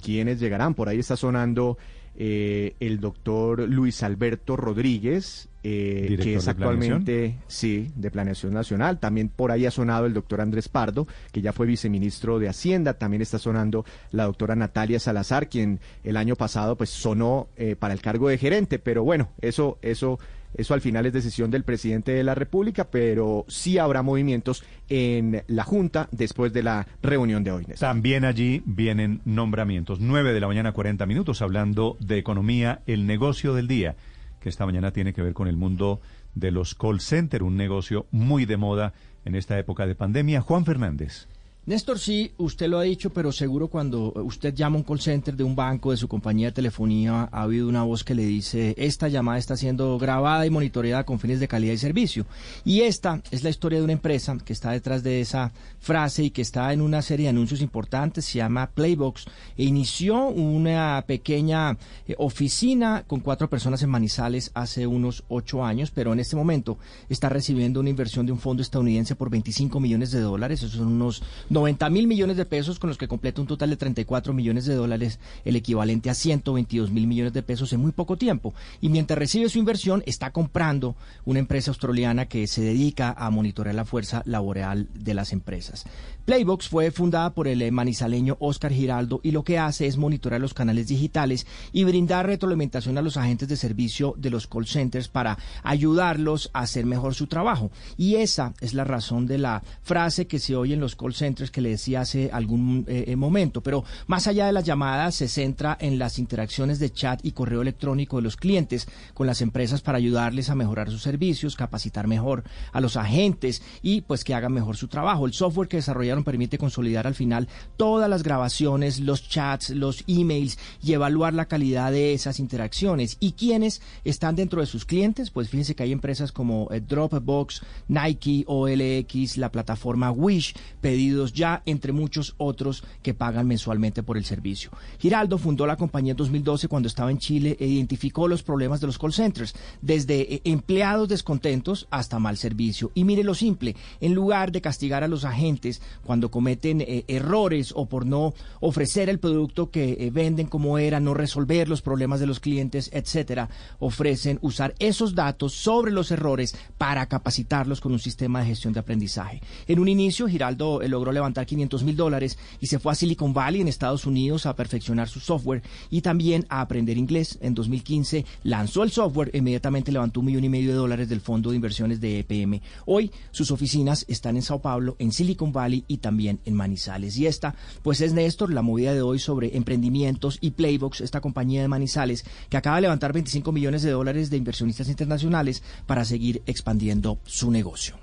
¿Quiénes llegarán? Por ahí está sonando eh, el doctor Luis Alberto Rodríguez, eh, que es actualmente, sí, de Planeación Nacional. También por ahí ha sonado el doctor Andrés Pardo, que ya fue viceministro de Hacienda. También está sonando la doctora Natalia Salazar, quien el año pasado pues sonó eh, para el cargo de gerente. Pero bueno, eso, eso eso al final es decisión del presidente de la República, pero sí habrá movimientos en la Junta después de la reunión de hoy.
También allí vienen nombramientos. 9 de la mañana, 40 minutos, hablando de economía, el negocio del día, que esta mañana tiene que ver con el mundo de los call center, un negocio muy de moda en esta época de pandemia. Juan Fernández.
Néstor, sí, usted lo ha dicho, pero seguro cuando usted llama a un call center de un banco, de su compañía de telefonía, ha habido una voz que le dice, esta llamada está siendo grabada y monitoreada con fines de calidad y servicio. Y esta es la historia de una empresa que está detrás de esa frase y que está en una serie de anuncios importantes, se llama Playbox, e inició una pequeña eh, oficina con cuatro personas en Manizales hace unos ocho años, pero en este momento está recibiendo una inversión de un fondo estadounidense por 25 millones de dólares, esos son unos 90 mil millones de pesos con los que completa un total de 34 millones de dólares, el equivalente a 122 mil millones de pesos en muy poco tiempo. Y mientras recibe su inversión, está comprando una empresa australiana que se dedica a monitorear la fuerza laboral de las empresas. Playbox fue fundada por el eh, manizaleño Oscar Giraldo y lo que hace es monitorear los canales digitales y brindar retroalimentación a los agentes de servicio de los call centers para ayudarlos a hacer mejor su trabajo. Y esa es la razón de la frase que se oye en los call centers que le decía hace algún eh, eh, momento. Pero más allá de las llamadas, se centra en las interacciones de chat y correo electrónico de los clientes con las empresas para ayudarles a mejorar sus servicios, capacitar mejor a los agentes y pues que hagan mejor su trabajo. El software que desarrolla permite consolidar al final todas las grabaciones, los chats, los emails y evaluar la calidad de esas interacciones. ¿Y quiénes están dentro de sus clientes? Pues fíjense que hay empresas como eh, Dropbox, Nike, OLX, la plataforma Wish, Pedidos Ya, entre muchos otros que pagan mensualmente por el servicio. Giraldo fundó la compañía en 2012 cuando estaba en Chile e identificó los problemas de los call centers, desde eh, empleados descontentos hasta mal servicio. Y mire lo simple, en lugar de castigar a los agentes cuando cometen eh, errores o por no ofrecer el producto que eh, venden como era, no resolver los problemas de los clientes, etcétera, ofrecen usar esos datos sobre los errores para capacitarlos con un sistema de gestión de aprendizaje. En un inicio, Giraldo logró levantar 500 mil dólares y se fue a Silicon Valley en Estados Unidos a perfeccionar su software y también a aprender inglés. En 2015 lanzó el software, inmediatamente levantó un millón y medio de dólares del fondo de inversiones de EPM. Hoy sus oficinas están en Sao Paulo, en Silicon Valley y también en Manizales. Y esta, pues es Néstor, la movida de hoy sobre emprendimientos y Playbox, esta compañía de Manizales, que acaba de levantar 25 millones de dólares de inversionistas internacionales para seguir expandiendo su negocio.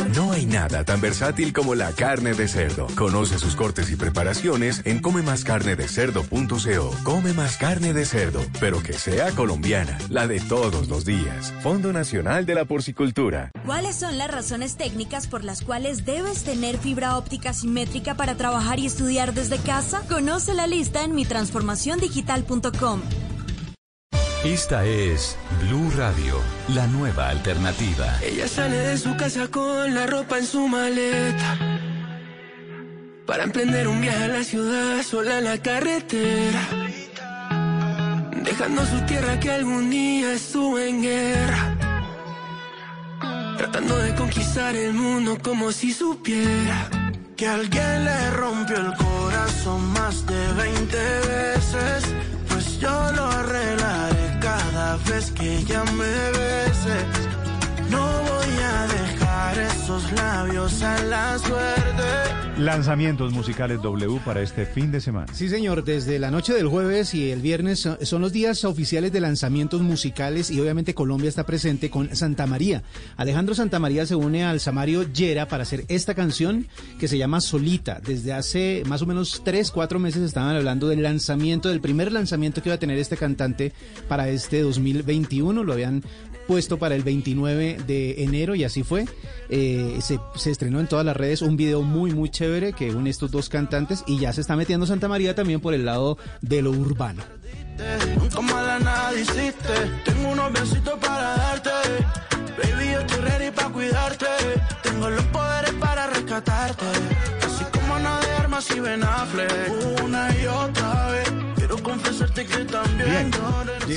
No hay nada tan versátil como la carne de cerdo. Conoce sus cortes y preparaciones en comemascarnedecerdo.co. Come más carne de cerdo, pero que sea colombiana, la de todos los días. Fondo Nacional de la Porcicultura.
¿Cuáles son las razones técnicas por las cuales debes tener fibra óptica simétrica para trabajar y estudiar desde casa? Conoce la lista en mitransformaciondigital.com.
Esta es Blue Radio, la nueva alternativa.
Ella sale de su casa con la ropa en su maleta. Para emprender un viaje a la ciudad, sola en la carretera. Dejando su tierra que algún día estuvo en guerra. Tratando de conquistar el mundo como si supiera. Que alguien le rompió el corazón más de 20 veces. Pues yo lo arreglaré cada vez que ella me bese. No voy a dejar esos labios a la suerte.
Lanzamientos musicales W para este fin de semana.
Sí, señor, desde la noche del jueves y el viernes son- son los días oficiales de lanzamientos musicales y obviamente Colombia está presente con Santa María. Alejandro Santa María se une al Samario Yera para hacer esta canción que se llama Solita. Desde hace más o menos tres, cuatro meses estaban hablando del lanzamiento, del primer lanzamiento que iba a tener este cantante para este 2021. Lo habían puesto para el 29 de enero y así fue. Eh, se, se estrenó en todas las redes un video muy muy chévere que une estos dos cantantes y ya se está metiendo Santa María también por el lado de lo urbano.
Nada. Así como Ana de Armas y Ben Affleck. Una y otra vez.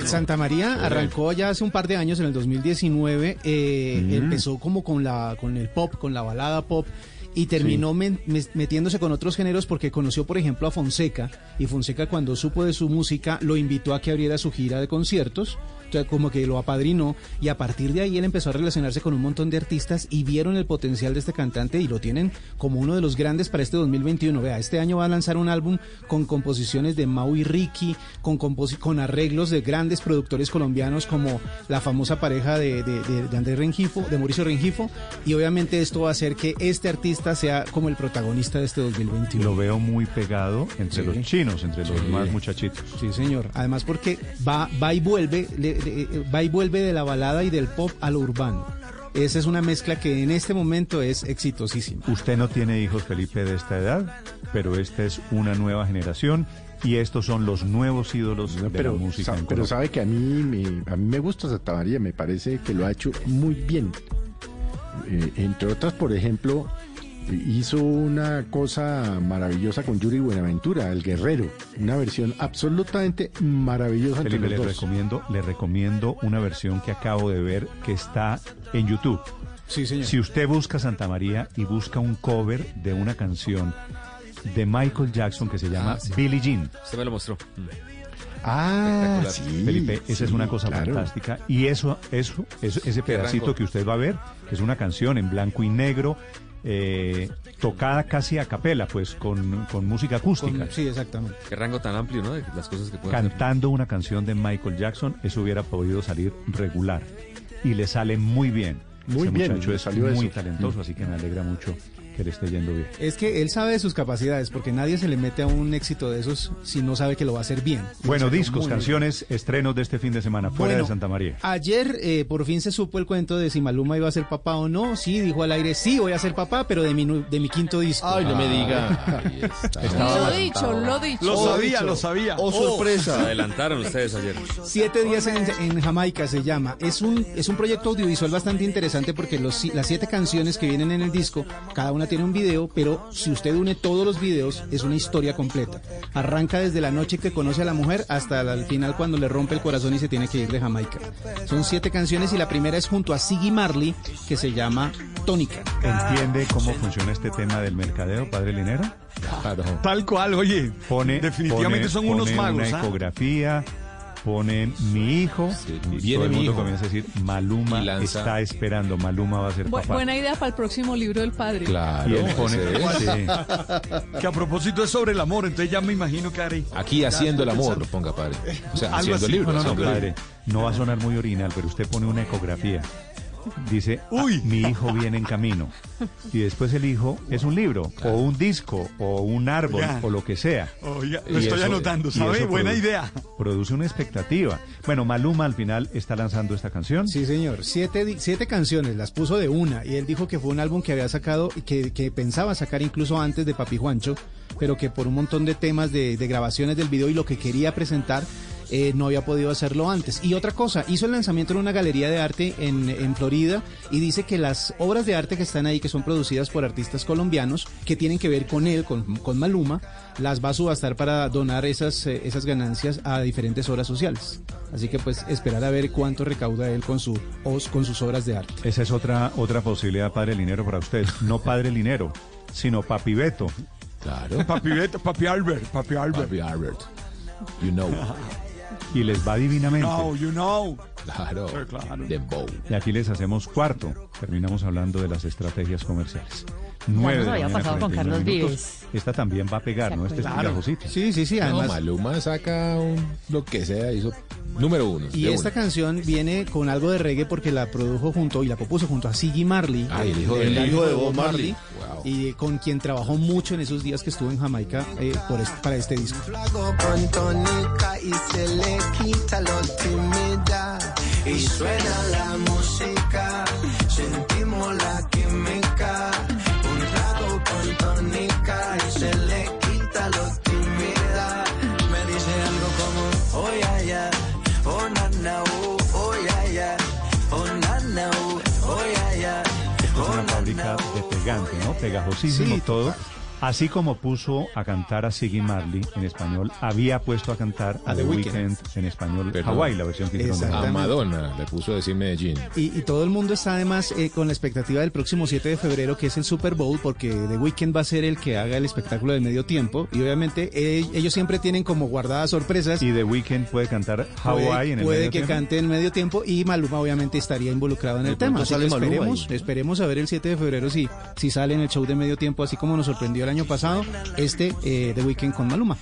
Santa María arrancó ya hace un par de años, en el 2019, eh,
Mm.
empezó como con la con el pop, con la balada pop y terminó metiéndose con otros géneros porque conoció, por ejemplo, a Fonseca y Fonseca cuando supo de su música lo invitó a que abriera su gira de conciertos. Como que lo apadrinó y a partir de ahí él empezó a relacionarse con un montón de artistas y vieron el potencial de este cantante y lo tienen como uno de los grandes para este 2021. Vea, este año va a lanzar un álbum con composiciones de Mau y Ricky, con, con arreglos de grandes productores colombianos como la famosa pareja de, de, de- de Andrés Rengifo, de Mauricio Rengifo, y obviamente esto va a hacer que este artista sea como el protagonista de este 2021.
Lo veo muy pegado entre
Sí.
los chinos, entre los
Sí.
más muchachitos.
Sí, señor. Además porque va, va y vuelve, le- le- va y vuelve de la balada y del pop a lo urbano. Esa es una mezcla que en este momento es exitosísima.
Usted no tiene hijos, Felipe, de esta edad, pero esta es una nueva generación y estos son los nuevos ídolos de la música.
pero sabe que a mí, me, a mí me gusta Santa María, me parece que lo ha hecho muy bien. Eh, entre otras, por ejemplo, hizo una cosa maravillosa con Yuri Buenaventura, el guerrero, una versión absolutamente maravillosa.
Felipe, le recomiendo, le recomiendo una versión que acabo de ver que está en YouTube.
Sí, señor.
Si usted busca Santa María y busca un cover de una canción de Michael Jackson que se llama ah, Billie Jean.
Usted me lo mostró.
Ah, sí, Felipe, esa es una cosa fantástica. Y eso, eso, eso ese pedacito que usted va a ver, que es una canción en blanco y negro, eh, tocada casi a capela, pues con, música acústica.
sí, exactamente.
Qué rango tan amplio, ¿no? De las cosas que
pueden Cantando una canción de Michael Jackson, eso hubiera podido salir regular. Y le sale muy bien.
Muy bien,
muchacho es muy talentoso, así que me alegra mucho que le esté yendo bien.
Es que él sabe de sus capacidades, porque nadie se le mete a un éxito de esos si no sabe que lo va a hacer bien.
Bueno, discos, canciones, estrenos de este fin de semana, fuera de Santa María.
Ayer eh, por fin se supo el cuento de si Maluma iba a ser papá o no. Sí, dijo al aire, sí, voy a ser papá, pero de mi, de mi quinto disco.
Ay, no me diga.
lo dicho, lo dicho.
Lo sabía, lo sabía.
Oh, sorpresa.
adelantaron ustedes ayer.
Siete días en, Jamaica se llama. Es un, es un proyecto audiovisual bastante interesante porque los, las siete canciones que vienen en el disco, cada una tiene un video, pero si usted une todos los videos, es una historia completa. Arranca desde la noche que conoce a la mujer hasta el final cuando le rompe el corazón y se tiene que ir de Jamaica. Son siete canciones y la primera es junto a Siggy Marley, que se llama Tónica.
¿Entiende cómo funciona este tema del mercadeo, padre Linero?
Tal cual, oye.
Pone, definitivamente son unos magos. Una ¿ah? ecografía ponen mi hijo y todo el mundo comienza a decir Maluma está esperando, Maluma va a ser papá.
Buena idea para el próximo libro del padre.
Claro.
Y él pone, Que a propósito es sobre el amor, entonces ya me imagino que haré.
Aquí haciendo el amor, lo ponga padre. O sea, haciendo el libro.
No, no, padre, no va a sonar muy original, pero usted pone una ecografía dice, Uy. mi hijo viene en camino. Y después el hijo es un libro, o un disco, o un árbol, o lo que sea.
lo estoy anotando, ¿sabe? Buena idea.
Produce una expectativa. Bueno, Maluma al final está lanzando esta canción.
Sí, señor. Siete, siete canciones, las puso de una. Y él dijo que fue un álbum que había sacado, y que, que pensaba sacar incluso antes de Papi Juancho, pero que por un montón de temas de, de grabaciones del video y lo que quería presentar, eh, no había podido hacerlo antes. Y otra cosa, hizo el lanzamiento en una galería de arte en, Florida y dice que las obras de arte que están ahí, que son producidas por artistas colombianos, que tienen que ver con él, con, Maluma, las va a subastar para donar esas, eh, esas ganancias a diferentes obras sociales. Así que pues esperar a ver cuánto recauda él con, su, con sus obras de arte.
Esa es otra, otra posibilidad, Padre Linero, para usted. No Padre Linero, sino Papi Beto.
Claro. Papi Beto, Papi Albert, Papi Albert.
Papi Albert. You know. (laughs)
y les va divinamente.
No, you know.
Claro,
claro.
Y aquí les hacemos cuarto. Terminamos hablando de las estrategias comerciales.
Nueve. había pasado con Carlos Vives.
Esta también va a pegar, ¿no? Este es pegajosito.
Sí, sí, sí.
Además, Maluma saca un, lo que sea, hizo número uno.
Y esta canción viene con algo de reggae porque la produjo junto y la propuso junto a Siggy Marley.
Ah, el hijo, de Bob Marley.
Y con quien trabajó mucho en esos días que estuvo en Jamaica eh, por para este disco.
Y suena la música, sentimos la química.
Pegante, ¿no? Pegajosísimo todo. Así como puso a cantar a Siggy Marley en español, había puesto a cantar a, The, Weeknd en español Hawaii, la versión que hicieron
A Madonna le puso a decir Medellín.
Y, todo el mundo está además eh, con la expectativa del próximo 7 de febrero, que es el Super Bowl, porque The Weeknd va a ser el que haga el espectáculo de medio tiempo. Y obviamente eh, ellos siempre tienen como guardadas sorpresas.
Y The Weeknd puede cantar Hawaii en el
Puede que cante en medio tiempo y Maluma obviamente estaría involucrado en el tema. Así que esperemos, esperemos a ver el 7 de febrero si, si sale en el show de medio tiempo, así como nos sorprendió el año pasado, este eh, The Weeknd con Maluma.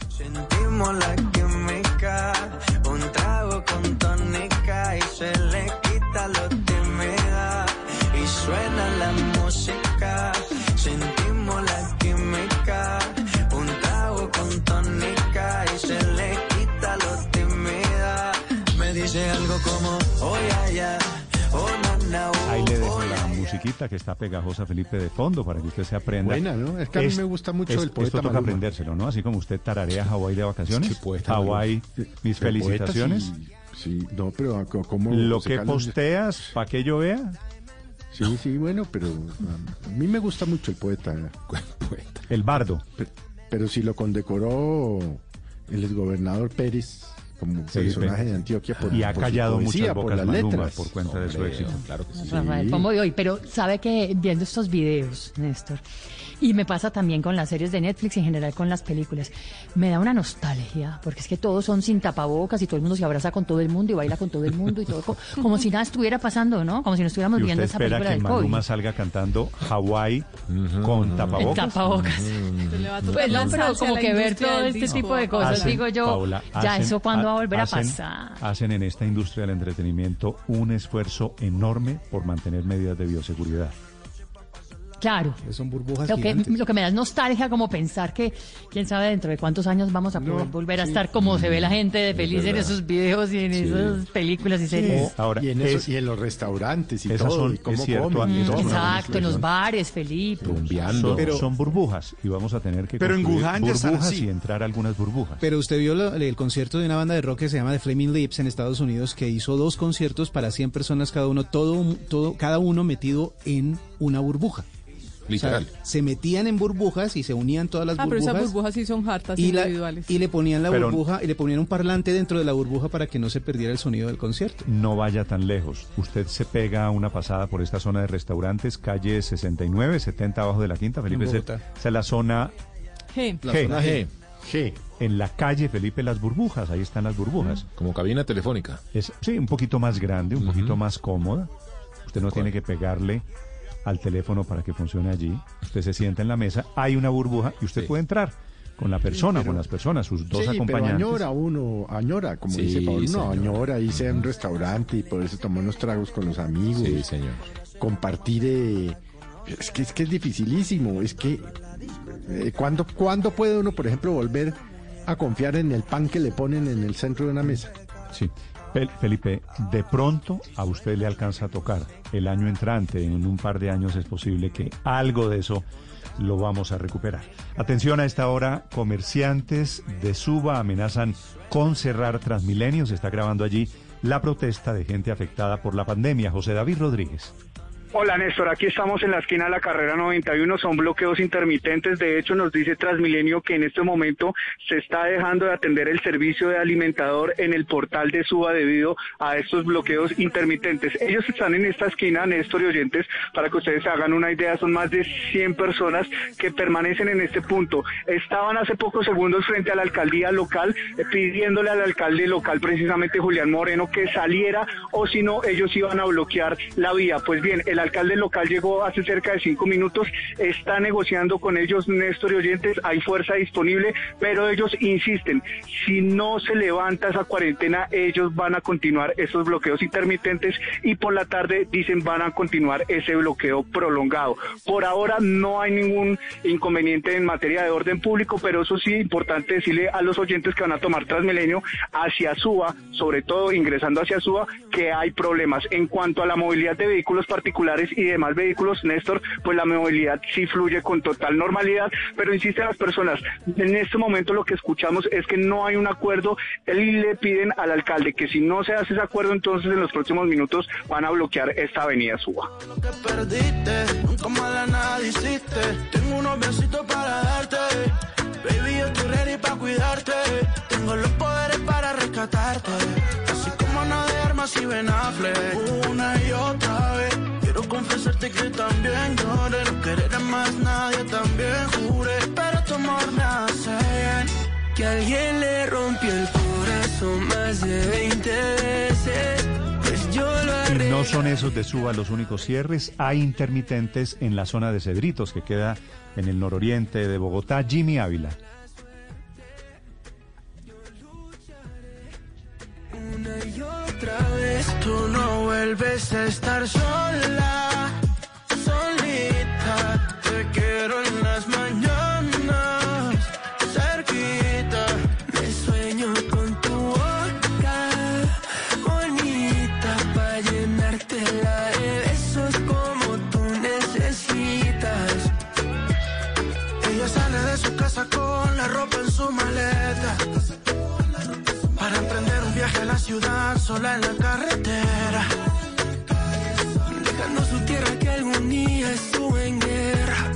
Musiquita que está pegajosa, Felipe, de fondo, para que usted se aprenda.
Buena, ¿no? Es que a mí me gusta mucho el poeta
Esto toca
Maluma.
aprendérselo, ¿no? Así como usted tararea Hawái de vacaciones.
Sí, poeta
Hawái, mis
poeta,
felicitaciones.
sí, sí, no, pero ¿cómo
Lo que posteas, para que yo vea.
Sí, sí, bueno, pero a mí me gusta mucho el poeta. (laughs)
El bardo.
Pero, pero si lo condecoró el exgobernador Pérez como
Sí,
personaje de Antioquia por,
Y ha
por su
callado
poesía,
muchas
por
bocas
las
Maluma
letras.
por cuenta de su éxito.
Claro que sí.
Rafael Pombo de hoy, pero sabe que viendo estos videos, Néstor, y me pasa también con las series de Netflix y en general con las películas, me da una nostalgia, porque es que todos son sin tapabocas y todo el mundo se abraza con todo el mundo y baila con todo el mundo y todo co- como, si nada estuviera pasando, ¿no? Como si no estuviéramos
Y
viendo
usted
esa
espera
película
que
del
Maluma
COVID.
salga cantando Hawái con
En
tapabocas.
tapabocas. Pues no, pero como que ver todo este tipo de cosas,
Hacen,
digo yo, ya eso cuando va a volver a pasar.
Hacen en esta industria del entretenimiento un esfuerzo enorme por mantener medidas de bioseguridad.
Claro.
Son burbujas
Lo que,
gigantes.
lo que me da es nostalgia como pensar que, quién sabe, dentro de cuántos años vamos a poder volver a
sí.
estar como se ve la gente de
Es
feliz en esos videos y en
Sí.
esas películas y series.
Ahora,
y, en eso-
es-
y en los restaurantes y
esas
todo,
son-
y cómo
es cierto,
comen, y
esas
todo.
son-
Exacto, en los bares, Felipe.
Son,
Pero-
son burbujas y vamos a tener que
Pero en Wuhan ya están
burbujas
así.
y entrar algunas burbujas.
Pero usted vio lo- el concierto de una banda de rock que se llama The Flaming Lips en Estados Unidos, que hizo dos conciertos para 100 personas cada uno, todo, todo, cada uno metido en una burbuja.
Literal.
O sea, se metían en burbujas y se unían todas las
Ah, pero
burbujas.
esas burbujas sí son hartas
y, la-
individuales.
y le ponían la
Pero-
burbuja y le ponían un parlante dentro de la burbuja para que no se perdiera el sonido del concierto.
No vaya tan lejos. Usted se pega una pasada por esta zona de restaurantes, calle 69, 70 abajo de la quinta, Felipe. Esa es la zona
G.
G.
zona G.
G. En la calle Felipe Las Burbujas, ahí están las burbujas.
Como cabina telefónica.
Es, sí, un poquito más grande, un poquito más cómoda. Usted no tiene que pegarle al teléfono para que funcione allí. Usted se sienta en la mesa, hay una burbuja y usted
Sí.
puede entrar con la persona,
pero-
con las personas, sus dos
sí, pero
acompañantes.
añora uno, añora, como
Sí,
dice Pablo, no, añora irse a un restaurante y poderse tomar unos tragos con los amigos,
Sí, señor.
compartir, eh, es que es que es dificilísimo, es que eh, ¿cuándo, ¿cuándo puede uno, por ejemplo, volver a confiar en el pan que le ponen en el centro de una mesa?
Sí. Fel- Felipe, de pronto a usted le alcanza a tocar. El año entrante, en un par de años, es posible que algo de eso lo vamos a recuperar. Atención a esta hora, comerciantes de Suba amenazan con cerrar Transmilenio. Se está grabando allí la protesta de gente afectada por la pandemia. José David Rodríguez.
Hola Néstor, aquí estamos en la esquina de la carrera 91, son bloqueos intermitentes, de hecho nos dice Transmilenio que en este momento se está dejando de atender el servicio de alimentador en el portal de Suba debido a estos bloqueos intermitentes. Ellos están en esta esquina, Néstor y oyentes, para que ustedes se hagan una idea, son más de 100 personas que permanecen en este punto. Estaban hace pocos segundos frente a la alcaldía local eh, pidiéndole al alcalde local, precisamente Julián Moreno, que saliera o si no ellos iban a bloquear la vía. Pues bien, el alcalde local llegó hace cerca de cinco minutos, está negociando con ellos, Néstor y oyentes, hay fuerza disponible, pero ellos insisten, si no se levanta esa cuarentena, ellos van a continuar esos bloqueos intermitentes y por la tarde dicen van a continuar ese bloqueo prolongado. Por ahora no hay ningún inconveniente en materia de orden público, pero eso sí importante decirle a los oyentes que van a tomar Transmilenio hacia Suba, sobre todo ingresando hacia Suba, que hay problemas. En cuanto a la movilidad de vehículos particulares y demás vehículos, Néstor, pues la movilidad sí fluye con total normalidad, pero insisten las personas, en este momento lo que escuchamos es que no hay un acuerdo y le piden al alcalde que si no se hace ese acuerdo, entonces en los próximos minutos van a bloquear esta avenida Suba.
nada. Tengo unos besitos para darte. Baby, yo estoy ready para cuidarte. Tengo los poderes para rescatarte. Así como Ana de Armas y Ben Affleck. Una y otra vez. Quiero confesarte que también lloré. No querer a más nadie, también juré. Pero tu amor me hace bien. Que alguien le rompió el corazón más de 20 veces. Pues yo lo
Y no son esos de Suba los únicos cierres, hay intermitentes en la zona de Cedritos, que queda en el nororiente de Bogotá. Jimmy Ávila.
Una y otra vuelves a estar sola, solita. Te quiero en las mañanas, cerquita. Me sueño con tu boca, bonita. Para llenarte la de besos como tú necesitas. Ella sale de su casa con la ropa en su maleta sola en la carretera. Dejando su tierra que algún día estuvo en guerra.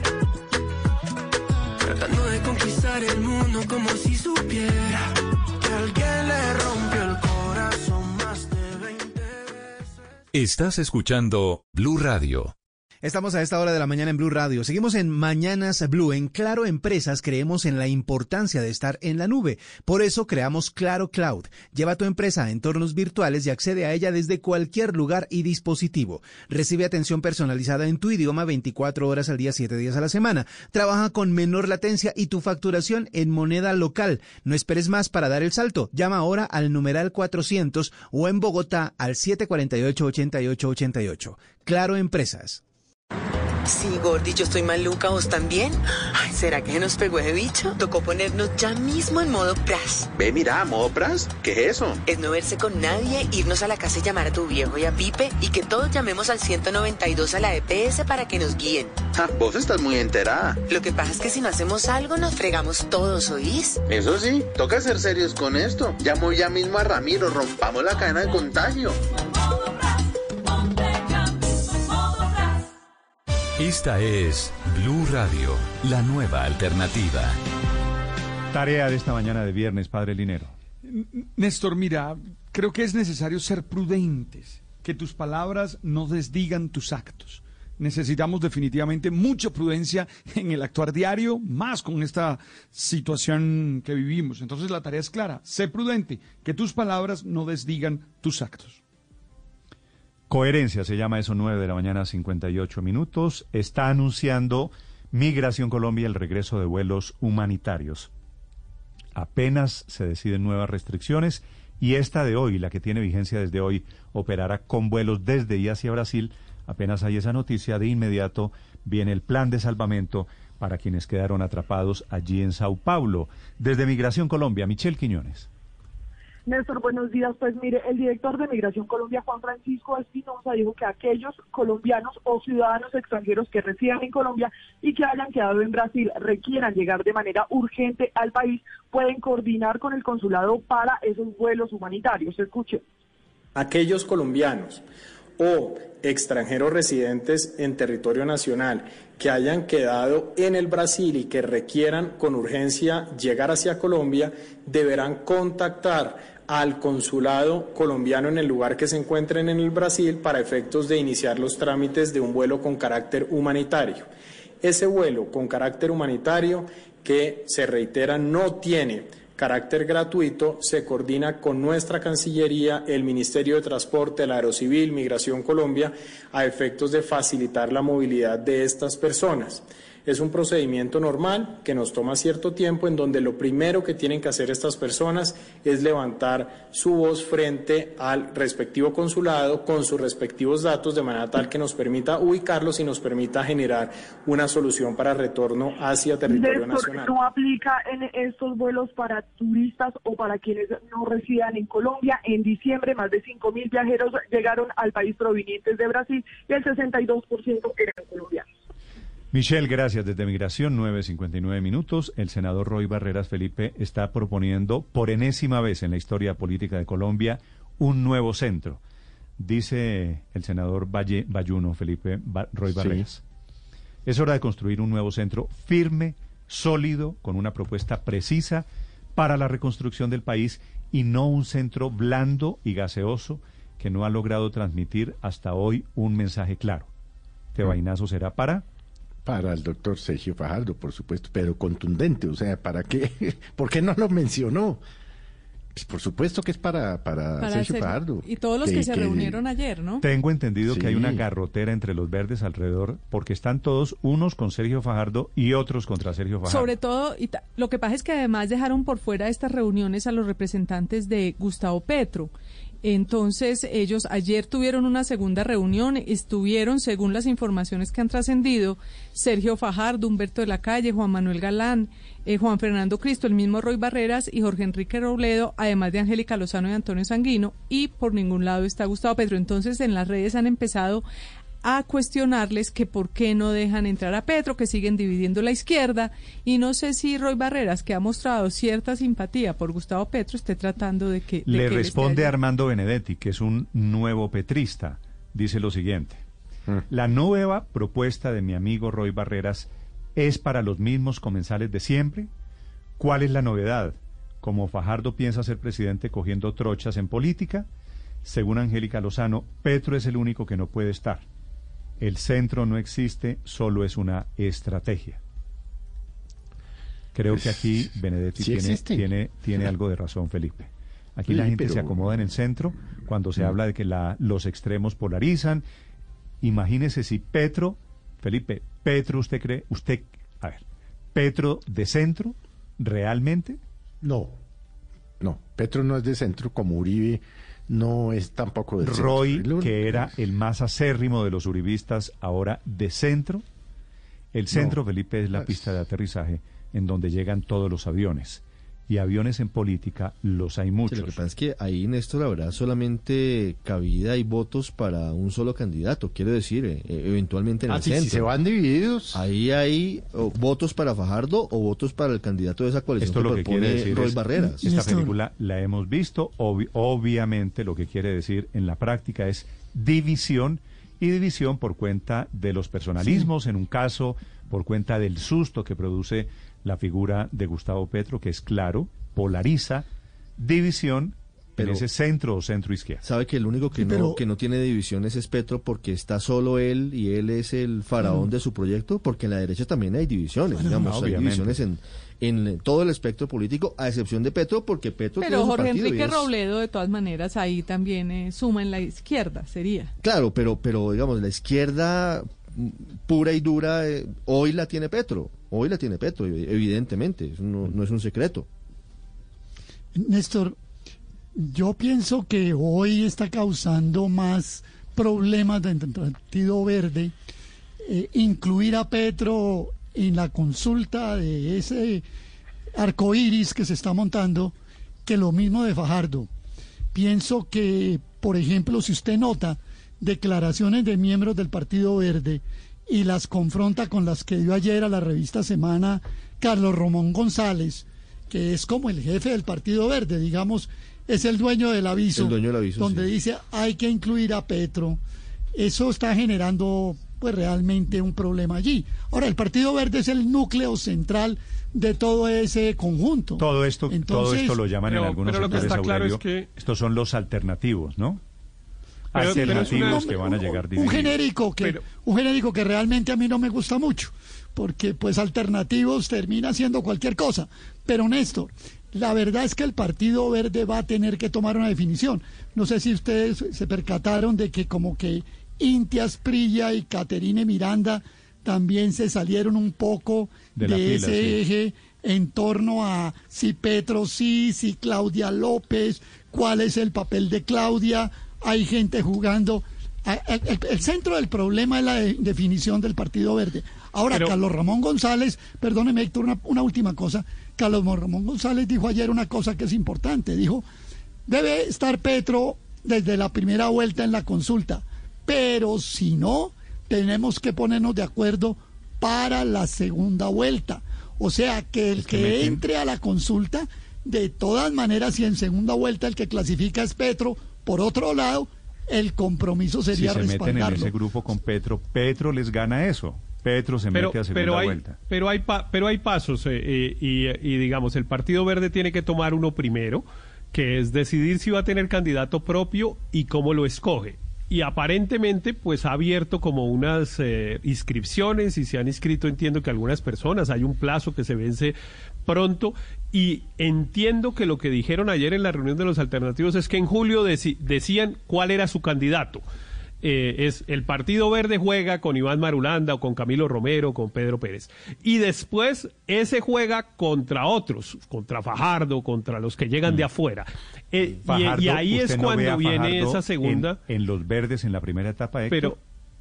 Tratando de conquistar el mundo como si supiera que alguien le rompió el corazón más de 20 veces.
Estás escuchando Blue Radio.
Estamos a esta hora de la mañana en Blue Radio. Seguimos en Mañanas Blue. En Claro Empresas creemos en la importancia de estar en la nube. Por eso creamos Claro Cloud. Lleva tu empresa a entornos virtuales y accede a ella desde cualquier lugar y dispositivo. Recibe atención personalizada en tu idioma 24 horas al día, 7 días a la semana. Trabaja con menor latencia y tu facturación en moneda local. No esperes más para dar el salto. Llama ahora al numeral 400 o en Bogotá al 748-8888. Claro Empresas.
Sí, Gordy, yo estoy maluca, ¿vos también? Ay, ¿será que se nos pegó ese bicho? Tocó ponernos ya mismo en modo pras.
Ve, mira, modo pras, ¿qué es eso?
Es no verse con nadie, irnos a la casa y llamar a tu viejo y a Pipe y que todos llamemos al 192 a la EPS para que nos guíen.
Ja, vos estás muy enterada.
Lo que pasa es que si no hacemos algo nos fregamos todos, ¿oís?
Eso sí, toca ser serios con esto. Llamo ya mismo a Ramiro, rompamos la cadena de contagio.
Esta es Blue Radio, la nueva alternativa.
Tarea de esta mañana de viernes, Padre Linero.
Néstor, mira, creo que es necesario ser prudentes, que tus palabras no desdigan tus actos. Necesitamos definitivamente mucha prudencia en el actuar diario, más con esta situación que vivimos. Entonces la tarea es clara, sé prudente, que tus palabras no desdigan tus actos.
Coherencia se llama eso, 9 de la mañana, 58 minutos. Está anunciando Migración Colombia el regreso de vuelos humanitarios. Apenas se deciden nuevas restricciones y esta de hoy, la que tiene vigencia desde hoy, operará con vuelos desde y hacia Brasil. Apenas hay esa noticia, de inmediato viene el plan de salvamento para quienes quedaron atrapados allí en Sao Paulo. Desde Migración Colombia, Michelle Quiñones.
Néstor, buenos días. Pues mire, el director de Migración Colombia, Juan Francisco Espinosa, dijo que aquellos colombianos o ciudadanos extranjeros que residan en Colombia y que hayan quedado en Brasil requieran llegar de manera urgente al país, pueden coordinar con el consulado para esos vuelos humanitarios. Escuche.
Aquellos colombianos o extranjeros residentes en territorio nacional que hayan quedado en el Brasil y que requieran con urgencia llegar hacia Colombia deberán contactar al consulado colombiano en el lugar que se encuentren en el Brasil para efectos de iniciar los trámites de un vuelo con carácter humanitario. Ese vuelo con carácter humanitario que se reitera no tiene carácter gratuito, se coordina con nuestra Cancillería, el Ministerio de Transporte, el Aerocivil, Migración Colombia, a efectos de facilitar la movilidad de estas personas. Es un procedimiento normal que nos toma cierto tiempo en donde lo primero que tienen que hacer estas personas es levantar su voz frente al respectivo consulado con sus respectivos datos de manera tal que nos permita ubicarlos y nos permita generar una solución para retorno hacia territorio nacional.
¿No aplica en estos vuelos para turistas o para quienes no residan en Colombia? En diciembre más de 5 mil viajeros llegaron al país provenientes de Brasil y el 62% eran colombianos.
Michelle, gracias. Desde Migración, 9.59 minutos. El senador Roy Barreras Felipe está proponiendo por enésima vez en la historia política de Colombia un nuevo centro. Dice el senador Valle, Bayuno Felipe Roy Barreras. Es hora de construir un nuevo centro firme, sólido, con una propuesta precisa para la reconstrucción del país y no un centro blando y gaseoso que no ha logrado transmitir hasta hoy un mensaje claro. Este vainazo será para
para el doctor Sergio Fajardo, por supuesto, pero contundente, o sea, ¿para qué? (laughs) ¿Por qué no lo mencionó? Pues por supuesto que es para, para, Sergio Fajardo.
Y todos los que, se reunieron ayer, ¿no?
Tengo entendido que hay una garrotera entre los verdes alrededor, porque están todos unos con Sergio Fajardo y otros contra Sergio Fajardo.
Sobre todo, y lo que pasa es que además dejaron por fuera de estas reuniones a los representantes de Gustavo Petro. Entonces, ellos ayer tuvieron una segunda reunión, estuvieron, según las informaciones que han trascendido, Sergio Fajardo, Humberto de la Calle, Juan Manuel Galán, eh, Juan Fernando Cristo, el mismo Roy Barreras y Jorge Enrique Robledo, además de Angélica Lozano y Antonio Sanguino, y por ningún lado está Gustavo Petro. Entonces, en las redes han empezado a cuestionarles que por qué no dejan entrar a Petro, que siguen dividiendo la izquierda. Y no sé si Roy Barreras, que ha mostrado cierta simpatía por Gustavo Petro, esté tratando de que...
Le responde Armando Benedetti, que es un nuevo petrista. Dice lo siguiente. Mm. La nueva propuesta de mi amigo Roy Barreras es para los mismos comensales de siempre. ¿Cuál es la novedad? Como Fajardo piensa ser presidente cogiendo trochas en política, según Angélica Lozano, Petro es el único que no puede estar. El centro no existe, solo es una estrategia. Creo que aquí Benedetti tiene, tiene, algo de razón, Felipe. Aquí la gente se acomoda en el centro cuando se habla de que la, los extremos polarizan. Imagínese si Petro, Felipe, Petro, ¿usted cree? ¿Usted, a ver, Petro de centro, realmente?
No, no, Petro no es de centro como Uribe no es tampoco de
Roy, que era el más acérrimo de los uribistas, ahora de centro. El centro, Felipe, es la pista de aterrizaje en donde llegan todos los aviones y aviones en política los hay muchos.
lo que pasa es que ahí, Néstor, habrá solamente cabida y votos para un solo candidato, quiero decir, eh, eh, eventualmente en ah, el centro. Si
se van divididos.
Ahí hay votos para Fajardo o votos para el candidato de esa coalición
Esto lo que quiere decir Roy Barreras. Esta película la hemos visto, obviamente lo que quiere decir en la práctica es división y división por cuenta de los personalismos, en un caso por cuenta del susto que produce la figura de Gustavo Petro, que es claro, polariza, división pero, en ese centro o centro izquierda.
Sabe que el único que, no, que no tiene divisiones es Petro porque está solo él y él es el faraón de su proyecto, porque en la derecha también hay divisiones, digamos, hay divisiones en, en todo el espectro político, a excepción de Petro, porque Petro
Pero Jorge Enrique Robledo, de todas maneras, ahí también eh, suma en la izquierda, sería.
Claro, pero, pero digamos, la izquierda pura y dura, eh, hoy la tiene Petro, hoy la tiene Petro, evidentemente, no, no es un secreto.
Néstor, yo pienso que hoy está causando más problemas dentro del Partido Verde eh, incluir a Petro en la consulta de ese arco iris que se está montando que lo mismo de Fajardo. Pienso que, por ejemplo, si usted nota, declaraciones de miembros del Partido Verde y las confronta con las que dio ayer a la revista Semana Carlos Romón González, que es como el jefe del Partido Verde, digamos, es el dueño del aviso, donde dice hay que incluir a Petro. Eso está generando pues realmente un problema allí. Ahora, el Partido Verde es el núcleo central de todo ese conjunto.
Todo esto, todo esto lo llaman en algunos sectores, claro que... estos son los alternativos, ¿no? Alternativos que van a llegar
un genérico que un genérico que realmente a mí no me gusta mucho porque pues alternativos termina siendo cualquier cosa. Pero Néstor la verdad es que el Partido Verde va a tener que tomar una definición. No sé si ustedes se percataron de que como que Intias Prilla y Caterine Miranda también se salieron un poco de, ese eje en torno a si Petro sí, si Claudia López, cuál es el papel de Claudia, hay gente jugando. El, centro del problema es la definición del Partido Verde. Ahora, Carlos Ramón González, perdóneme Héctor, una, última cosa. Carlos Ramón González dijo ayer una cosa que es importante. Dijo, debe estar Petro desde la primera vuelta en la consulta, pero si no, tenemos que ponernos de acuerdo para la segunda vuelta. O sea, que el que entre a la consulta, de todas maneras, si en segunda vuelta el que clasifica es Petro, por otro lado, el compromiso sería
si se meten en ese grupo con Petro, Petro les gana eso. Petro se mete a segunda
pero hay,
vuelta.
Pero hay, pero hay pasos eh, eh, y, y, digamos, el Partido Verde tiene que tomar uno primero, que es decidir si va a tener candidato propio y cómo lo escoge y aparentemente pues ha abierto como unas eh, inscripciones y se han inscrito entiendo que algunas personas hay un plazo que se vence pronto y entiendo que lo que dijeron ayer en la reunión de los alternativos es que en julio decían cuál era su candidato eh, es el Partido Verde juega con Iván Marulanda o con Camilo Romero, con Pedro Pérez. Y después ese juega contra otros, contra Fajardo, contra los que llegan de mm. afuera. Eh, y, ahí es cuando viene esa segunda.
En, los verdes en la primera etapa,
Pero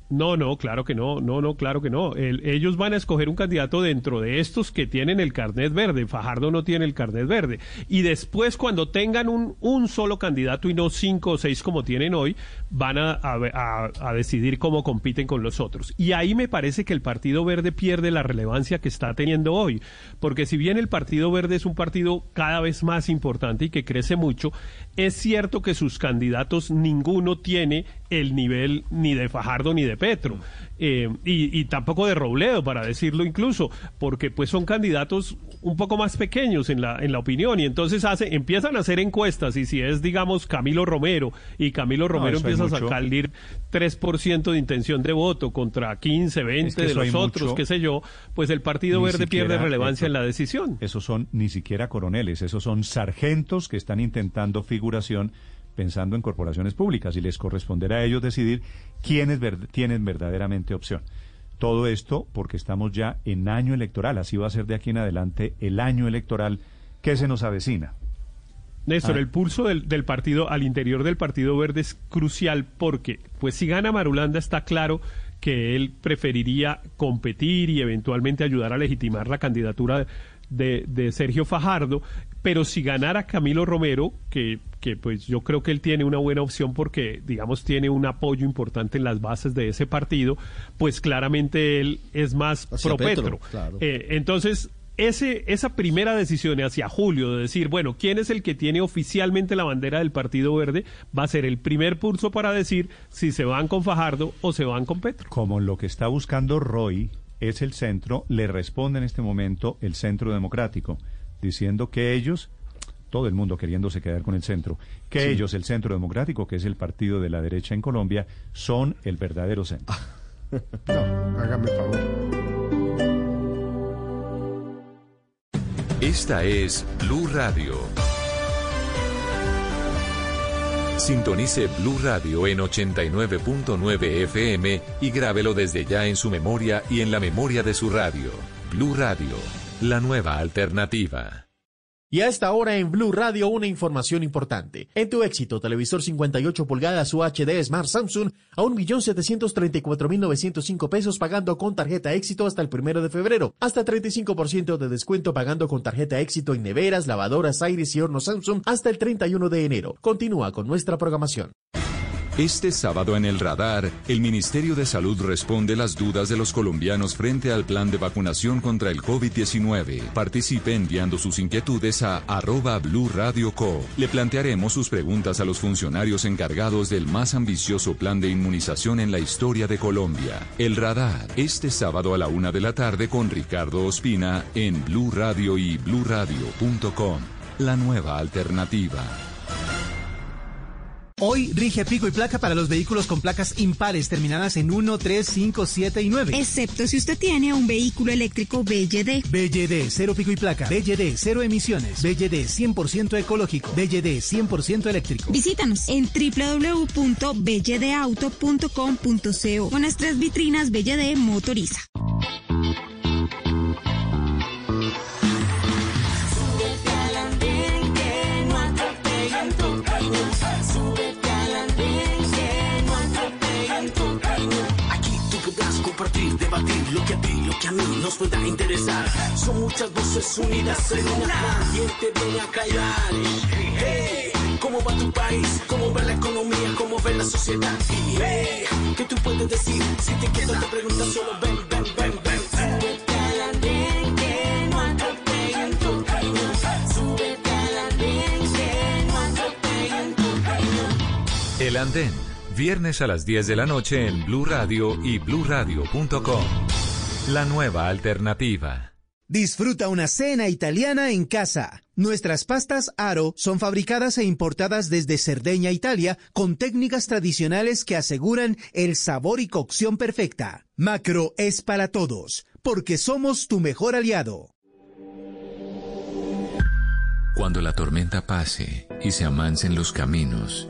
No, no, claro que no, no, no, claro que no. ellos van a escoger un candidato dentro de estos que tienen el carnet verde. Fajardo no tiene el carnet verde. Y después, cuando tengan un, un solo candidato y no cinco o seis como tienen hoy, van a, a, decidir cómo compiten con los otros. Y ahí me parece que el Partido Verde pierde la relevancia que está teniendo hoy. Porque si bien el Partido Verde es un partido cada vez más importante y que crece mucho, es cierto que sus candidatos ninguno tiene el nivel ni de Fajardo ni de Petro. Eh, y, tampoco de Robledo, para decirlo incluso, porque pues son candidatos un poco más pequeños en la, en la opinión y entonces hace, empiezan a hacer encuestas y si es, digamos, Camilo Romero y Camilo Romero empieza a salir 3% de intención de voto contra 15, 20 de los otros, qué sé yo, pues el Partido Verde pierde relevancia en la decisión.
Esos son ni siquiera coroneles, esos son sargentos que están intentando figuración pensando en corporaciones públicas y les corresponderá a ellos decidir quiénes tienen verdaderamente opción. Todo esto porque estamos ya en año electoral, así va a ser de aquí en adelante el año electoral que se nos avecina.
Néstor, ah. el pulso del, del, partido al interior del Partido Verde es crucial porque, pues si gana Marulanda está claro que él preferiría competir y eventualmente ayudar a legitimar la candidatura de, de Sergio Fajardo, pero si ganara Camilo Romero, que, que pues yo creo que él tiene una buena opción porque, digamos, tiene un apoyo importante en las bases de ese partido, pues claramente él es más pro Petro. Eh, entonces, ese, esa primera decisión hacia julio de decir, bueno, ¿quién es el que tiene oficialmente la bandera del Partido Verde? Va a ser el primer pulso para decir si se van con Fajardo o se van con Petro.
Como lo que está buscando Roy es el centro, le responde en este momento el centro democrático diciendo que ellos, todo el mundo queriéndose quedar con el centro, que ellos, el Centro Democrático, que es el partido de la derecha en Colombia, son el verdadero centro. (laughs)
no, hágame favor.
Esta es Blue Radio. Sintonice Blue Radio en 89.9 FM y grábelo desde ya en su memoria y en la memoria de su radio. Blue Radio la nueva alternativa.
Y a esta hora en Blue Radio una información importante. En tu éxito, televisor 58 pulgadas UHD Smart Samsung a 1.734.905 pesos pagando con tarjeta éxito hasta el primero de febrero. Hasta 35% de descuento pagando con tarjeta éxito en neveras, lavadoras, aires y hornos Samsung hasta el 31 de enero. Continúa con nuestra programación.
Este sábado en el radar, el Ministerio de Salud responde las dudas de los colombianos frente al plan de vacunación contra el COVID-19. Participe enviando sus inquietudes a arroba Blue Radio Co. Le plantearemos sus preguntas a los funcionarios encargados del más ambicioso plan de inmunización en la historia de Colombia. El radar, este sábado a la una de la tarde con Ricardo Ospina en Blue Radio y bluradio.com. La nueva alternativa.
Hoy rige pico y placa para los vehículos con placas impares terminadas en 1, 3, 5, 7 y 9.
Excepto si usted tiene un vehículo eléctrico BYD.
BYD, cero pico y placa. BYD, cero emisiones. BYD, 100% ecológico. BYD, 100% eléctrico.
Visítanos en www.bydauto.com.co con nuestras vitrinas BYD Motoriza.
Debatir lo que a ti, lo que a mí nos pueda interesar. Son muchas voces unidas en una. ¿Quién te viene a callar? Hey, ¿Cómo va tu país? ¿Cómo va la economía? ¿Cómo ve la sociedad? Hey, ¿Qué tú puedes decir? Si te quedo te preguntas solo ven, ven, ven, ven. Súbete al andén que no atropellen tu camino. Súbete que no atropellen tu camino.
El andén Viernes a las 10 de la noche en Blue Radio y bluradio.com. La nueva alternativa.
Disfruta una cena italiana en casa. Nuestras pastas Aro son fabricadas e importadas desde Cerdeña, Italia, con técnicas tradicionales que aseguran el sabor y cocción perfecta. Macro es para todos, porque somos tu mejor aliado.
Cuando la tormenta pase y se amancen los caminos,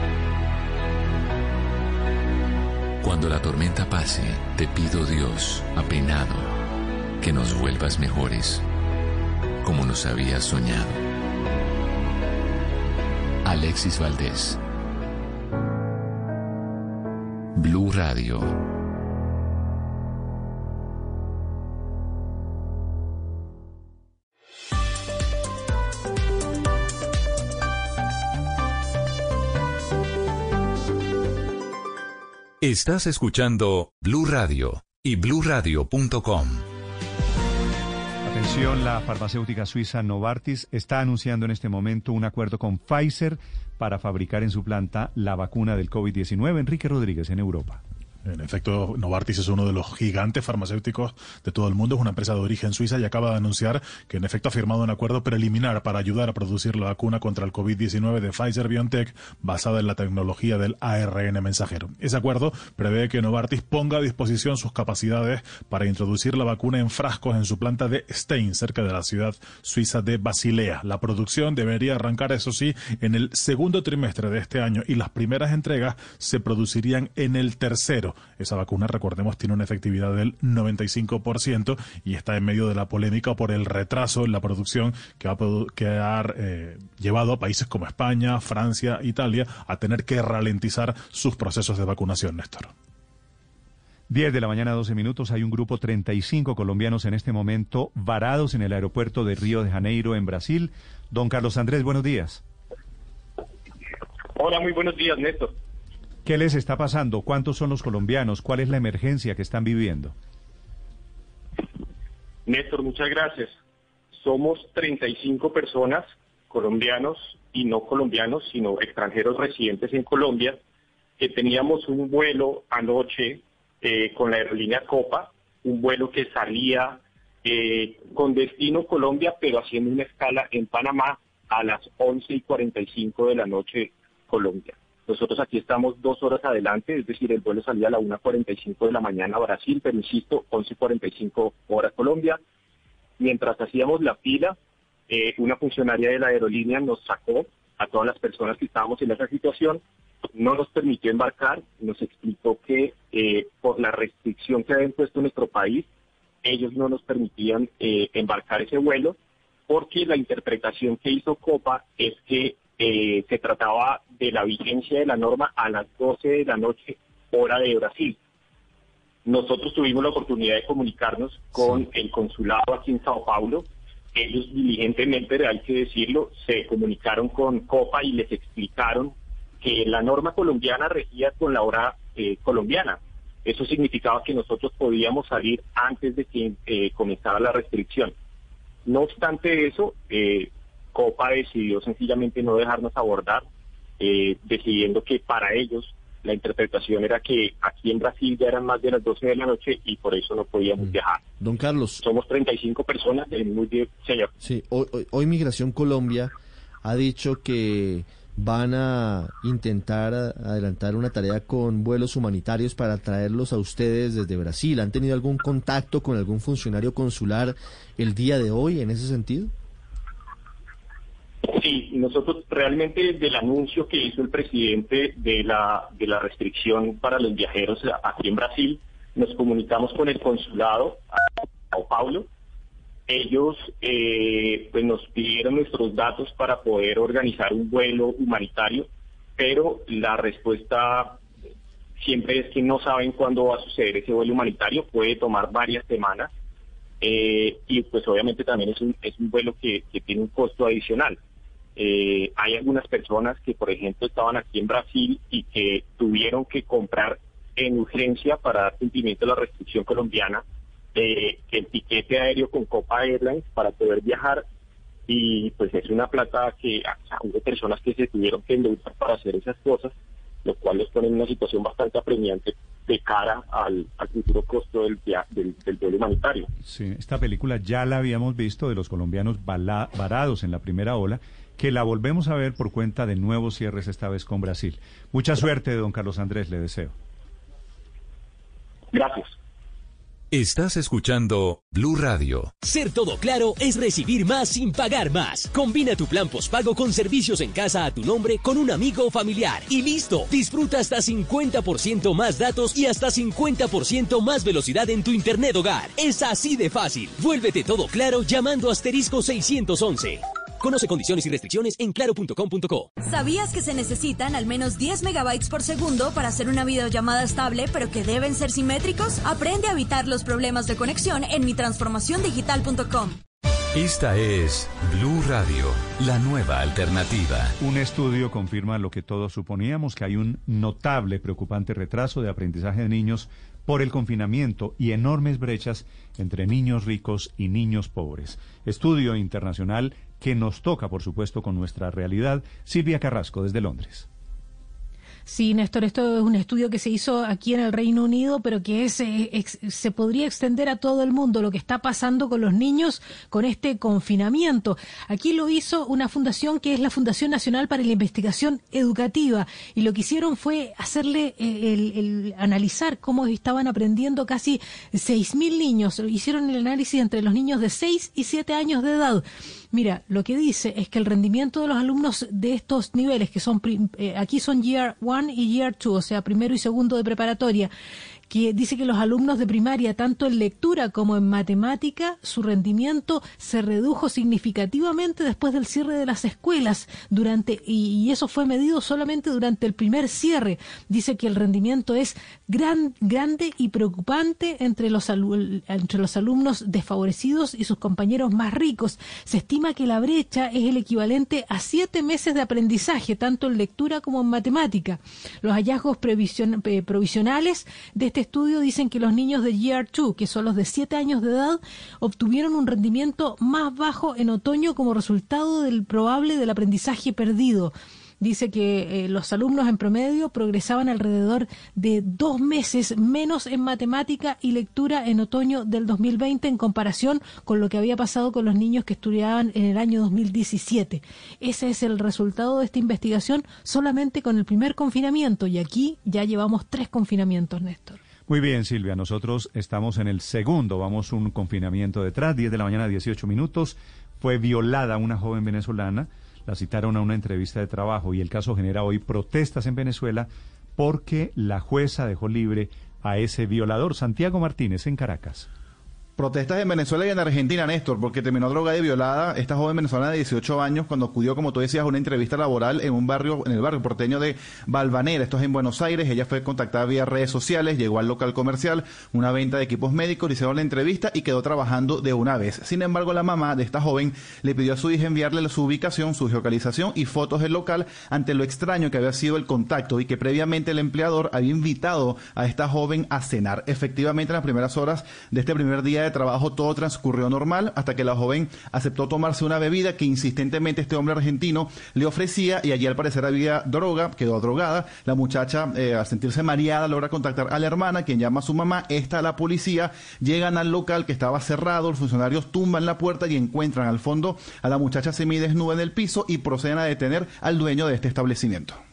Cuando la tormenta pase, te pido Dios, apenado, que nos vuelvas mejores, como nos habías soñado. Alexis Valdés. Blue Radio. Estás escuchando Blue Radio y bluradio.com.
Atención, la farmacéutica suiza Novartis está anunciando en este momento un acuerdo con Pfizer para fabricar en su planta la vacuna del COVID-19. Enrique Rodríguez en Europa.
En efecto, Novartis es uno de los gigantes farmacéuticos de todo el mundo, es una empresa de origen suiza y acaba de anunciar que en efecto ha firmado un acuerdo preliminar para ayudar a producir la vacuna contra el COVID-19 de Pfizer BioNTech basada en la tecnología del ARN mensajero. Ese acuerdo prevé que Novartis ponga a disposición sus capacidades para introducir la vacuna en frascos en su planta de Stein, cerca de la ciudad suiza de Basilea. La producción debería arrancar, eso sí, en el segundo trimestre de este año y las primeras entregas se producirían en el tercero esa vacuna, recordemos, tiene una efectividad del 95% y está en medio de la polémica por el retraso en la producción que ha, que ha eh, llevado a países como España, Francia, Italia a tener que ralentizar sus procesos de vacunación, Néstor.
10 de la mañana, 12 minutos. Hay un grupo 35 colombianos en este momento varados en el aeropuerto de Río de Janeiro, en Brasil. Don Carlos Andrés, buenos días.
Hola, muy buenos días, Néstor.
¿Qué les está pasando? ¿Cuántos son los colombianos? ¿Cuál es la emergencia que están viviendo?
Néstor, muchas gracias. Somos 35 personas, colombianos y no colombianos, sino extranjeros residentes en Colombia, que teníamos un vuelo anoche eh, con la aerolínea Copa, un vuelo que salía eh, con destino Colombia, pero haciendo una escala en Panamá a las 11 y 45 de la noche Colombia. Nosotros aquí estamos dos horas adelante, es decir, el vuelo salía a la 1.45 de la mañana a Brasil, pero insisto, 11.45 horas Colombia. Mientras hacíamos la fila, eh, una funcionaria de la aerolínea nos sacó a todas las personas que estábamos en esa situación, no nos permitió embarcar, nos explicó que eh, por la restricción que había impuesto nuestro país, ellos no nos permitían eh, embarcar ese vuelo, porque la interpretación que hizo Copa es que eh, se trataba de la vigencia de la norma a las 12 de la noche, hora de Brasil. Nosotros tuvimos la oportunidad de comunicarnos con el consulado aquí en Sao Paulo. Ellos diligentemente, hay que decirlo, se comunicaron con COPA y les explicaron que la norma colombiana regía con la hora eh, colombiana. Eso significaba que nosotros podíamos salir antes de que eh, comenzara la restricción. No obstante eso, eh, Copa decidió sencillamente no dejarnos abordar, eh, decidiendo que para ellos la interpretación era que aquí en Brasil ya eran más de las 12 de la noche y por eso no podíamos mm. viajar.
Don Carlos.
Somos 35 personas, en muy bien, señor.
Sí, hoy, Migración Colombia ha dicho que van a intentar adelantar una tarea con vuelos humanitarios para traerlos a ustedes desde Brasil. ¿Han tenido algún contacto con algún funcionario consular el día de hoy en ese sentido?
Nosotros realmente del anuncio que hizo el presidente de la, de la restricción para los viajeros aquí en Brasil, nos comunicamos con el consulado a Sao Paulo. Ellos eh, pues nos pidieron nuestros datos para poder organizar un vuelo humanitario, pero la respuesta siempre es que no saben cuándo va a suceder ese vuelo humanitario, puede tomar varias semanas. Eh, y pues obviamente también es un, es un vuelo que tiene un costo adicional. Eh, hay algunas personas que, por ejemplo, estaban aquí en Brasil y que tuvieron que comprar en urgencia para dar cumplimiento a la restricción colombiana el tiquete aéreo con Copa Airlines para poder viajar y pues es una plata que hubo personas que se tuvieron que endeudar para hacer esas cosas, lo cual les pone en una situación bastante apremiante de cara al, futuro costo del, del, del humanitario.
Sí, esta película ya la habíamos visto de los colombianos varados en la primera ola que la volvemos a ver por cuenta de nuevos cierres, esta vez con Brasil. Mucha suerte, don Carlos Andrés, le deseo.
Gracias.
Estás escuchando Blue Radio.
Ser todo claro es recibir más sin pagar más. Combina tu plan postpago con servicios en casa a tu nombre con un amigo o familiar. Y listo, disfruta hasta 50% más datos y hasta 50% más velocidad en tu internet hogar. Es así de fácil. Vuélvete todo claro llamando asterisco 611. Conoce condiciones y restricciones en claro.com.co.
¿Sabías que se necesitan al menos 10 megabytes por segundo para hacer una videollamada estable, pero que deben ser simétricos? Aprende a evitar los problemas de conexión en mitransformaciondigital.com.
Esta es Blue Radio, la nueva alternativa.
Un estudio confirma lo que todos suponíamos, que hay un notable, preocupante retraso de aprendizaje de niños por el confinamiento y enormes brechas entre niños ricos y niños pobres. Estudio internacional que nos toca, por supuesto, con nuestra realidad. Silvia Carrasco, desde Londres.
Sí, Néstor, esto es un estudio que se hizo aquí en el Reino Unido, pero que es, eh, se podría extender a todo el mundo lo que está pasando con los niños con este confinamiento. Aquí lo hizo una fundación que es la Fundación Nacional para la Investigación Educativa y lo que hicieron fue hacerle eh, el, analizar cómo estaban aprendiendo casi 6.000 niños. Hicieron el análisis entre los niños de 6 y 7 años de edad. Mira, lo que dice es que el rendimiento de los alumnos de estos niveles, que son eh, aquí son Year 1 y Year 2, o sea, primero y segundo de preparatoria, que dice que los alumnos de primaria, tanto en lectura como en matemática, su rendimiento se redujo significativamente después del cierre de las escuelas durante y, eso fue medido solamente durante el primer cierre. Dice que el rendimiento es gran, grande y preocupante entre los, entre los alumnos desfavorecidos y sus compañeros más ricos. Se estima que la brecha es el equivalente a siete meses de aprendizaje, tanto en lectura como en matemática. Los hallazgos eh, provisionales de este estudio dicen que los niños de Year 2, que son los de 7 años de edad, obtuvieron un rendimiento más bajo en otoño como resultado del probable del aprendizaje perdido dice que eh, los alumnos en promedio progresaban alrededor de dos meses menos en matemática y lectura en otoño del 2020 en comparación con lo que había pasado con los niños que estudiaban en el año 2017. Ese es el resultado de esta investigación solamente con el primer confinamiento y aquí ya llevamos tres confinamientos, Néstor.
Muy bien, Silvia. Nosotros estamos en el segundo. Vamos un confinamiento detrás. 10 de la mañana, 18 minutos. Fue violada una joven venezolana. La citaron a una entrevista de trabajo y el caso genera hoy protestas en Venezuela porque la jueza dejó libre a ese violador, Santiago Martínez, en Caracas.
Protestas en Venezuela y en Argentina, Néstor, porque terminó drogada y violada esta joven venezolana de 18 años cuando acudió, como tú decías, a una entrevista laboral en un barrio, en el barrio porteño de Valvanera. Esto es en Buenos Aires. Ella fue contactada vía redes sociales, llegó al local comercial, una venta de equipos médicos, le hicieron la entrevista y quedó trabajando de una vez. Sin embargo, la mamá de esta joven le pidió a su hija enviarle su ubicación, su geocalización y fotos del local ante lo extraño que había sido el contacto y que previamente el empleador había invitado a esta joven a cenar. Efectivamente, en las primeras horas de este primer día de trabajo todo transcurrió normal hasta que la joven aceptó tomarse una bebida que insistentemente este hombre argentino le ofrecía y allí al parecer había droga, quedó drogada. La muchacha, eh, al sentirse mareada, logra contactar a la hermana, quien llama a su mamá, esta la policía, llegan al local que estaba cerrado, los funcionarios tumban la puerta y encuentran al fondo a la muchacha semidesnuda en el piso y proceden a detener al dueño de este establecimiento.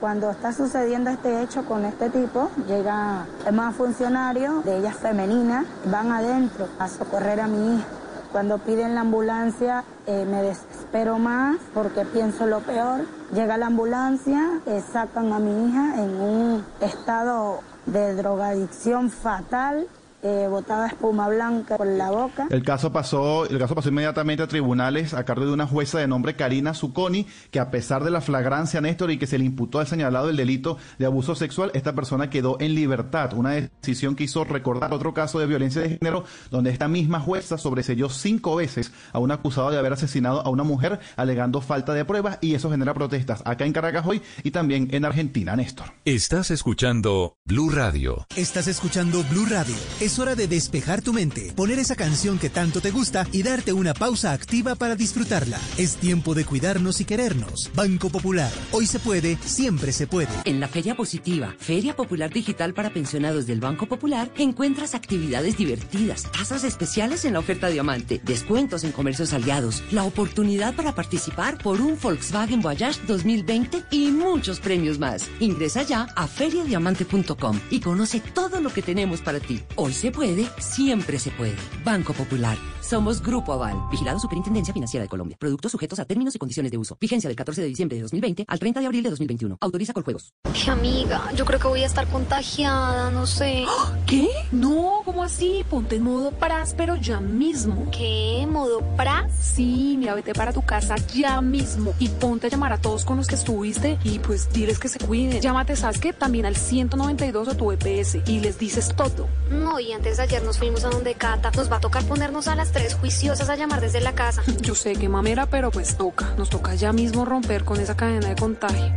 Cuando está sucediendo este hecho con este tipo, llega más funcionario de ellas femeninas, van adentro a socorrer a mi hija. Cuando piden la ambulancia eh, me desespero más porque pienso lo peor. Llega la ambulancia, eh, sacan a mi hija en un estado de drogadicción fatal eh, botada espuma blanca por la boca.
El caso pasó, el caso pasó inmediatamente a tribunales a cargo de una jueza de nombre Karina Zucconi, que a pesar de la flagrancia Néstor y que se le imputó al señalado el delito de abuso sexual, esta persona quedó en libertad. Una decisión que hizo recordar otro caso de violencia de género, donde esta misma jueza sobreselló cinco veces a un acusado de haber asesinado a una mujer alegando falta de pruebas y eso genera protestas acá en Caracas hoy y también en Argentina, Néstor.
Estás escuchando Blue Radio.
Estás escuchando Blue Radio.
Es hora de despejar tu mente, poner esa canción que tanto te gusta y darte una pausa activa para disfrutarla. Es tiempo de cuidarnos y querernos. Banco Popular. Hoy se puede, siempre se puede.
En la Feria Positiva, Feria Popular Digital para pensionados del Banco Popular, encuentras actividades divertidas, tasas especiales en la oferta Diamante, descuentos en comercios aliados, la oportunidad para participar por un Volkswagen Voyage 2020 y muchos premios más. Ingresa ya a feriadiamante.com y conoce todo lo que tenemos para ti. Hoy se puede, siempre se puede. Banco Popular. Somos Grupo Aval, vigilado Superintendencia Financiera de Colombia. Productos sujetos a términos y condiciones de uso. Vigencia del 14 de diciembre de 2020 al 30 de abril de 2021. Autoriza con juegos.
Qué amiga, yo creo que voy a estar contagiada, no sé.
¿Qué? No, ¿cómo así? Ponte en modo pero ya mismo.
¿Qué? ¿Modo pras?
Sí, mira, vete para tu casa ya mismo y ponte a llamar a todos con los que estuviste y pues diles que se cuiden. Llámate, ¿sabes qué? También al 192 a tu EPS y les dices todo.
No, y antes de ayer nos fuimos a donde Cata. Nos va a tocar ponernos a las tres juiciosas a llamar desde la casa. (laughs)
Yo sé que mamera, pero pues toca. Nos toca ya mismo romper con esa cadena de contagio.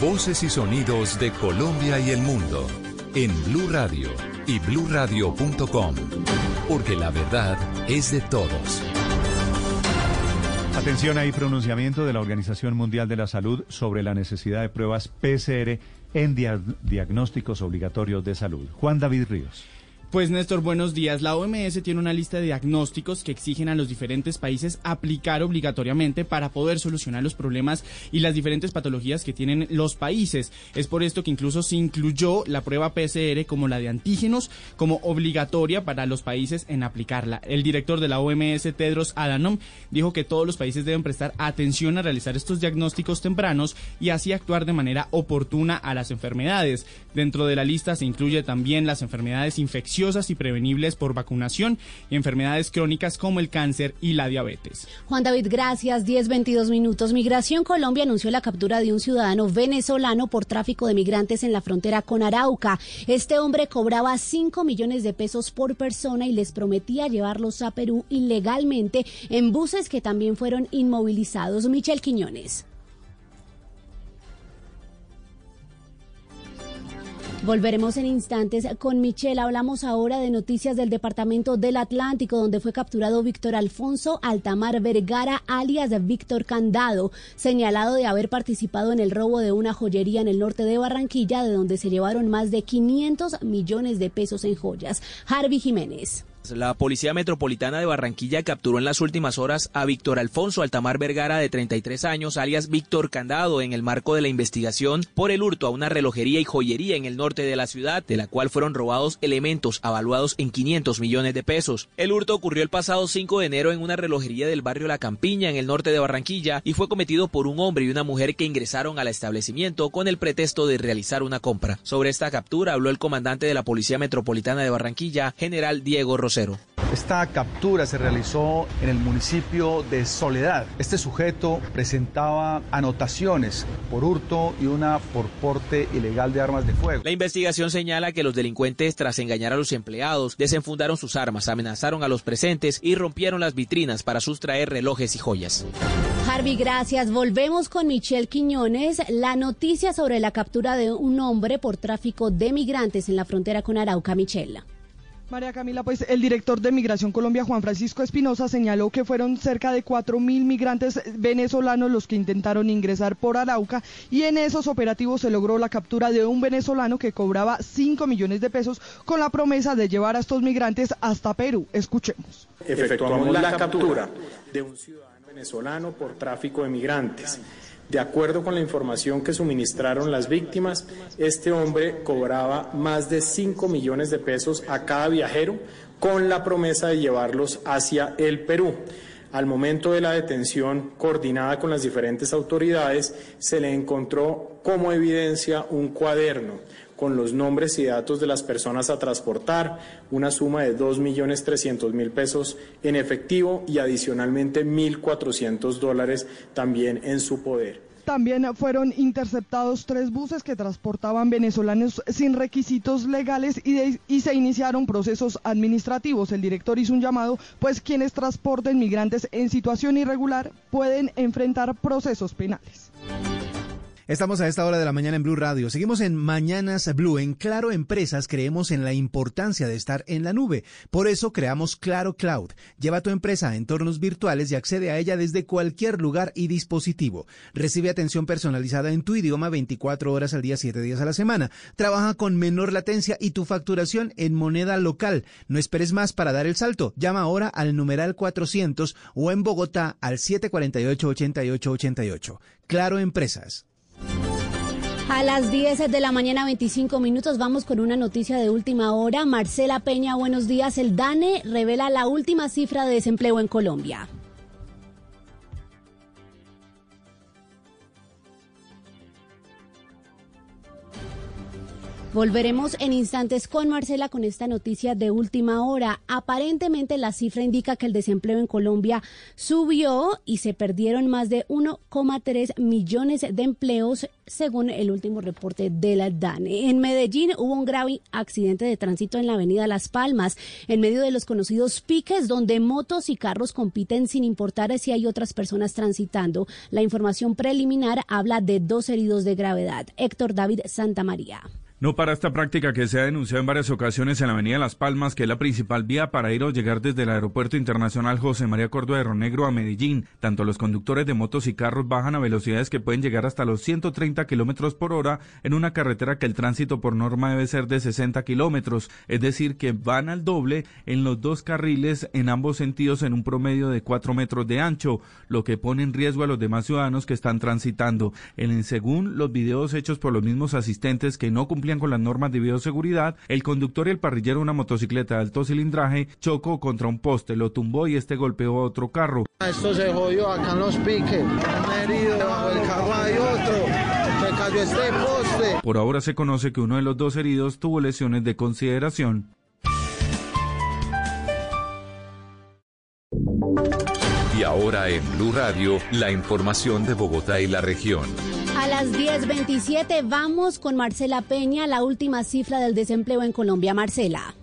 Voces y sonidos de Colombia y el mundo en Blue Radio y bluradio.com, porque la verdad es de todos.
Atención, hay pronunciamiento de la Organización Mundial de la Salud sobre la necesidad de pruebas PCR en diagnósticos obligatorios de salud. Juan David Ríos.
Pues Néstor, buenos días. La OMS tiene una lista de diagnósticos que exigen a los diferentes países aplicar obligatoriamente para poder solucionar los problemas y las diferentes patologías que tienen los países. Es por esto que incluso se incluyó la prueba PCR como la de antígenos como obligatoria para los países en aplicarla. El director de la OMS, Tedros Adhanom, dijo que todos los países deben prestar atención a realizar estos diagnósticos tempranos y así actuar de manera oportuna a las enfermedades. Dentro de la lista se incluye también las enfermedades infecciosas y prevenibles por vacunación y enfermedades crónicas como el cáncer y la diabetes.
Juan David, gracias. 10-22 minutos. Migración Colombia anunció la captura de un ciudadano venezolano por tráfico de migrantes en la frontera con Arauca. Este hombre cobraba 5 millones de pesos por persona y les prometía llevarlos a Perú ilegalmente en buses que también fueron inmovilizados. Michel Quiñones. Volveremos en instantes con Michelle. Hablamos ahora de noticias del Departamento del Atlántico, donde fue capturado Víctor Alfonso Altamar Vergara, alias Víctor Candado, señalado de haber participado en el robo de una joyería en el norte de Barranquilla, de donde se llevaron más de 500 millones de pesos en joyas. Harvey Jiménez.
La Policía Metropolitana de Barranquilla capturó en las últimas horas a Víctor Alfonso Altamar Vergara, de 33 años, alias Víctor Candado, en el marco de la investigación por el hurto a una relojería y joyería en el norte de la ciudad, de la cual fueron robados elementos avaluados en 500 millones de pesos. El hurto ocurrió el pasado 5 de enero en una relojería del barrio La Campiña, en el norte de Barranquilla, y fue cometido por un hombre y una mujer que ingresaron al establecimiento con el pretexto de realizar una compra. Sobre esta captura habló el comandante de la Policía Metropolitana de Barranquilla, general Diego
Esta captura se realizó en el municipio de Soledad. Este sujeto presentaba anotaciones por hurto y una por porte ilegal de armas de fuego.
La investigación señala que los delincuentes, tras engañar a los empleados, desenfundaron sus armas, amenazaron a los presentes y rompieron las vitrinas para sustraer relojes y joyas.
Harvey, gracias. Volvemos con Michelle Quiñones. La noticia sobre la captura de un hombre por tráfico de migrantes en la frontera con Arauca, Michelle.
María Camila, pues el director de Migración Colombia, Juan Francisco Espinosa, señaló que fueron cerca de cuatro mil migrantes venezolanos los que intentaron ingresar por Arauca y en esos operativos se logró la captura de un venezolano que cobraba 5 millones de pesos con la promesa de llevar a estos migrantes hasta Perú. Escuchemos.
Efectuamos la captura de un ciudadano venezolano por tráfico de migrantes. De acuerdo con la información que suministraron las víctimas, este hombre cobraba más de 5 millones de pesos a cada viajero con la promesa de llevarlos hacia el Perú. Al momento de la detención coordinada con las diferentes autoridades, se le encontró como evidencia un cuaderno con los nombres y datos de las personas a transportar, una suma de 2.300.000 pesos en efectivo y adicionalmente 1.400 dólares también en su poder.
También fueron interceptados tres buses que transportaban venezolanos sin requisitos legales y, se iniciaron procesos administrativos. El director hizo un llamado, pues quienes transporten migrantes en situación irregular pueden enfrentar procesos penales.
Estamos a esta hora de la mañana en Blue Radio. Seguimos en Mañanas Blue. En Claro Empresas creemos en la importancia de estar en la nube. Por eso creamos Claro Cloud. Lleva tu empresa a entornos virtuales y accede a ella desde cualquier lugar y dispositivo. Recibe atención personalizada en tu idioma 24 horas al día, 7 días a la semana. Trabaja con menor latencia y tu facturación en moneda local. No esperes más para dar el salto. Llama ahora al numeral 400 o en Bogotá al 748-8888. Claro Empresas.
A las 10 de la mañana, 25 minutos, vamos con una noticia de última hora. Marcela Peña, buenos días. El DANE revela la última cifra de desempleo en Colombia. Volveremos en instantes con Marcela con esta noticia de última hora. Aparentemente la cifra indica que el desempleo en Colombia subió y se perdieron más de 1,3 millones de empleos según el último reporte de la DANE. En Medellín hubo un grave accidente de tránsito en la avenida Las Palmas, en medio de los conocidos piques donde motos y carros compiten sin importar si hay otras personas transitando. La información preliminar habla de dos heridos de gravedad. Héctor David Santamaría.
No para esta práctica que se ha denunciado en varias ocasiones en la Avenida Las Palmas, que es la principal vía para ir o llegar desde el Aeropuerto Internacional José María Córdoba de Ronegro a Medellín. Tanto los conductores de motos y carros bajan a velocidades que pueden llegar hasta los 130 kilómetros por hora en una carretera que el tránsito por norma debe ser de 60 kilómetros, es decir, que van al doble en los dos carriles en ambos sentidos en un promedio de 4 metros de ancho, lo que pone en riesgo a los demás ciudadanos que están transitando. En, según los videos hechos por los mismos asistentes que no cumplían con las normas de bioseguridad, el conductor y el parrillero de una motocicleta de alto cilindraje chocó contra un poste, lo tumbó y este golpeó a otro carro.
Esto se jodió acá en los piques, un herido debajo del carro hay otro, se cayó este poste.
Por ahora se conoce que uno de los dos heridos tuvo lesiones de consideración.
Y ahora en Blue Radio, la información de Bogotá y la región.
A las 10.27 vamos con Marcela Peña, la última cifra del desempleo en Colombia. Marcela.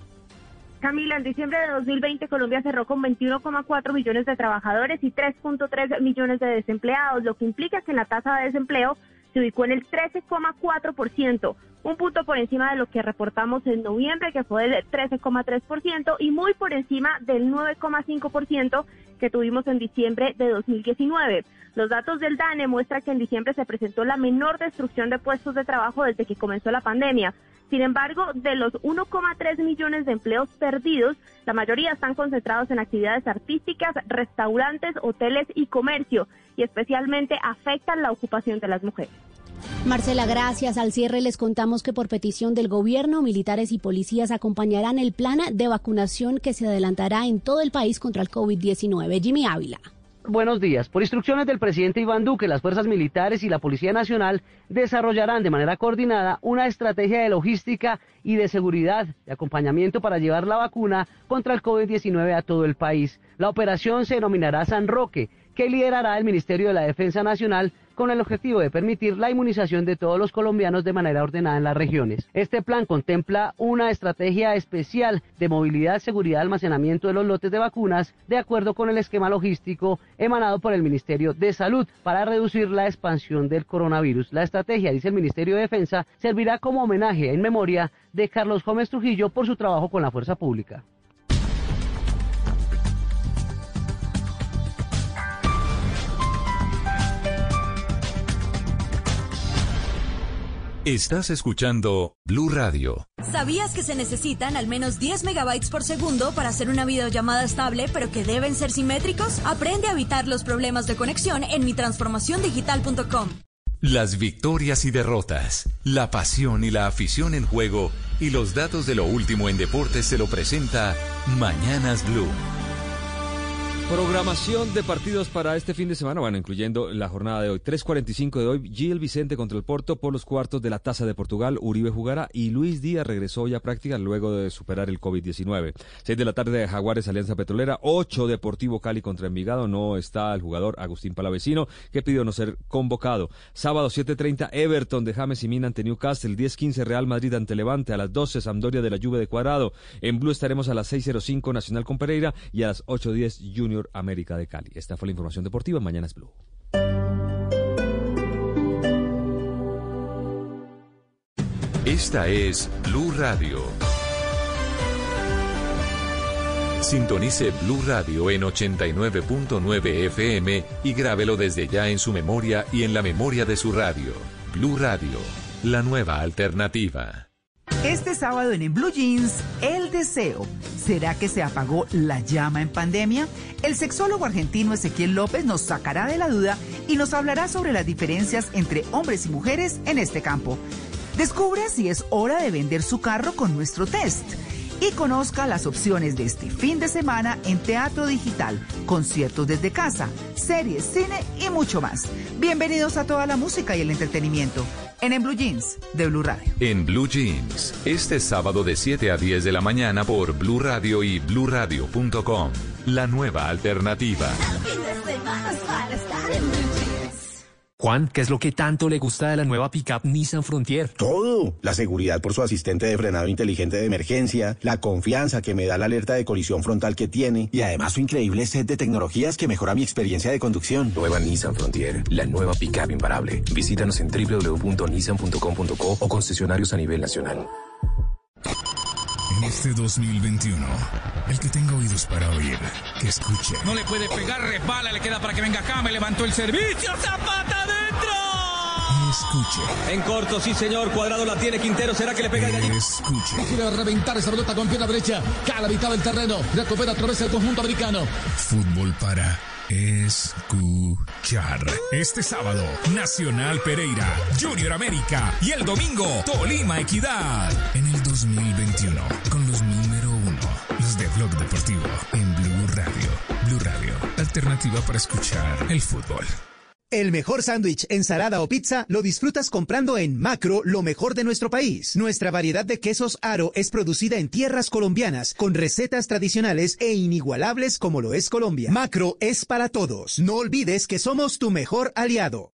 Camila, en diciembre de 2020 Colombia cerró con 21,4 millones de trabajadores y 3.3 millones de desempleados, lo que implica que la tasa de desempleo se ubicó en el 13,4%, un punto por encima de lo que reportamos en noviembre, que fue del 13,3%, y muy por encima del 9,5% que tuvimos en diciembre de 2019. Los datos del DANE muestran que en diciembre se presentó la menor destrucción de puestos de trabajo desde que comenzó la pandemia. Sin embargo, de los 1,3 millones de empleos perdidos, la mayoría están concentrados en actividades artísticas, restaurantes, hoteles y comercio, y especialmente afectan la ocupación de las mujeres.
Marcela, gracias. Al cierre les contamos que por petición del gobierno, militares y policías acompañarán el plan de vacunación que se adelantará en todo el país contra el COVID-19. Jimmy Ávila.
Buenos días. Por instrucciones del presidente Iván Duque, las fuerzas militares y la Policía Nacional desarrollarán de manera coordinada una estrategia de logística y de seguridad, de acompañamiento para llevar la vacuna contra el COVID-19 a todo el país. La operación se denominará San Roque, que liderará el Ministerio de la Defensa Nacional con el objetivo de permitir la inmunización de todos los colombianos de manera ordenada en las regiones. Este plan contempla una estrategia especial de movilidad, seguridad, almacenamiento de los lotes de vacunas de acuerdo con el esquema logístico emanado por el Ministerio de Salud para reducir la expansión del coronavirus. La estrategia, dice el Ministerio de Defensa, servirá como homenaje en memoria de Carlos Gómez Trujillo por su trabajo con la fuerza pública.
Estás escuchando Blue Radio.
¿Sabías que se necesitan al menos 10 megabytes por segundo para hacer una videollamada estable, pero que deben ser simétricos? Aprende a evitar los problemas de conexión en mitransformaciondigital.com.
Las victorias y derrotas, la pasión y la afición en juego y los datos de lo último en deportes se lo presenta Mañanas Blue.
Programación de partidos para este fin de semana, bueno, incluyendo la jornada de hoy. 3.45 de hoy, Gil Vicente contra el Porto por los cuartos de la Taza de Portugal. Uribe jugará y Luis Díaz regresó ya a práctica luego de superar el COVID-19. 6 de la tarde de Jaguares Alianza Petrolera. 8 Deportivo Cali contra Envigado. No está el jugador Agustín Palavecino, que pidió no ser convocado. Sábado 7.30 Everton de James y Mina ante Newcastle. 10.15 Real Madrid ante Levante. A las 12 Sampdoria de la Juve de Cuadrado. En Blue estaremos a las 6.05 Nacional con Pereira y a las 8.10 Junior América de Cali. Esta fue la información deportiva. Mañana es Blue.
Esta es Blue Radio. Sintonice Blue Radio en 89.9 FM y grábelo desde ya en su memoria y en la memoria de su radio. Blue Radio, la nueva alternativa.
Este sábado en, en Blue Jeans, el deseo. ¿Será que se apagó la llama en pandemia? El sexólogo argentino Ezequiel López nos sacará de la duda y nos hablará sobre las diferencias entre hombres y mujeres en este campo. Descubre si es hora de vender su carro con nuestro test y conozca las opciones de este fin de semana en Teatro Digital, conciertos desde casa, series, cine y mucho más. Bienvenidos a toda la música y el entretenimiento en En Blue Jeans de Blue Radio.
En Blue Jeans, este sábado de 7 a 10 de la mañana por Blue Radio y bluradio.com. La nueva alternativa.
Juan, ¿qué es lo que tanto le gusta de la nueva pickup Nissan Frontier?
Todo. La seguridad por su asistente de frenado inteligente de emergencia, la confianza que me da la alerta de colisión frontal que tiene y además su increíble set de tecnologías que mejora mi experiencia de conducción.
Nueva Nissan Frontier, la nueva pickup imparable. Visítanos en www.nissan.com.co o concesionarios a nivel nacional.
En este 2021, el que tenga oídos para oír, que escuche.
No le puede pegar, resbala, le queda para que venga acá, me levantó el servicio, Zapata adentro.
Escuche.
En corto, sí señor, cuadrado la tiene Quintero, ¿será que le pega el?
Escuche.
Quiere reventar esa pelota con pierna derecha, cae a la mitad del terreno, recupera a través del conjunto americano.
Fútbol para escuchar. Este sábado, Nacional Pereira, Junior América y el domingo, Tolima Equidad. En el 2021, con los número uno, los de Blog Deportivo, en Blue Radio. Blue Radio, alternativa para escuchar el fútbol.
El mejor sándwich, ensalada o pizza lo disfrutas comprando en Macro, lo mejor de nuestro país. Nuestra variedad de quesos Aro es producida en tierras colombianas, con recetas tradicionales e inigualables como lo es Colombia. Macro es para todos. No olvides que somos tu mejor aliado.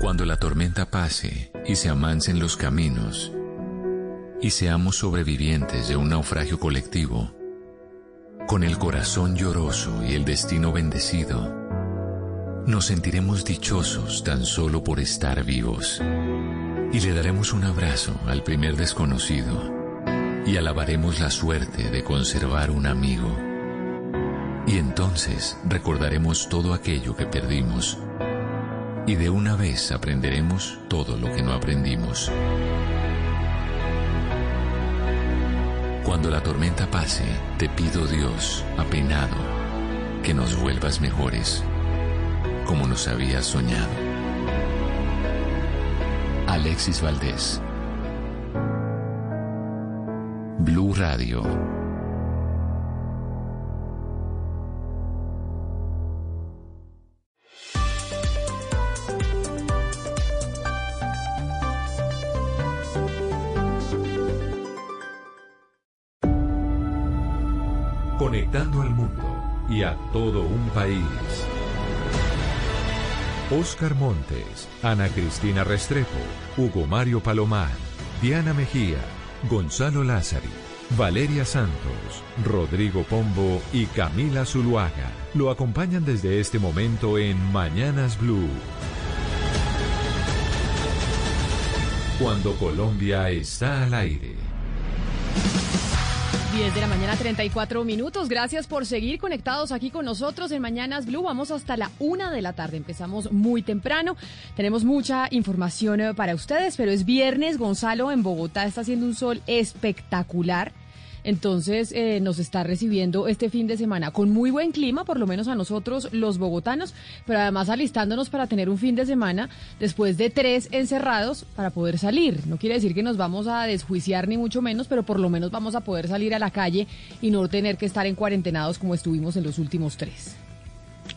Cuando la tormenta pase y se amancen los caminos y seamos sobrevivientes de un naufragio colectivo, con el corazón lloroso y el destino bendecido, nos sentiremos dichosos tan solo por estar vivos y le daremos un abrazo al primer desconocido y alabaremos la suerte de conservar un amigo. Y entonces recordaremos todo aquello que perdimos y de una vez aprenderemos todo lo que no aprendimos. Cuando la tormenta pase, te pido Dios, apenado, que nos vuelvas mejores, como nos habías soñado. Alexis Valdés. Blue Radio. Oscar Montes, Ana Cristina Restrepo, Hugo Mario Palomar, Diana Mejía, Gonzalo Lázari, Valeria Santos, Rodrigo Pombo y Camila Zuluaga lo acompañan desde este momento en Mañanas Blue. Cuando Colombia está al aire.
10 de la mañana, 34 minutos. Gracias por seguir conectados aquí con nosotros en Mañanas Blue. Vamos hasta la una de la tarde. Empezamos muy temprano. Tenemos mucha información eh, para ustedes, pero es viernes. Gonzalo en Bogotá está haciendo un sol espectacular. Entonces eh, nos está recibiendo este fin de semana con muy buen clima, por lo menos a nosotros los bogotanos, pero además alistándonos para tener un fin de semana después de tres encerrados para poder salir. No quiere decir que nos vamos a desjuiciar ni mucho menos, pero por lo menos vamos a poder salir a la calle y no tener que estar en cuarentenados como estuvimos en los últimos tres.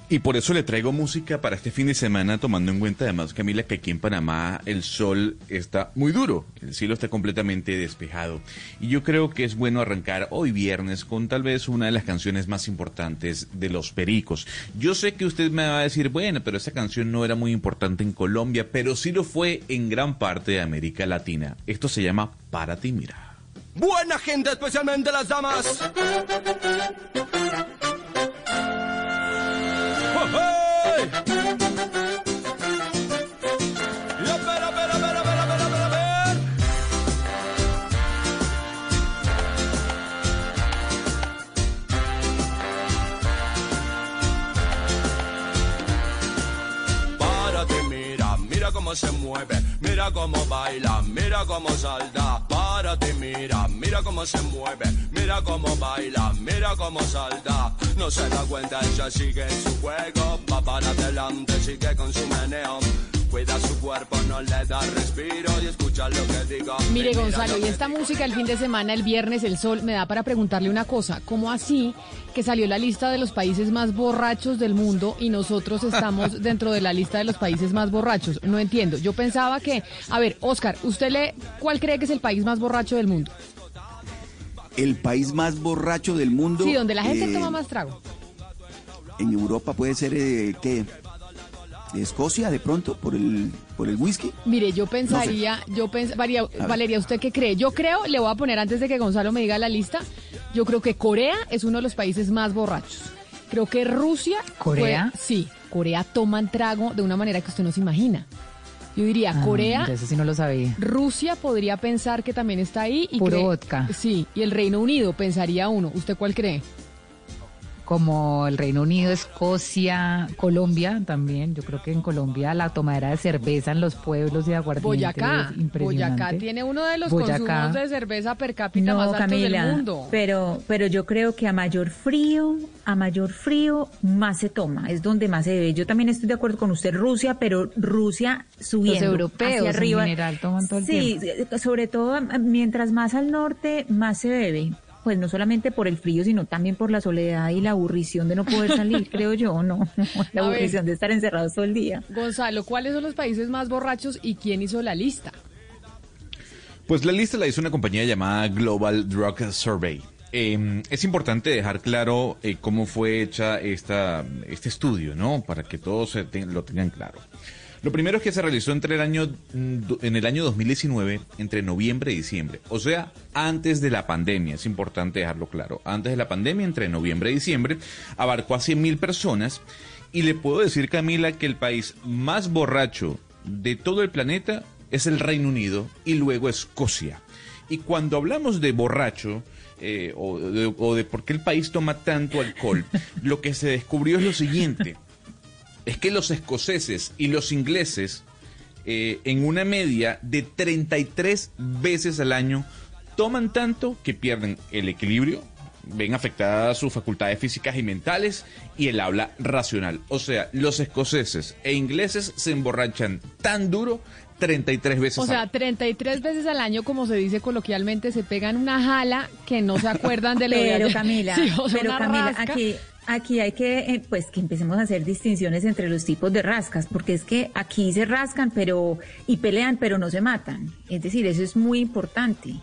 Y por eso le traigo música para este fin de semana, tomando en cuenta además, Camila, que aquí en Panamá el sol está muy duro, el cielo está completamente despejado. Y yo creo que es bueno arrancar hoy viernes con tal vez una de las canciones más importantes de los Pericos. Yo sé que usted me va a decir, bueno, pero esa canción no era muy importante en Colombia, pero sí lo fue en gran parte de América Latina. Esto se llama Para ti, mira.
Buena gente, especialmente las damas. Para qué mira, mira cómo
se mueve mira cómo baila, mira cómo salta. Para ti, mira, mira cómo se mueve, mira cómo baila, mira cómo salta. No se da cuenta, ella sigue en su juego, va para adelante, sigue con su meneo. Cuida su cuerpo, no le da respiro y escucha lo que diga.
Mire, Gonzalo,
lo
y esta música el fin de semana, el viernes, el sol, me da para preguntarle una cosa. ¿Cómo así que salió la lista de los países más borrachos del mundo y nosotros estamos (laughs) dentro de la lista de los países más borrachos? No entiendo. Yo pensaba que... A ver, Oscar, ¿usted le... ¿Cuál cree que es el país más borracho del mundo?
El país más borracho del mundo.
Sí, donde la gente
eh,
toma más trago.
En Europa puede ser, eh, ¿qué? Escocia, de pronto, por el, por el whisky.
Mire, yo pensaría, yo pensaría. Valeria, ¿usted qué cree? Yo creo, le voy a poner antes de que Gonzalo me diga la lista, yo creo que Corea es uno de los países más borrachos. Creo que Rusia.
¿Corea?
fue- sí, Corea toman trago de una manera que usted no se imagina. Yo diría,
Ah,
Corea,
Eso sí no lo sabía.
Rusia podría pensar que también está ahí. Y
Puro
cree-
vodka.
Sí, y el Reino Unido pensaría uno. ¿Usted cuál cree?
Como el Reino Unido, Escocia, Colombia también. Yo creo que en Colombia la tomadera de cerveza en los pueblos y de aguardiente
Boyacá.
es impresionante.
Boyacá tiene uno de los
Boyacá.
consumos de cerveza per cápita
No,
más altos
Camila,
del mundo.
pero pero yo creo que a mayor frío, a mayor frío más se toma, es donde más se bebe. Yo también estoy de acuerdo con usted Rusia, pero Rusia subiendo
Los europeos
hacia
en
arriba.
general toman todo el
sí, sobre todo mientras más al norte más se bebe. Pues no solamente por el frío, sino también por la soledad y la aburrición de no poder salir, (laughs) creo yo, no, (laughs) la aburrición de estar encerrados todo el día.
Gonzalo, ¿cuáles son los países más borrachos y quién hizo la lista?
Pues la lista la hizo una compañía llamada Global Drug Survey. Eh, es importante dejar claro eh, cómo fue hecha esta, este estudio, ¿no? Para que todos lo tengan claro. Lo primero es que se realizó entre el año, mm, en el año 2019, entre noviembre y diciembre. O sea, antes de la pandemia, es importante dejarlo claro. Antes de la pandemia, entre noviembre y diciembre, abarcó a 100.000 personas. Y le puedo decir, Camila, que el país más borracho de todo el planeta es el Reino Unido y luego Escocia. Y cuando hablamos de borracho, eh, o, de, o de por qué el país toma tanto alcohol, (laughs) lo que se descubrió es lo siguiente. Es que los escoceses y los ingleses, eh, en una media de 33 veces al año, toman tanto que pierden el equilibrio, ven afectadas sus facultades físicas y mentales y el habla racional. O sea, los escoceses e ingleses se emborrachan tan duro 33 veces
O sea,
año.
33 veces al año, como se dice coloquialmente, se pegan una jala que no se acuerdan de de
Pero. Camila, (laughs)
Sí, o sea,
pero Camila,
rasca.
aquí, aquí hay que, eh, pues, que empecemos a hacer distinciones entre los tipos de rascas, porque es que aquí se rascan, pero y pelean, pero no se matan. Es decir, eso es muy importante.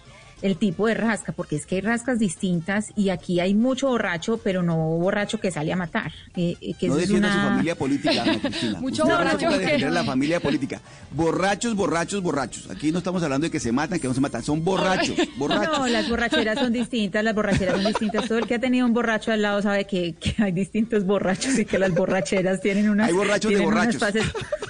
El tipo de rasca, porque es que hay rascas distintas y aquí hay mucho borracho, pero no borracho que sale a matar. eh, eh, que
no defienda
una...
su familia política, Ana (laughs) Cristina.
Mucho
Usted no
borracho que-
defender la familia política. Borrachos, borrachos, borrachos. Aquí no estamos hablando de que se matan, que no se matan. Son borrachos, (laughs) borrachos.
No, las borracheras son distintas, las borracheras son distintas. Todo el que ha tenido un borracho al lado sabe que, que hay distintos borrachos y que las borracheras tienen unas,
Hay borrachos de
unas fases,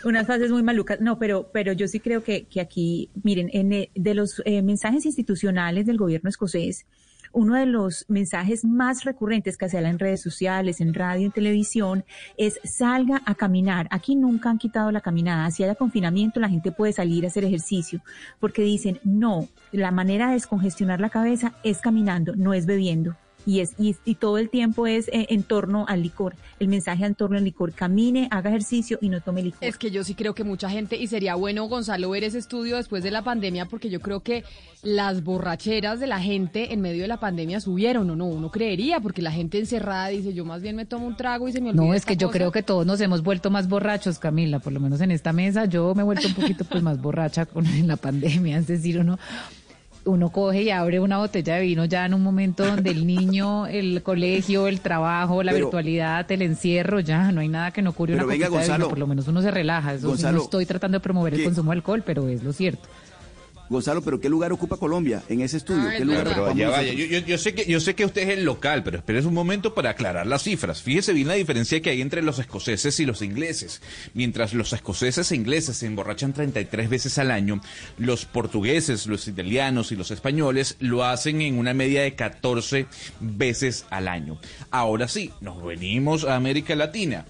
unas fases muy malucas. No, pero, pero yo sí creo que, que aquí, miren, en, eh, de los eh, mensajes institucionales del gobierno escocés, uno de los mensajes más recurrentes que se habla en redes sociales, en radio, en televisión, es salga a caminar. Aquí nunca han quitado la caminada. Si haya confinamiento, la gente puede salir a hacer ejercicio, porque dicen, no, la manera de descongestionar la cabeza es caminando, no es bebiendo. Y, es, y, y todo el tiempo es eh, en torno al licor. El mensaje en torno al licor. Camine, haga ejercicio y no tome licor.
Es que yo sí creo que mucha gente, y sería bueno, Gonzalo, ver ese estudio después de la pandemia, porque yo creo que las borracheras de la gente en medio de la pandemia subieron, o no, uno creería, porque la gente encerrada dice, yo más bien me tomo un trago y se me olvida.
No, es
esta
que yo
cosa".
creo que todos nos hemos vuelto más borrachos, Camila, por lo menos en esta mesa. Yo me he vuelto un poquito pues más borracha con (laughs) en la pandemia, es decir, uno uno coge y abre una botella de vino ya en un momento donde el niño, el colegio, el trabajo, la
Pero-
virtualidad, el encierro, ya no hay nada que no cure una
venga,
copita de vino,
Gonzalo.
por lo menos uno se relaja. Eso sí,
Gonzalo,
no estoy tratando de promover el consumo de alcohol, pero es lo cierto.
Gonzalo, pero ¿qué lugar ocupa Colombia en ese estudio? ¿Qué lugar
Pero
ocupamos
ya vaya,
nosotros?
yo, yo- yo sé que, yo sé que usted es el local, pero espérese un momento para aclarar las cifras. Fíjese bien la diferencia que hay entre los escoceses y los ingleses. Mientras los escoceses e ingleses se emborrachan 33 veces al año, los portugueses, los italianos y los españoles lo hacen en una media de 14 veces al año. Ahora sí, nos venimos a América Latina.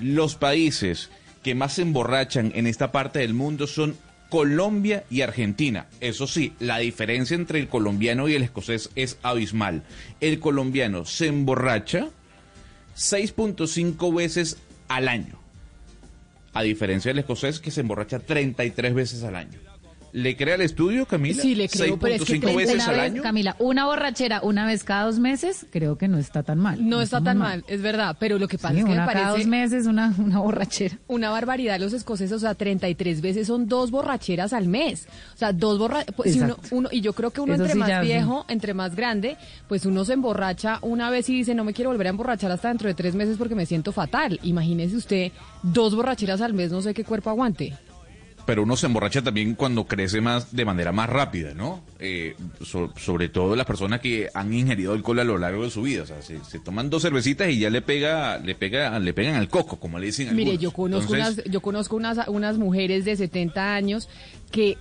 Los países que más se emborrachan en esta parte del mundo son Colombia y Argentina. Eso sí, la diferencia entre el colombiano y el escocés es abismal. El colombiano se emborracha 6.5 veces al año. A diferencia del escocés que se emborracha 33 veces al año. ¿Le crea el estudio, Camila?
Sí, le creo, pero es que
6.5 veces
Una
al
vez,
año.
Camila, una borrachera una vez cada dos meses, creo que no está tan mal.
No está tan mal, es verdad, pero lo que pasa
Sí,
es que me
una cada
parece
dos meses una, una borrachera.
una barbaridad los escoceses, o sea, 33 veces son dos borracheras al mes. O sea, dos borracheras, si uno,
Exacto.
uno, y yo creo que uno
Eso
entre
sí
más viejo, entre más grande, pues uno se emborracha una vez y dice, no me quiero volver a emborrachar hasta dentro de tres meses porque me siento fatal. Imagínese usted dos borracheras al mes, no sé qué cuerpo aguante.
Pero uno se emborracha también cuando crece más de manera más rápida, ¿no? Eh, so- sobre todo las personas que han ingerido alcohol a lo largo de su vida. O sea, se, se toman dos cervecitas y ya le pega, le pega, le pegan al coco, como le dicen
Mire,
algunos.
yo conozco
Entonces,
unas, yo conozco unas, unas mujeres de 70 años que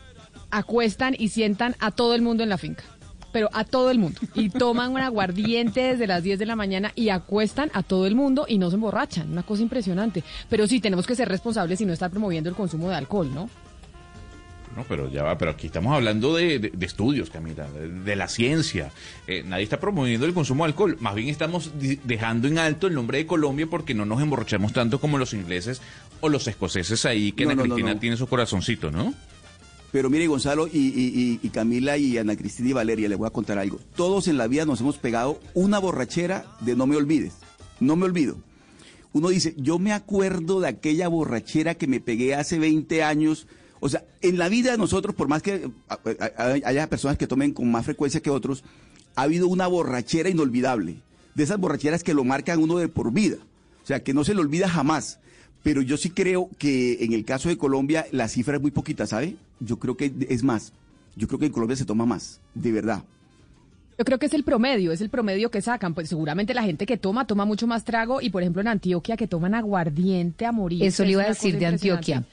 acuestan y sientan a todo el mundo en la finca. Pero a todo el mundo. Y toman un aguardiente desde las 10 de la mañana y acuestan a todo el mundo y no se emborrachan. Una cosa impresionante. Pero sí, tenemos que ser responsables y no estar promoviendo el consumo de alcohol, ¿no?
No, pero ya va, pero aquí estamos hablando de, de- de estudios, Camila, de, de la ciencia. Eh, nadie está promoviendo el consumo de alcohol. Más bien estamos dejando en alto el nombre de Colombia porque no nos emborrachamos tanto como los ingleses o los escoceses ahí, que
No, no.
tiene su corazoncito, ¿no?
Pero mire, Gonzalo y, y- Camila y Ana Cristina y Valeria, les voy a contar algo. Todos en la vida nos hemos pegado una borrachera de no me olvides. No me olvido. Uno dice, yo me acuerdo de aquella borrachera que me pegué hace 20 años. O sea, en la vida de nosotros, por más que haya personas que tomen con más frecuencia que otros, ha habido una borrachera inolvidable. De esas borracheras que lo marcan uno de por vida. O sea, que no se le olvida jamás. Pero yo sí creo que en el caso de Colombia la cifra es muy poquita, ¿sabe? Yo creo que es más. Yo creo que en Colombia se toma más, de verdad.
Yo creo que es el promedio, es el promedio que sacan. Pues seguramente la gente que toma, toma mucho más trago. Y por ejemplo en Antioquia que toman aguardiente a morir.
Eso le iba a decir de. Antioquia.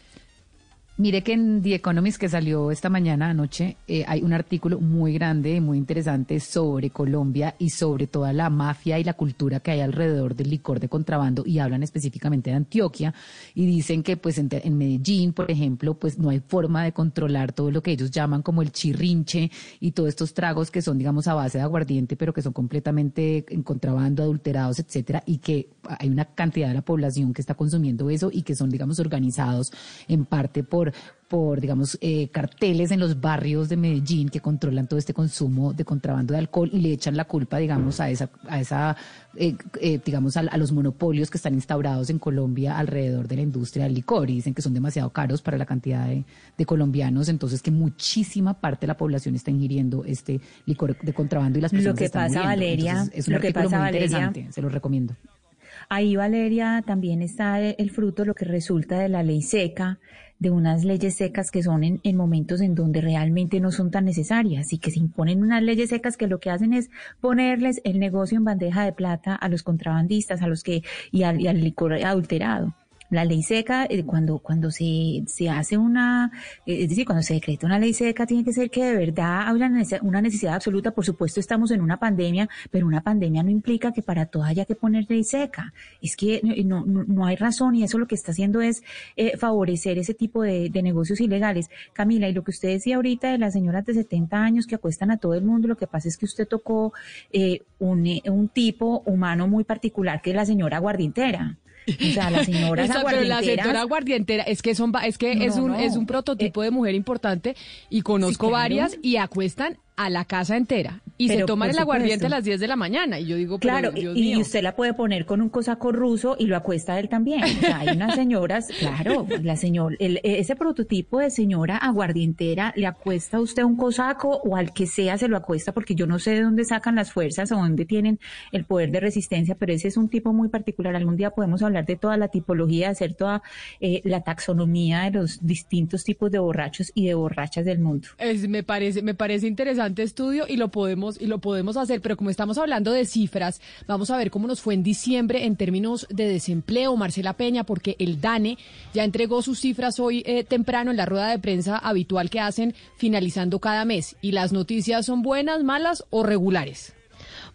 Mire que en The Economist que salió esta mañana anoche eh, hay un artículo muy grande y muy interesante sobre Colombia y sobre toda la mafia y la cultura que hay alrededor del licor de contrabando y hablan específicamente de Antioquia y dicen que pues en, en Medellín, por ejemplo, pues no hay forma de controlar todo lo que ellos llaman como el chirrinche y todos estos tragos que son digamos a base de aguardiente pero que son completamente en contrabando, adulterados, etcétera y que hay una cantidad de la población que está consumiendo eso y que son digamos organizados en parte por por, digamos, eh, carteles en los barrios de Medellín que controlan todo este consumo de contrabando de alcohol y le echan la culpa, digamos, a esa, a esa, eh, eh, digamos, a, a los monopolios que están instaurados en Colombia alrededor de la industria del licor y dicen que son demasiado caros para la cantidad de, de colombianos, entonces que muchísima parte de la población está ingiriendo este licor de contrabando y las
Lo
personas
que
están
pasa,
muriendo.
Valeria,
Entonces, es un
lo que pasa,
muy
Valeria,
interesante, se lo recomiendo.
Ahí, Valeria, también está el fruto, lo que resulta de la ley seca, de unas leyes secas que son en, en momentos en donde realmente no son tan necesarias y que se imponen unas leyes secas que lo que hacen es ponerles el negocio en bandeja de plata a los contrabandistas, a los que y al, y al licor adulterado. La ley seca, eh, cuando, cuando se, se hace una, eh, es decir, cuando se decreta una ley seca, tiene que ser que de verdad haya una nece- una necesidad absoluta. Por supuesto, estamos en una pandemia, pero una pandemia no implica que para todo haya que poner ley seca. Es que no, no, no hay razón y eso lo que está haciendo es eh, favorecer ese tipo de, negocios ilegales. Camila, y lo que usted decía ahorita de las señoras de 70 años que acuestan a todo el mundo, lo que pasa es que usted tocó eh, un, un tipo humano muy particular que es la señora guardientera. O sea, las señoras
Esa, pero la señora aguardientera es que son es que
No,
es un
no.
es un prototipo de mujer importante y conozco
Sí, claro.
varias y acuestan a la casa entera y se
Pero,
toman
por
el aguardiente a las 10 de la mañana y yo digo, pero,
Claro,
Dios
y,
mío.
y usted la puede poner con un cosaco ruso y lo acuesta a él también. O sea, hay unas señoras, (laughs) claro, la señor, el- ese prototipo de señora aguardientera le acuesta a usted un cosaco o al que sea se lo acuesta porque yo no sé de dónde sacan las fuerzas o dónde tienen el poder de resistencia, pero ese es un tipo muy particular. Algún día podemos hablar de toda la tipología, hacer toda eh, la taxonomía de los distintos tipos de borrachos y de borrachas del mundo.
Es- me parece me parece interesante estudio y lo podemos y lo podemos hacer, pero como estamos hablando de cifras, vamos a ver cómo nos fue en diciembre en términos de desempleo, Marcela Peña, porque el DANE ya entregó sus cifras hoy eh, temprano en la rueda de prensa habitual que hacen finalizando cada mes y las noticias son buenas, malas o regulares.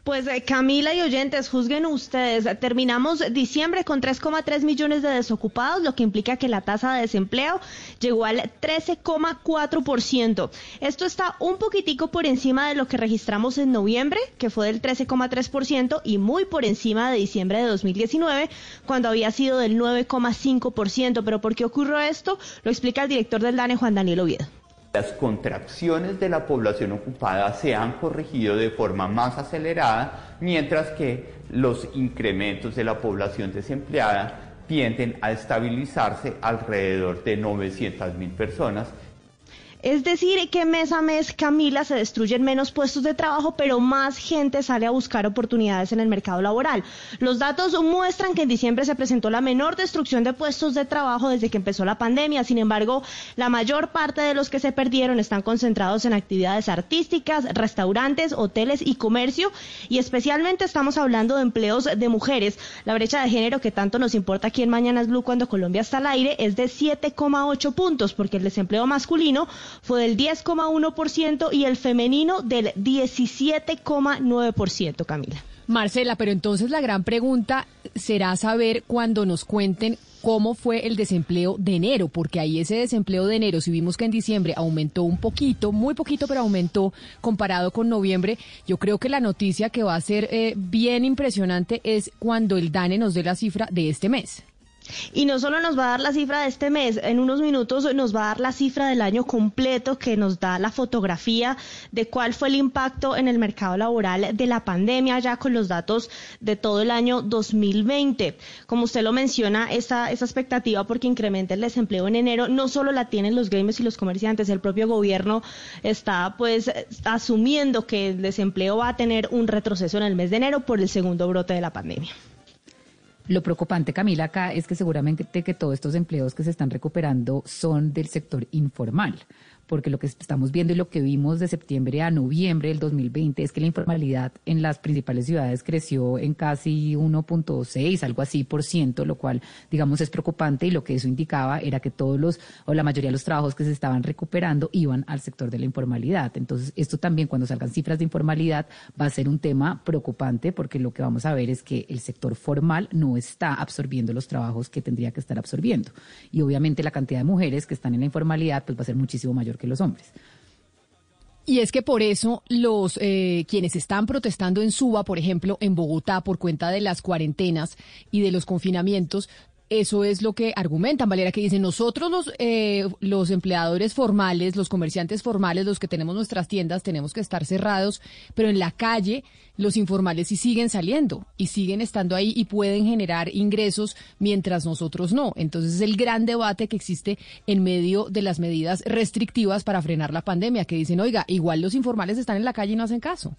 Pues eh, Camila y oyentes, juzguen ustedes. Terminamos diciembre con 3,3 millones de desocupados, lo que implica que la tasa de desempleo llegó al 13,4%. Esto está un poquitico por encima de lo que registramos en noviembre, que fue del 13,3%, y muy por encima de diciembre de 2019, cuando había sido del 9,5%. Pero ¿por qué ocurrió esto? Lo explica el director del DANE, Juan Daniel Oviedo.
Las contracciones de la población ocupada se han corregido de forma más acelerada, mientras que los incrementos de la población desempleada tienden a estabilizarse alrededor de 900 mil personas
es decir, que mes a mes, Camila, se destruyen menos puestos de trabajo, pero más gente sale a buscar oportunidades en el mercado laboral. Los datos muestran que en diciembre se presentó la menor destrucción de puestos de trabajo desde que empezó la pandemia. Sin embargo, la mayor parte de los que se perdieron están concentrados en actividades artísticas, restaurantes, hoteles y comercio. Y especialmente estamos hablando de empleos de mujeres. La brecha de género que tanto nos importa aquí en Mañanas Blue cuando Colombia está al aire es de 7,8 puntos, porque el desempleo masculino fue del 10,1% y el femenino del 17,9%, Camila.
Marcela, pero entonces la gran pregunta será saber cuando nos cuenten cómo fue el desempleo de enero, porque ahí ese desempleo de enero, si vimos que en diciembre aumentó un poquito, muy poquito, pero aumentó comparado con noviembre, yo creo que la noticia que va a ser eh, bien impresionante es cuando el DANE nos dé la cifra de este mes.
Y no solo nos va a dar la cifra de este mes, en unos minutos nos va a dar la cifra del año completo que nos da la fotografía de cuál fue el impacto en el mercado laboral de la pandemia ya con los datos de todo el año 2020. Como usted lo menciona, esa, esa expectativa porque incrementa el desempleo en enero no solo la tienen los gremios y los comerciantes, el propio gobierno está pues asumiendo que el desempleo va a tener un retroceso en el mes de enero por el segundo brote de la pandemia.
Lo preocupante, Camila, acá es que seguramente que todos estos empleos que se están recuperando son del sector informal porque lo que estamos viendo y lo que vimos de septiembre a noviembre del 2020 es que la informalidad en las principales ciudades creció en casi 1.6, algo así por ciento, lo cual, digamos, es preocupante y lo que eso indicaba era que todos los o la mayoría de los trabajos que se estaban recuperando iban al sector de la informalidad. Entonces, esto también cuando salgan cifras de informalidad va a ser un tema preocupante porque lo que vamos a ver es que el sector formal no está absorbiendo los trabajos que tendría que estar absorbiendo. Y obviamente la cantidad de mujeres que están en la informalidad pues va a ser muchísimo mayor los hombres.
Y es que por eso los eh, quienes están protestando en Suba, por ejemplo, en Bogotá, por cuenta de las cuarentenas y de los confinamientos, eso es lo que argumentan, Valera, que dicen nosotros los, eh, los empleadores formales, los comerciantes formales, los que tenemos nuestras tiendas, tenemos que estar cerrados, pero en la calle los informales sí siguen saliendo y siguen estando ahí y pueden generar ingresos mientras nosotros no. Entonces es el gran debate que existe en medio de las medidas restrictivas para frenar la pandemia, que dicen, oiga, igual los informales están en la calle y no hacen caso.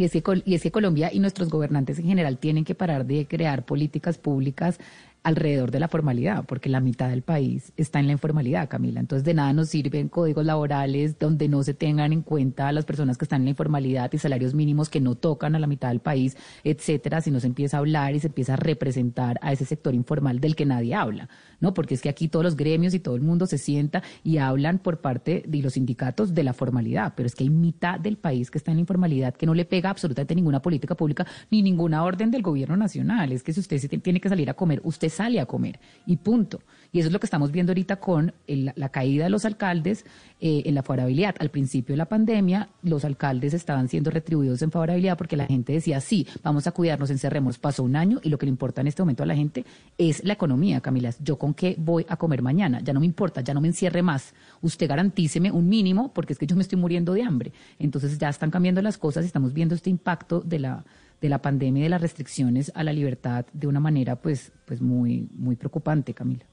Y es, que, y Colombia y nuestros gobernantes en general tienen que parar de crear políticas públicas alrededor de la formalidad, porque la mitad del país está en la informalidad, Camila. Entonces, de nada nos sirven códigos laborales donde no se tengan en cuenta a las personas que están en la informalidad y salarios mínimos que no tocan a la mitad del país, etcétera, si no se empieza a hablar y se empieza a representar a ese sector informal del que nadie habla, ¿no? Porque es que aquí todos los gremios y todo el mundo se sienta y hablan por parte de los sindicatos de la formalidad, pero es que hay mitad del país que está en la informalidad que no le pega absolutamente ninguna política pública ni ninguna orden del gobierno nacional. Es que si usted tiene que salir a comer, usted sale a comer y punto. Y eso es lo que estamos viendo ahorita con la caída de los alcaldes eh, en la favorabilidad. Al principio de la pandemia, los alcaldes estaban siendo retribuidos en favorabilidad porque la gente decía, sí, vamos a cuidarnos, encerremos. Pasó un año y lo que le importa en este momento a la gente es la economía, Camila. Yo con qué voy a comer mañana, ya no me importa, ya no me encierre más. Usted garantíceme un mínimo porque es que yo me estoy muriendo de hambre. Entonces ya están cambiando las cosas y estamos viendo este impacto de la de la pandemia y de las restricciones a la libertad de una manera pues, pues muy, muy preocupante, Camila.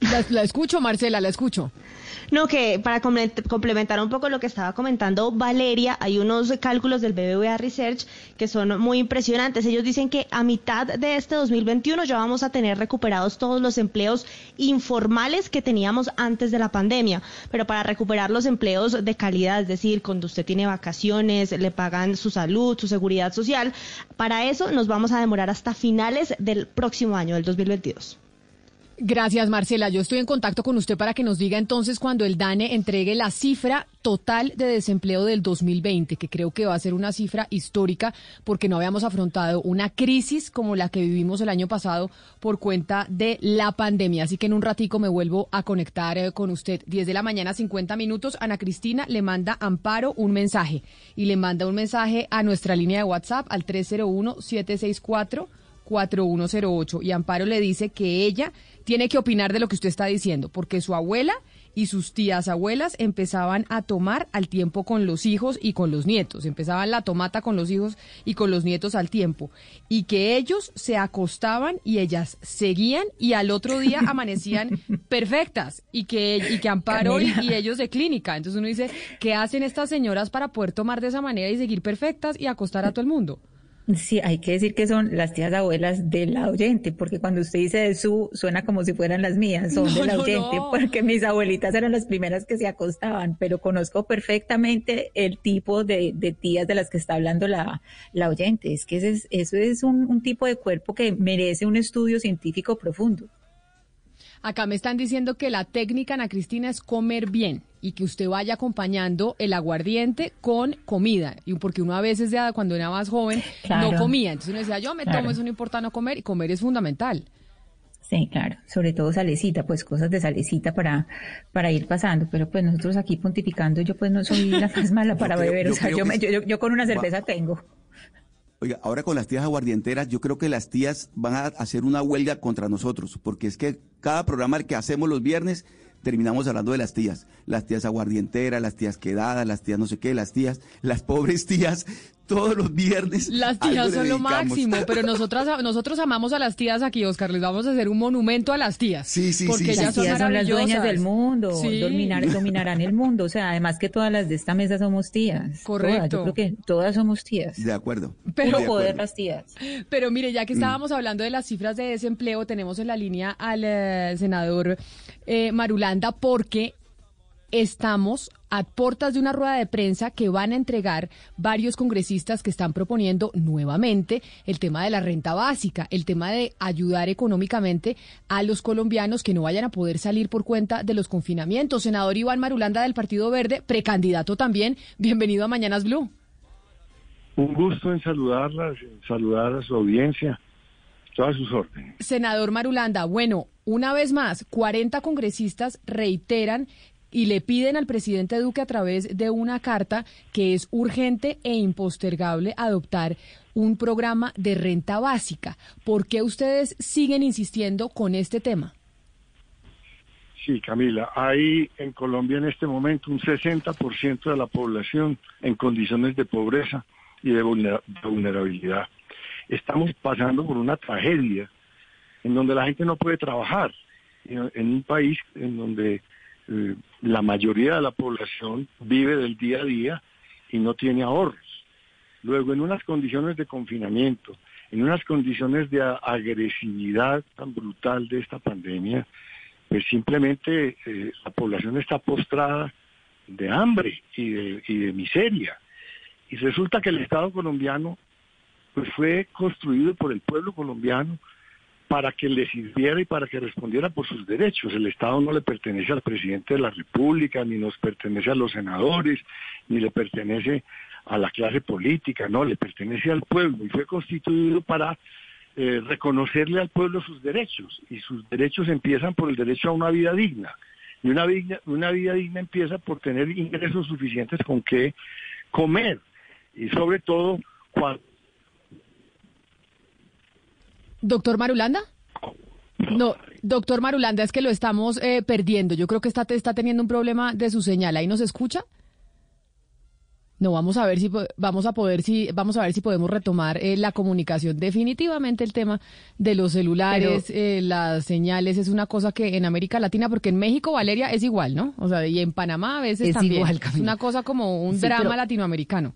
La, escucho, Marcela, la escucho.
No, que para complementar un poco lo que estaba comentando Valeria, hay unos cálculos del BBVA Research que son muy impresionantes. Ellos dicen que a mitad de este 2021 ya vamos a tener recuperados todos los empleos informales que teníamos antes de la pandemia. Pero para recuperar los empleos de calidad, es decir, cuando usted tiene vacaciones, le pagan su salud, su seguridad social, para eso nos vamos a demorar hasta finales del próximo año, del 2022.
Gracias, Marcela. Yo estoy en contacto con usted para que nos diga entonces cuando el DANE entregue la cifra total de desempleo del 2020, que creo que va a ser una cifra histórica porque no habíamos afrontado una crisis como la que vivimos el año pasado por cuenta de la pandemia. Así que en un ratico me vuelvo a conectar eh, con usted. 10 de la mañana, 50 minutos. Ana Cristina le manda Amparo un mensaje y le manda un mensaje a nuestra línea de WhatsApp al 301 764 4108 y Amparo le dice que ella tiene que opinar de lo que usted está diciendo, porque su abuela y sus tías abuelas empezaban a tomar al tiempo con los hijos y con los nietos, empezaban la tomata con los hijos y con los nietos al tiempo, y que ellos se acostaban y ellas seguían y al otro día (laughs) amanecían perfectas y que, y que Amparo y, y ellos de clínica. Entonces uno dice, ¿qué hacen estas señoras para poder tomar de esa manera y seguir perfectas y acostar a todo el mundo?
Sí, hay que decir que son las tías abuelas del oyente, porque cuando usted dice de su, suena como si fueran las mías, son
No,
del
no,
oyente,
no.
porque mis abuelitas eran las primeras que se acostaban, pero conozco perfectamente el tipo de, de tías de las que está hablando la, la oyente. Es que ese es, eso es un, un tipo de cuerpo que merece un estudio científico profundo.
Acá me están diciendo que la técnica, Ana Cristina, es comer bien y que usted vaya acompañando el aguardiente con comida. Y porque uno a veces, ya cuando era más joven,
Claro.
no comía. Entonces uno decía, yo me
Claro.
tomo, eso no importa no comer, y comer es fundamental.
Sí, claro, sobre todo salecita, pues cosas de salecita para, para ir pasando, pero pues nosotros aquí pontificando, yo pues no soy la (laughs) más mala para
creo-
beber,
yo
o sea, yo, me- yo, yo- con una
va-
cerveza tengo.
Oiga, ahora con las tías aguardienteras, yo creo que las tías van a hacer una huelga contra nosotros, porque es que cada programa que hacemos los viernes terminamos hablando de las tías. Las tías aguardienteras, las tías quedadas, las tías no sé qué, las tías, las pobres tías, todos los viernes.
Las tías son lo máximo, (laughs) pero nosotras, nosotros amamos a las tías aquí, Oscar. Les vamos a hacer un monumento a las tías.
Sí, sí,
porque
sí,
ellas
Las
son
tías son las dueñas del mundo,
Sí.
dominar, dominarán el mundo, o sea, además que todas las de esta mesa somos tías.
Correcto.
Todas, yo creo que todas somos tías.
De acuerdo.
Puro
De
poder las tías.
Pero mire, ya que
Mm.
estábamos hablando de las cifras de desempleo, tenemos en la línea al eh, senador eh, Marulanda porque estamos a puertas de una rueda de prensa que van a entregar varios congresistas que están proponiendo nuevamente el tema de la renta básica, el tema de ayudar económicamente a los colombianos que no vayan a poder salir por cuenta de los confinamientos. Senador Iván Marulanda del Partido Verde, precandidato también, bienvenido a Mañanas Blue.
Un gusto en saludarlas, en saludar a su audiencia, todas sus órdenes.
Senador Marulanda, bueno, una vez más, 40 congresistas reiteran y le piden al presidente Duque a través de una carta que es urgente e impostergable adoptar un programa de renta básica. ¿Por qué ustedes siguen insistiendo con este tema?
Sí, Camila, hay en Colombia en este momento un 60% de la población en condiciones de pobreza y de vulnera- de vulnerabilidad. Estamos pasando por una tragedia en donde la gente no puede trabajar, en un país en donde eh, la mayoría de la población vive del día a día y no tiene ahorros. Luego, en unas condiciones de confinamiento, en unas condiciones de agresividad tan brutal de esta pandemia, pues simplemente eh, la población está postrada de hambre y de, y de miseria. Y resulta que el Estado colombiano pues fue construido por el pueblo colombiano para que le sirviera y para que respondiera por sus derechos. El Estado no le pertenece al presidente de la República, ni nos pertenece a los senadores, ni le pertenece a la clase política, no, le pertenece al pueblo y fue constituido para eh, reconocerle al pueblo sus derechos. Y sus derechos empiezan por el derecho a una vida digna. Y una vida, una vida digna empieza por tener ingresos suficientes con que comer. Y sobre todo cuando
Doctor Marulanda. No, doctor Marulanda, es que lo estamos eh, perdiendo. Yo creo que está, está teniendo un problema de su señal. ¿Ahí nos escucha? No, vamos a ver si vamos a poder si vamos a ver si podemos retomar eh, la comunicación. Definitivamente el tema de los celulares, eh, las señales es una cosa que en América Latina, porque en México Valeria es igual, ¿no? O sea, y en Panamá a veces
Es
también.
igual,
es una cosa como un
Sí,
drama latinoamericano.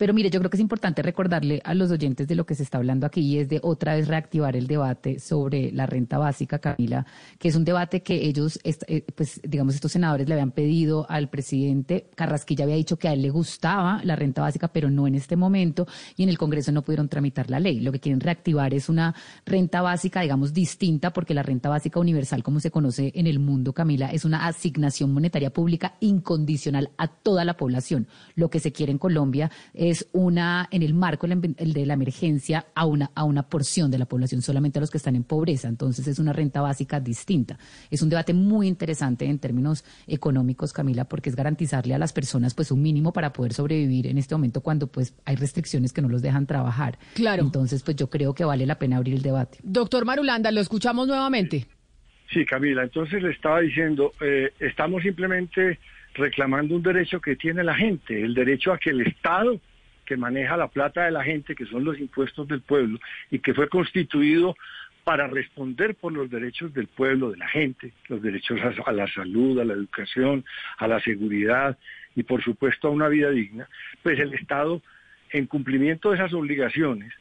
Pero mire, yo creo que es importante recordarle a los oyentes de lo que se está hablando aquí y es de otra vez reactivar el debate sobre la renta básica, Camila, que es un debate que ellos, eh, pues digamos, estos senadores le habían pedido al presidente. Carrasquilla había dicho que a él le gustaba la renta básica, pero no en este momento, y en el Congreso no pudieron tramitar la ley. Lo que quieren reactivar es una renta básica, digamos, distinta, porque la renta básica universal, como se conoce en el mundo, Camila, es una asignación monetaria pública incondicional a toda la población. Lo que se quiere en Colombia es una, en el marco de la emergencia, a una, a una porción de la población, solamente a los que están en pobreza. Entonces es una renta básica distinta. Es un debate muy interesante en términos económicos, Camila, porque es garantizarle a las personas pues un mínimo para poder sobrevivir en este momento cuando pues hay restricciones que no los dejan trabajar.
Claro.
Entonces pues yo creo que vale la pena abrir el debate.
Doctor Marulanda, lo escuchamos nuevamente.
Sí, Camila, entonces le estaba diciendo, eh, estamos simplemente reclamando un derecho que tiene la gente, el derecho a que el Estado que maneja la plata de la gente, que son los impuestos del pueblo, y que fue constituido para responder por los derechos del pueblo, de la gente, los derechos a, la salud, a la educación, a la seguridad y por supuesto a una vida digna, pues el Estado, en cumplimiento de esas obligaciones,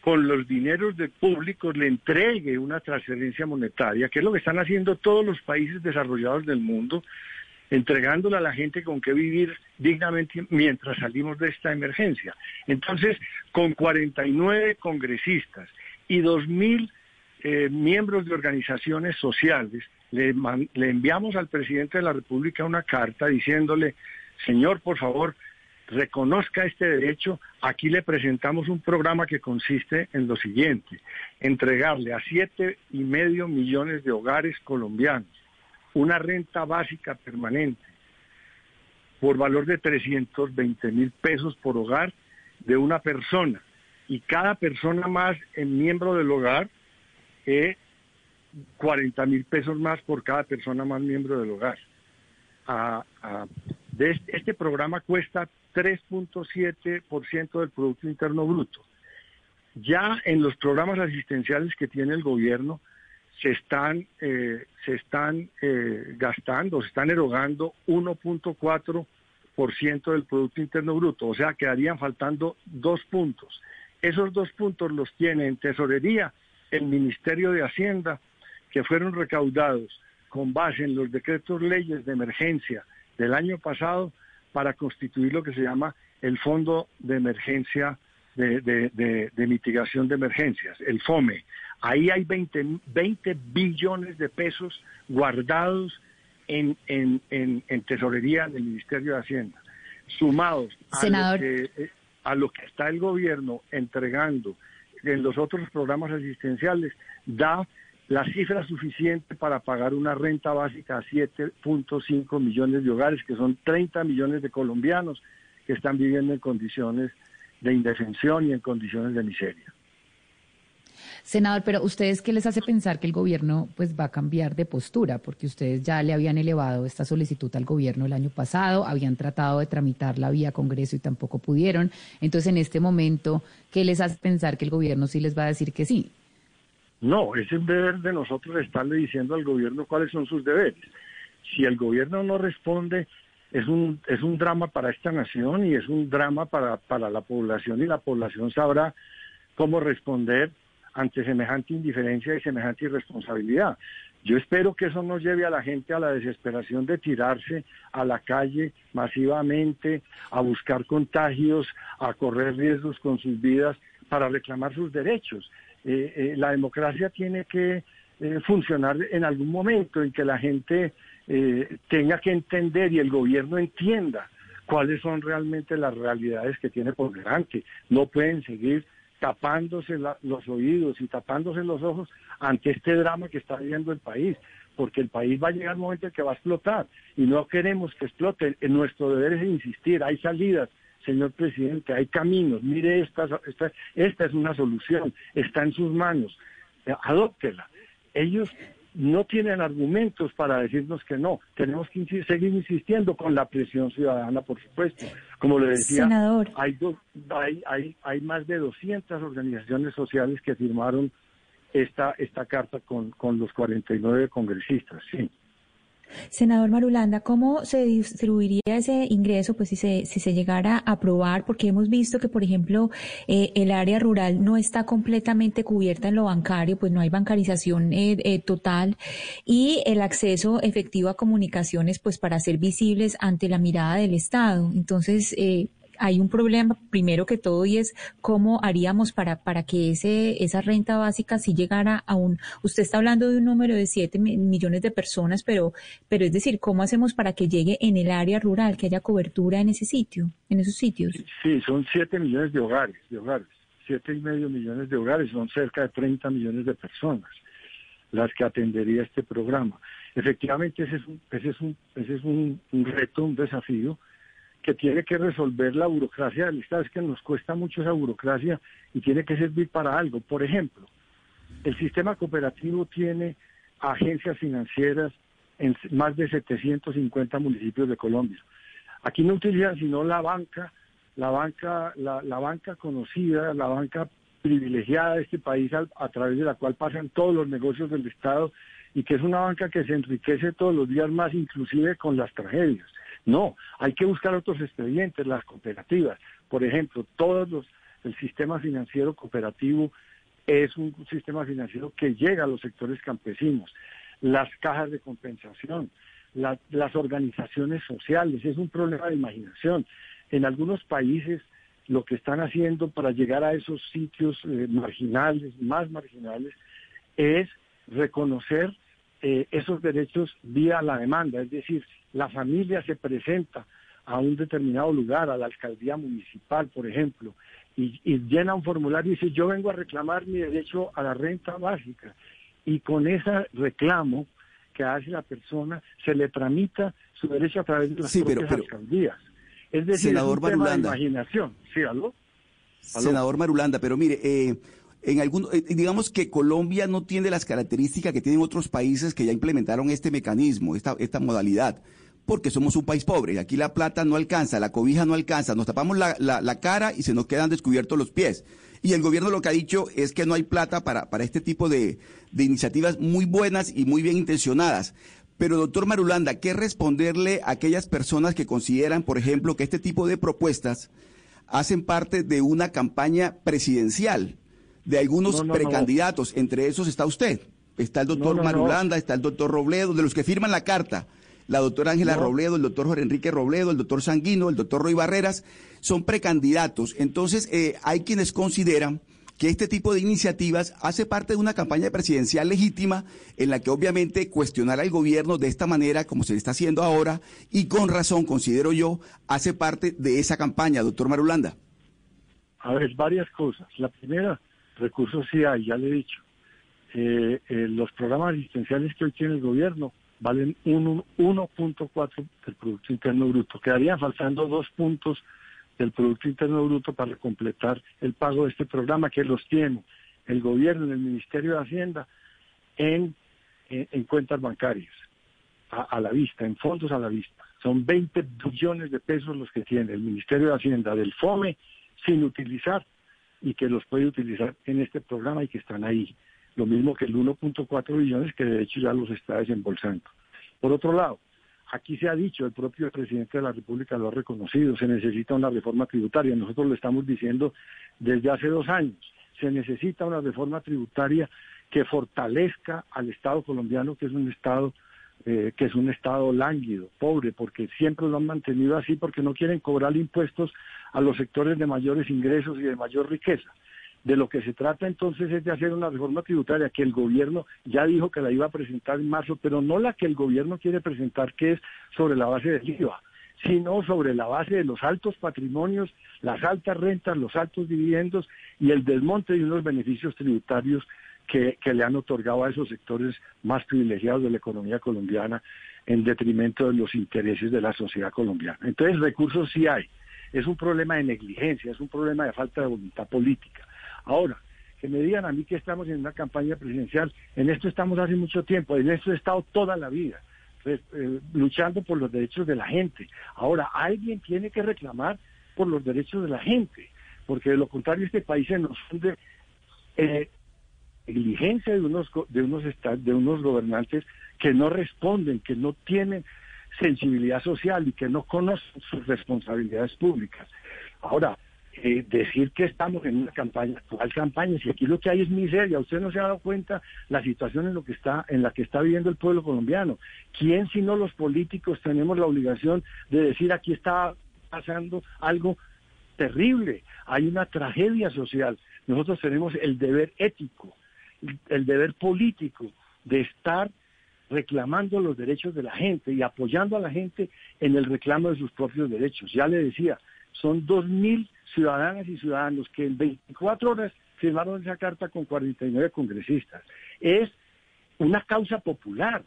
con los dineros del público le entregue una transferencia monetaria, que es lo que están haciendo todos los países desarrollados del mundo, entregándole a la gente con qué vivir dignamente mientras salimos de esta emergencia. Entonces, con 49 congresistas y 2.000 eh, miembros de organizaciones sociales, le, le enviamos al presidente de la República una carta diciéndole, señor, por favor, reconozca este derecho, aquí le presentamos un programa que consiste en lo siguiente, entregarle a siete y medio millones de hogares colombianos una renta básica permanente por valor de 320 mil pesos por hogar de una persona y cada persona más en miembro del hogar eh, 40 mil pesos más por cada persona más miembro del hogar. este programa cuesta 3.7% del Producto Interno Bruto. Ya en los programas asistenciales que tiene el gobierno se están, eh, se están eh, gastando, se están erogando 1.4% del Producto Interno Bruto, o sea, quedarían faltando dos puntos. Esos dos puntos los tiene en tesorería el Ministerio de Hacienda, que fueron recaudados con base en los decretos leyes de emergencia del año pasado para constituir lo que se llama el Fondo de Emergencia de, Mitigación de Emergencias, el FOME. Ahí hay 20, 20 billones de pesos guardados en, en, en, tesorería del Ministerio de Hacienda, sumados a lo, que, eh, a lo que está el gobierno entregando en los otros programas asistenciales, da la cifra suficiente para pagar una renta básica a 7.5 millones de hogares, que son 30 millones de colombianos que están viviendo en condiciones de indefensión y en condiciones de miseria.
Senador, pero ¿ustedes qué les hace pensar que el gobierno pues va a cambiar de postura? Porque ustedes ya le habían elevado esta solicitud al gobierno el año pasado, habían tratado de tramitarla vía Congreso y tampoco pudieron. Entonces, en este momento, ¿qué les hace pensar que el gobierno sí les va a decir que sí?
No, es el deber de nosotros estarle diciendo al gobierno cuáles son sus deberes. Si el gobierno no responde, es un, es un drama para esta nación y es un drama para, para la población y la población sabrá cómo responder ante semejante indiferencia y semejante irresponsabilidad. Yo espero que eso no lleve a la gente a la desesperación de tirarse a la calle masivamente, a buscar contagios, a correr riesgos con sus vidas para reclamar sus derechos. Eh, eh, la democracia tiene que eh, funcionar en algún momento en que la gente tenga que entender y el gobierno entienda cuáles son realmente las realidades que tiene por delante. No pueden seguir tapándose los oídos y tapándose los ojos ante este drama que está viviendo el país, porque el país va a llegar un momento en que va a explotar y no queremos que explote. Nuestro deber es insistir, hay salidas, señor presidente, hay caminos, mire, esta, esta, esta es una solución, está en sus manos, eh, adóptela. Ellos no tienen argumentos para decirnos que no. Tenemos que seguir insistiendo con la presión ciudadana, por supuesto. Como le decía, Hay, hay, hay, hay más de 200 organizaciones sociales que firmaron esta, esta carta con, con los 49 congresistas, sí.
Senador Marulanda, ¿cómo se distribuiría ese ingreso, pues si se, si se llegara a aprobar? Porque hemos visto que, por ejemplo, eh, el área rural no está completamente cubierta en lo bancario, pues no hay bancarización eh, eh, total y el acceso efectivo a comunicaciones, pues para ser visibles ante la mirada del Estado. Entonces, eh, hay un problema primero que todo y es cómo haríamos para, para que ese, esa renta básica si llegara a un, usted está hablando de un número de 7 millones de personas, pero, pero es decir, ¿cómo hacemos para que llegue en el área rural, que haya cobertura en ese sitio, en esos sitios?
Sí, son 7 millones de hogares, de hogares. Siete y medio millones de hogares, son cerca de 30 millones de personas las que atendería este programa. Efectivamente, ese es un, ese es un, ese es un, un reto, un desafío que tiene que resolver la burocracia del Estado. Es que nos cuesta mucho esa burocracia y tiene que servir para algo. Por ejemplo, el sistema cooperativo tiene agencias financieras en más de 750 municipios de Colombia. Aquí no utilizan sino la banca, la banca, la, banca conocida, la banca privilegiada de este país a través de la cual pasan todos los negocios del Estado y que es una banca que se enriquece todos los días más, inclusive con las tragedias. No, hay que buscar otros expedientes, las cooperativas. Por ejemplo, todos los, el sistema financiero cooperativo es un sistema financiero que llega a los sectores campesinos, las cajas de compensación, la- las organizaciones sociales, es un problema de imaginación. En algunos países lo que están haciendo para llegar a esos sitios eh, marginales, más marginales, es reconocer eh, esos derechos vía la demanda, es decir, la familia se presenta a un determinado lugar, a la alcaldía municipal, por ejemplo, y, y llena un formulario y dice, yo vengo a reclamar mi derecho a la renta básica. Y con ese reclamo que hace la persona, se le tramita su derecho a través de las
Sí, pero-
propias
pero-
alcaldías. Es decir,
Senador
es un tema de imaginación. ¿Sí, aló? ¿Aló?
Senador Marulanda, pero mire, eh, en algún, eh, digamos que Colombia no tiene las características que tienen otros países que ya implementaron este mecanismo, esta, esta modalidad, porque somos un país pobre. Aquí la plata no alcanza, la cobija no alcanza, nos tapamos la, la- la cara y se nos quedan descubiertos los pies. Y el gobierno lo que ha dicho es que no hay plata para, para este tipo de, de iniciativas muy buenas y muy bien intencionadas. Pero, doctor Marulanda, ¿qué responderle a aquellas personas que consideran, por ejemplo, que este tipo de propuestas hacen parte de una campaña presidencial de algunos
No, no, no.
precandidatos? Entre esos está usted, está el doctor
No, no, no.
Marulanda, está el doctor Robledo, de los que firman la carta. La doctora Ángela
No.
Robledo, el doctor Jorge Enrique Robledo, el doctor Sanguino, el doctor Roy Barreras, son precandidatos. Entonces, eh, hay quienes consideran que este tipo de iniciativas hace parte de una campaña presidencial legítima en la que obviamente cuestionar al gobierno de esta manera, como se está haciendo ahora, y con razón, considero yo, hace parte de esa campaña, doctor Marulanda.
A ver, varias cosas. La primera, recursos sí hay, ya le he dicho. Eh, eh, los programas asistenciales que hoy tiene el gobierno valen un- 1.4 del Producto Interno Bruto. Quedarían faltando dos puntos del Producto Interno Bruto para completar el pago de este programa que los tiene el gobierno el Ministerio de Hacienda en, en, en cuentas bancarias, a la vista, en fondos a la vista. Son 20 billones de pesos los que tiene el Ministerio de Hacienda del FOME sin utilizar y que los puede utilizar en este programa y que están ahí. Lo mismo que el 1.4 billones que de hecho ya los está desembolsando. Por otro lado, aquí se ha dicho, el propio presidente de la República lo ha reconocido, se necesita una reforma tributaria. Nosotros lo estamos diciendo desde hace dos años. Se necesita una reforma tributaria que fortalezca al Estado colombiano, que es un Estado eh, que es un Estado lánguido, pobre, porque siempre lo han mantenido así, porque no quieren cobrar impuestos a los sectores de mayores ingresos y de mayor riqueza. De lo que se trata entonces es de hacer una reforma tributaria que el gobierno ya dijo que la iba a presentar en marzo, pero no la que el gobierno quiere presentar, que es sobre la base del IVA, sino sobre la base de los altos patrimonios, las altas rentas, los altos dividendos y el desmonte de unos beneficios tributarios que, le han otorgado a esos sectores más privilegiados de la economía colombiana en detrimento de los intereses de la sociedad colombiana. Entonces, recursos sí hay. Es un problema de negligencia, es un problema de falta de voluntad política. Ahora, que me digan a mí que estamos en una campaña presidencial, en esto estamos hace mucho tiempo, en esto he estado toda la vida, pues, eh, luchando por los derechos de la gente. Ahora, alguien tiene que reclamar por los derechos de la gente, porque de lo contrario este país se nos hunde eh, negligencia de unos de unos de unos gobernantes que no responden, que no tienen sensibilidad social y que no conocen sus responsabilidades públicas. Ahora, eh, decir que estamos en una campaña, ¿cuál campaña? Si aquí lo que hay es miseria, usted no se ha dado cuenta la situación en lo que está, en la que está viviendo el pueblo colombiano. ¿Quién sino los políticos tenemos la obligación de decir aquí está pasando algo terrible, hay una tragedia social. Nosotros tenemos el deber ético, el deber político de estar reclamando los derechos de la gente y apoyando a la gente en el reclamo de sus propios derechos. Ya le decía, son dos mil ciudadanas y ciudadanos que en 24 horas firmaron esa carta con 49 congresistas. Es una causa popular.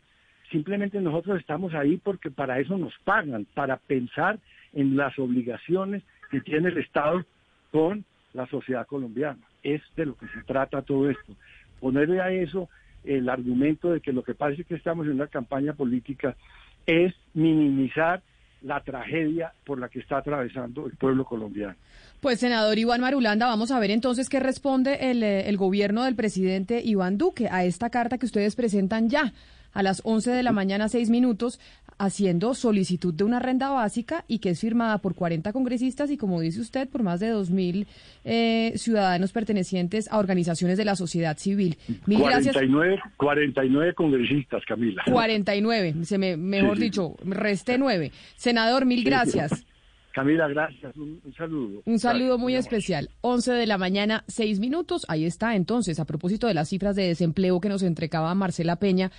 Simplemente nosotros estamos ahí porque para eso nos pagan, para pensar en las obligaciones que tiene el Estado con la sociedad colombiana. Es de lo que se trata todo esto. Ponerle a eso el argumento de que lo que parece que estamos en una campaña política es minimizar la tragedia por la que está atravesando el pueblo colombiano.
Pues, senador Iván Marulanda, vamos a ver entonces qué responde el, eh, el gobierno del presidente Iván Duque a esta carta que ustedes presentan ya a las 11 de la mañana, seis minutos, haciendo solicitud de una renta básica y que es firmada por 40 congresistas y, como dice usted, por más de 2.000 eh, ciudadanos pertenecientes a organizaciones de la sociedad civil.
Mil 49, gracias. 49 congresistas, Camila.
49, se me, mejor dicho, resté nueve. Senador, mil gracias.
Camila, gracias. Un, saludo.
Un saludo muy especial. 11 de la mañana, seis minutos. Ahí está. Entonces, a propósito de las cifras de desempleo que nos entregaba Marcela Peña,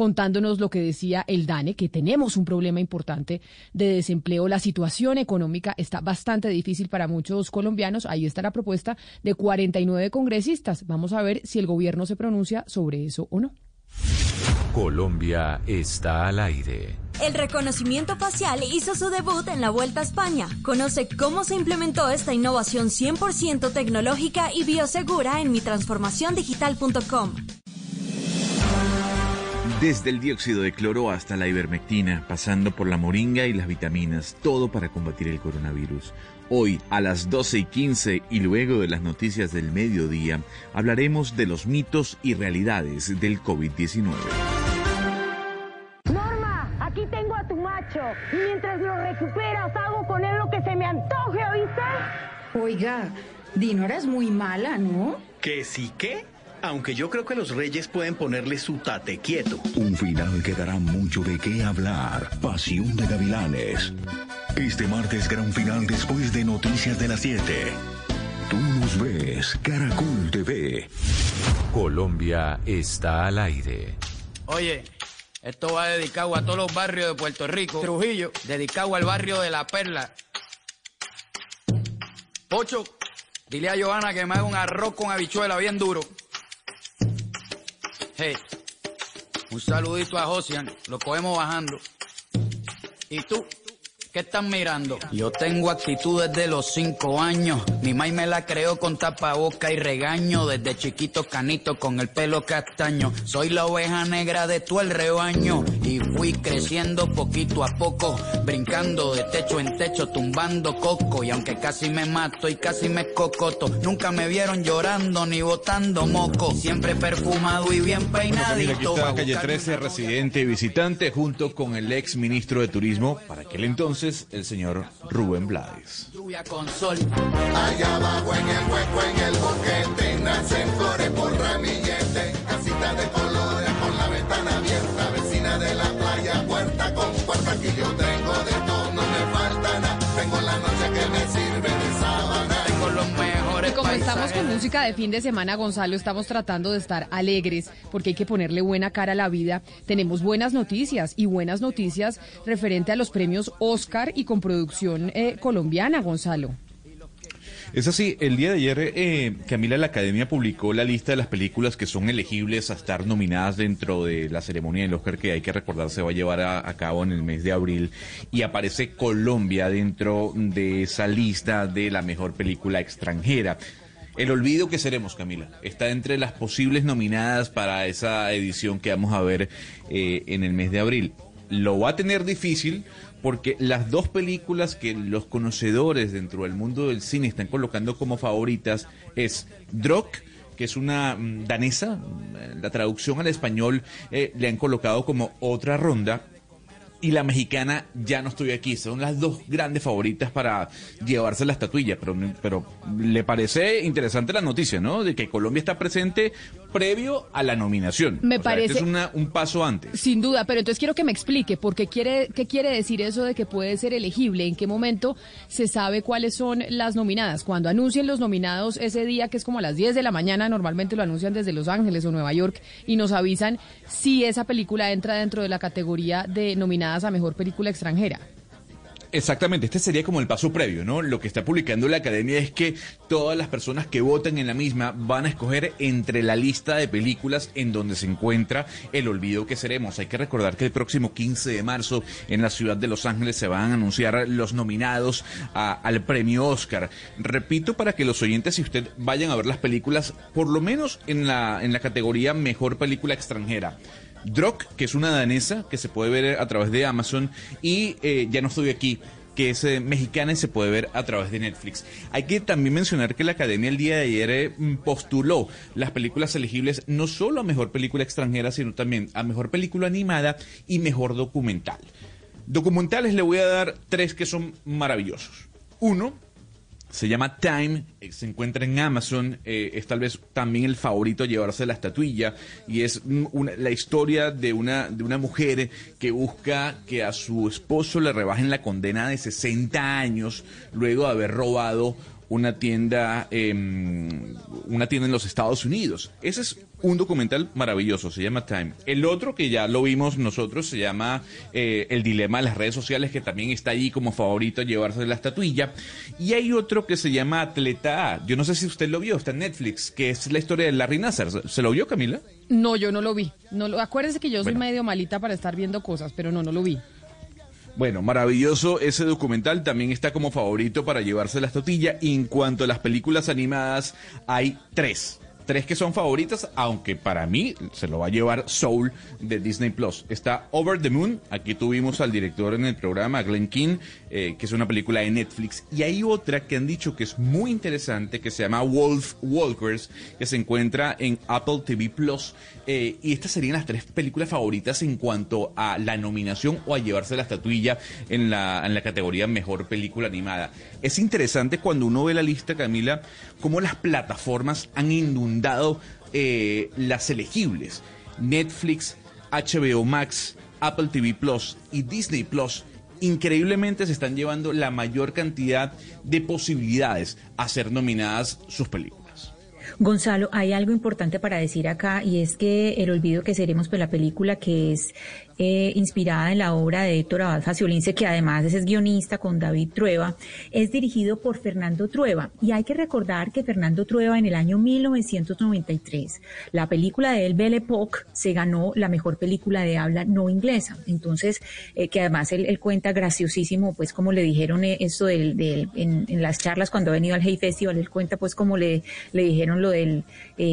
contándonos lo que decía el DANE, que tenemos un problema importante de desempleo. La situación económica está bastante difícil para muchos colombianos. Ahí está la propuesta de 49 congresistas. Vamos a ver si el gobierno se pronuncia sobre eso o no.
Colombia está al aire.
El reconocimiento facial hizo su debut en la Vuelta a España. Conoce cómo se implementó esta innovación 100% tecnológica y biosegura en mitransformaciondigital.com.
Desde el dióxido de cloro hasta la ivermectina, pasando por la moringa y las vitaminas, todo para combatir el coronavirus. Hoy a las 12 y 15 y luego de las noticias del mediodía, hablaremos de los mitos y realidades del COVID-19.
Norma, aquí tengo a tu macho. Y mientras lo recuperas, hago con él lo que se me antoje, ¿oíste?
Oiga, Dinora es muy mala, ¿no?
¿Que sí qué? Aunque yo creo que los reyes pueden ponerle su tate quieto.
Un final que dará mucho de qué hablar. Pasión de Gavilanes. Este martes gran final después de Noticias de las 7. Tú nos ves, Caracol TV.
Colombia está al aire.
Oye, esto va dedicado a todos los barrios de Puerto Rico. Trujillo, dedicado al barrio de La Perla. Pocho, dile a Johanna que me haga un arroz con habichuela bien duro. Un saludito a Josian, lo cogemos bajando. ¿Y tú? ¿Qué estás mirando? Yo tengo actitud desde los cinco años. Mi maíz me la creó con tapaboca y regaño. Desde chiquito canito con el pelo castaño. Soy la oveja negra de todo el rebaño. Y fui creciendo poquito a poco. Brincando de techo en techo, tumbando coco. Y aunque casi me mato y casi me cocoto. Nunca me vieron llorando ni botando moco. Siempre perfumado y bien peinadito.
Aquí está calle 13, residente y visitante, junto con el ex ministro de Turismo, para aquel entonces el señor Rubén Blades.
Lluvia con sol.
Allá abajo en el hueco, en el boquete, nacen flores por ramillete, casita de colores
estamos con música de fin de semana, Gonzalo, estamos tratando de estar alegres porque hay que ponerle buena cara a la vida. Tenemos buenas noticias y buenas noticias referente a los premios Oscar y con producción eh, colombiana, Gonzalo.
Es así, el día de ayer, eh, Camila, la Academia publicó la lista de las películas que son elegibles a estar nominadas dentro de la ceremonia del Oscar que hay que recordar se va a llevar a cabo en el mes de abril y aparece Colombia dentro de esa lista de la mejor película extranjera. El olvido que seremos, Camila, está entre las posibles nominadas para esa edición que vamos a ver eh, en el mes de abril. Lo va a tener difícil porque las dos películas que los conocedores dentro del mundo del cine están colocando como favoritas es Drock, que es una mm, danesa, mm, la traducción al español eh, le han colocado como otra ronda, y la mexicana Ya no estoy aquí. Son las dos grandes favoritas para llevarse la estatuilla, pero, pero le parece interesante la noticia, ¿no? De que Colombia está presente previo a la nominación.
Me
O sea,
parece-
este es una- un paso antes.
Sin duda, pero entonces quiero que me explique, porque quiere, ¿qué quiere decir eso de que puede ser elegible? ¿En qué momento se sabe cuáles son las nominadas? Cuando anuncien los nominados ese día, que es como a las 10 de la mañana, normalmente lo anuncian desde Los Ángeles o Nueva York, y nos avisan si esa película entra dentro de la categoría de nominadas a Mejor Película Extranjera.
Exactamente, este sería como el paso previo, ¿no? Lo que está publicando la academia es que todas las personas que voten en la misma van a escoger entre la lista de películas en donde se encuentra El Olvido que Seremos. Hay que recordar que el próximo 15 de marzo en la ciudad de Los Ángeles se van a anunciar los nominados al premio Oscar. Repito para que los oyentes, si usted vayan a ver las películas, por lo menos en la, en la categoría Mejor Película Extranjera. Drog, que es una danesa que se puede ver a través de Amazon, y eh, Ya no estoy aquí, que es eh, mexicana y se puede ver a través de Netflix. Hay que también mencionar que la Academia el día de ayer eh, mm, postuló las películas elegibles no solo a Mejor Película Extranjera, sino también a Mejor Película Animada y Mejor Documental. Documentales le voy a dar tres que son maravillosos. Uno, se llama Time, eh, se encuentra en Amazon, eh, es tal vez también el favorito a llevarse la estatuilla y es una- la historia de una, de una mujer que busca que a su esposo le rebajen la condena de 60 años luego de haber robado una tienda, em, una tienda en los Estados Unidos. Ese es un documental maravilloso, se llama Time. El otro que ya lo vimos nosotros se llama eh, El Dilema de las redes sociales, que también está allí como favorito a llevarse la estatuilla. Y hay otro que se llama Atleta A. Yo no sé si usted lo vio, está en Netflix, que es la historia de Larry Nassar. ¿Se- ¿Se lo vio, Camila?
No, yo no lo vi. No lo, acuérdense que yo soy
Bueno.
medio malita para estar viendo cosas, pero no, no lo vi.
Bueno, maravilloso ese documental. También está como favorito para llevarse la estotilla. Y en cuanto a las películas animadas, hay tres. Tres que son favoritas, aunque para mí se lo va a llevar Soul de Disney Plus. Está Over the Moon. Aquí tuvimos al director en el programa, Glenn King, eh, que es una película de Netflix. Y hay otra que han dicho que es muy interesante, que se llama Wolf Walkers, que se encuentra en Apple TV Plus. Eh, y estas serían las tres películas favoritas en cuanto a la nominación o a llevarse la estatuilla en la, en la categoría Mejor Película Animada. Es interesante cuando uno ve la lista, Camila, cómo las plataformas han inundado eh, las elegibles. Netflix, HBO Max, Apple TV Plus y Disney Plus increíblemente se están llevando la mayor cantidad de posibilidades a ser nominadas sus películas.
Gonzalo, hay algo importante para decir acá y es que El Olvido que seremos, pues la película que es eh, inspirada en la obra de Héctor Abad Faciolince, que además es guionista con David Trueba, es dirigido por Fernando Trueba. Y hay que recordar que Fernando Trueba en el año 1993, la película de él, Belle Époque, se ganó la mejor película de habla no inglesa. Entonces, eh, que además él, cuenta graciosísimo, pues como le dijeron eh, esto del, del- en, en las charlas cuando ha venido al Hey Festival, él cuenta pues como le, le dijeron lo del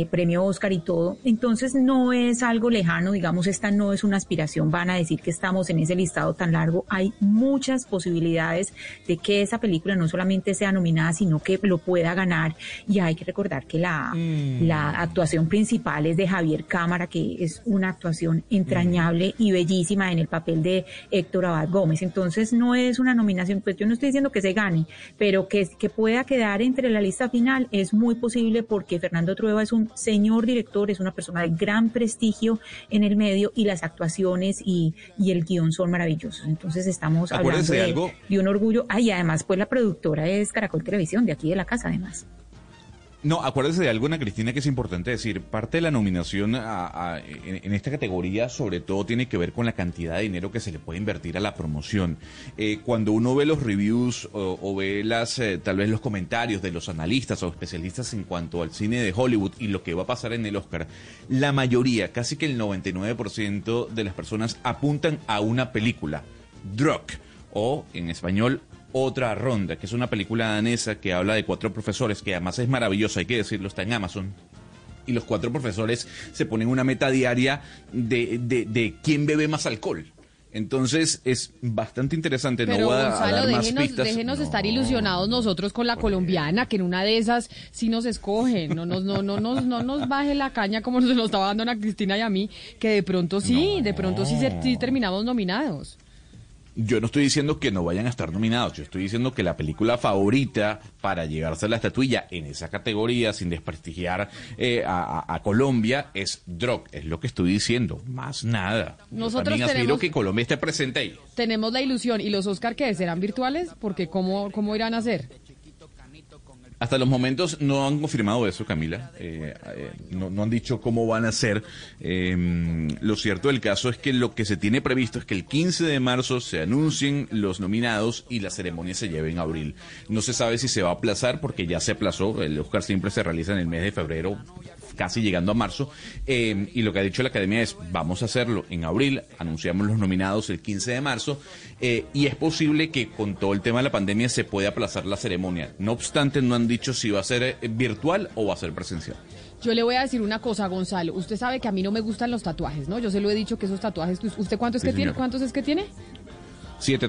premio Oscar y todo. Entonces no es algo lejano, digamos, esta no es una aspiración, van a decir que estamos en ese listado tan largo. Hay muchas posibilidades de que esa película no solamente sea nominada, sino que lo pueda ganar. Y hay que recordar que la, la actuación principal es de Javier Cámara, que es una actuación entrañable y bellísima en el papel de Héctor Abad Gómez. Entonces no es una nominación, pues yo no estoy diciendo que se gane, pero que, que pueda quedar entre la lista final es muy posible porque Fernando Trueba es un señor director, es una persona de gran prestigio en el medio y las actuaciones y, y el guion son maravillosos. Entonces estamos hablando
de
de,
algo.
de un orgullo. Ah, y además pues la productora es Caracol Televisión, de aquí de la casa además.
No, acuérdese de algo, Ana Cristina, que es importante decir. Parte de la nominación en, esta categoría, sobre todo, tiene que ver con la cantidad de dinero que se le puede invertir a la promoción. Eh, cuando uno ve los reviews o, o ve las, eh, tal vez los comentarios de los analistas o especialistas en cuanto al cine de Hollywood y lo que va a pasar en el Oscar, la mayoría, casi que el 99% de las personas apuntan a una película, Drug, o en español otra ronda, que es una película danesa que habla de cuatro profesores, que además es maravillosa, hay que decirlo, está en Amazon. Y los cuatro profesores se ponen una meta diaria de, de, de quién bebe más alcohol. Entonces es bastante interesante.
Pero
no voy a,
Gonzalo,
dar más
déjenos,
pistas.
déjenos
No.
estar ilusionados nosotros con la colombiana, que en una de esas sí nos escogen. No nos, no, no, nos, no nos baje la caña como nos lo estaba dando Ana Cristina y a mí, que de pronto sí, de pronto sí, sí terminamos nominados.
Yo no estoy diciendo que no vayan a estar nominados, yo estoy diciendo que la película favorita para llegarse a la estatuilla en esa categoría, sin desprestigiar eh, a, Colombia, es Drog. Es lo que estoy diciendo, más nada. Yo
Nosotros
también
tenemos-
que Colombia esté presente ahí.
Tenemos la ilusión. ¿Y los Oscar qué? ¿Serán virtuales? Porque ¿cómo, cómo irán a ser?
Hasta los momentos no han confirmado eso, Camila. Eh, eh, no, han dicho cómo van a ser. Eh, lo cierto del caso es que lo que se tiene previsto es que el 15 de marzo se anuncien los nominados y la ceremonia se lleve en abril. No se sabe si se va a aplazar porque ya se aplazó. El Oscar siempre se realiza en el mes de febrero casi llegando a marzo, eh, y lo que ha dicho la academia es, vamos a hacerlo en abril, anunciamos los nominados el 15 de marzo, eh, y es posible que con todo el tema de la pandemia se pueda aplazar la ceremonia. No obstante, no han dicho si va a ser eh, virtual o va a ser presencial.
Yo le voy a decir una cosa, Gonzalo. Usted sabe que a mí no me gustan los tatuajes, ¿no? Yo se lo he dicho que esos tatuajes. ¿Usted cuántos
Sí,
que tiene? ¿Cuántos es que tiene?
Siete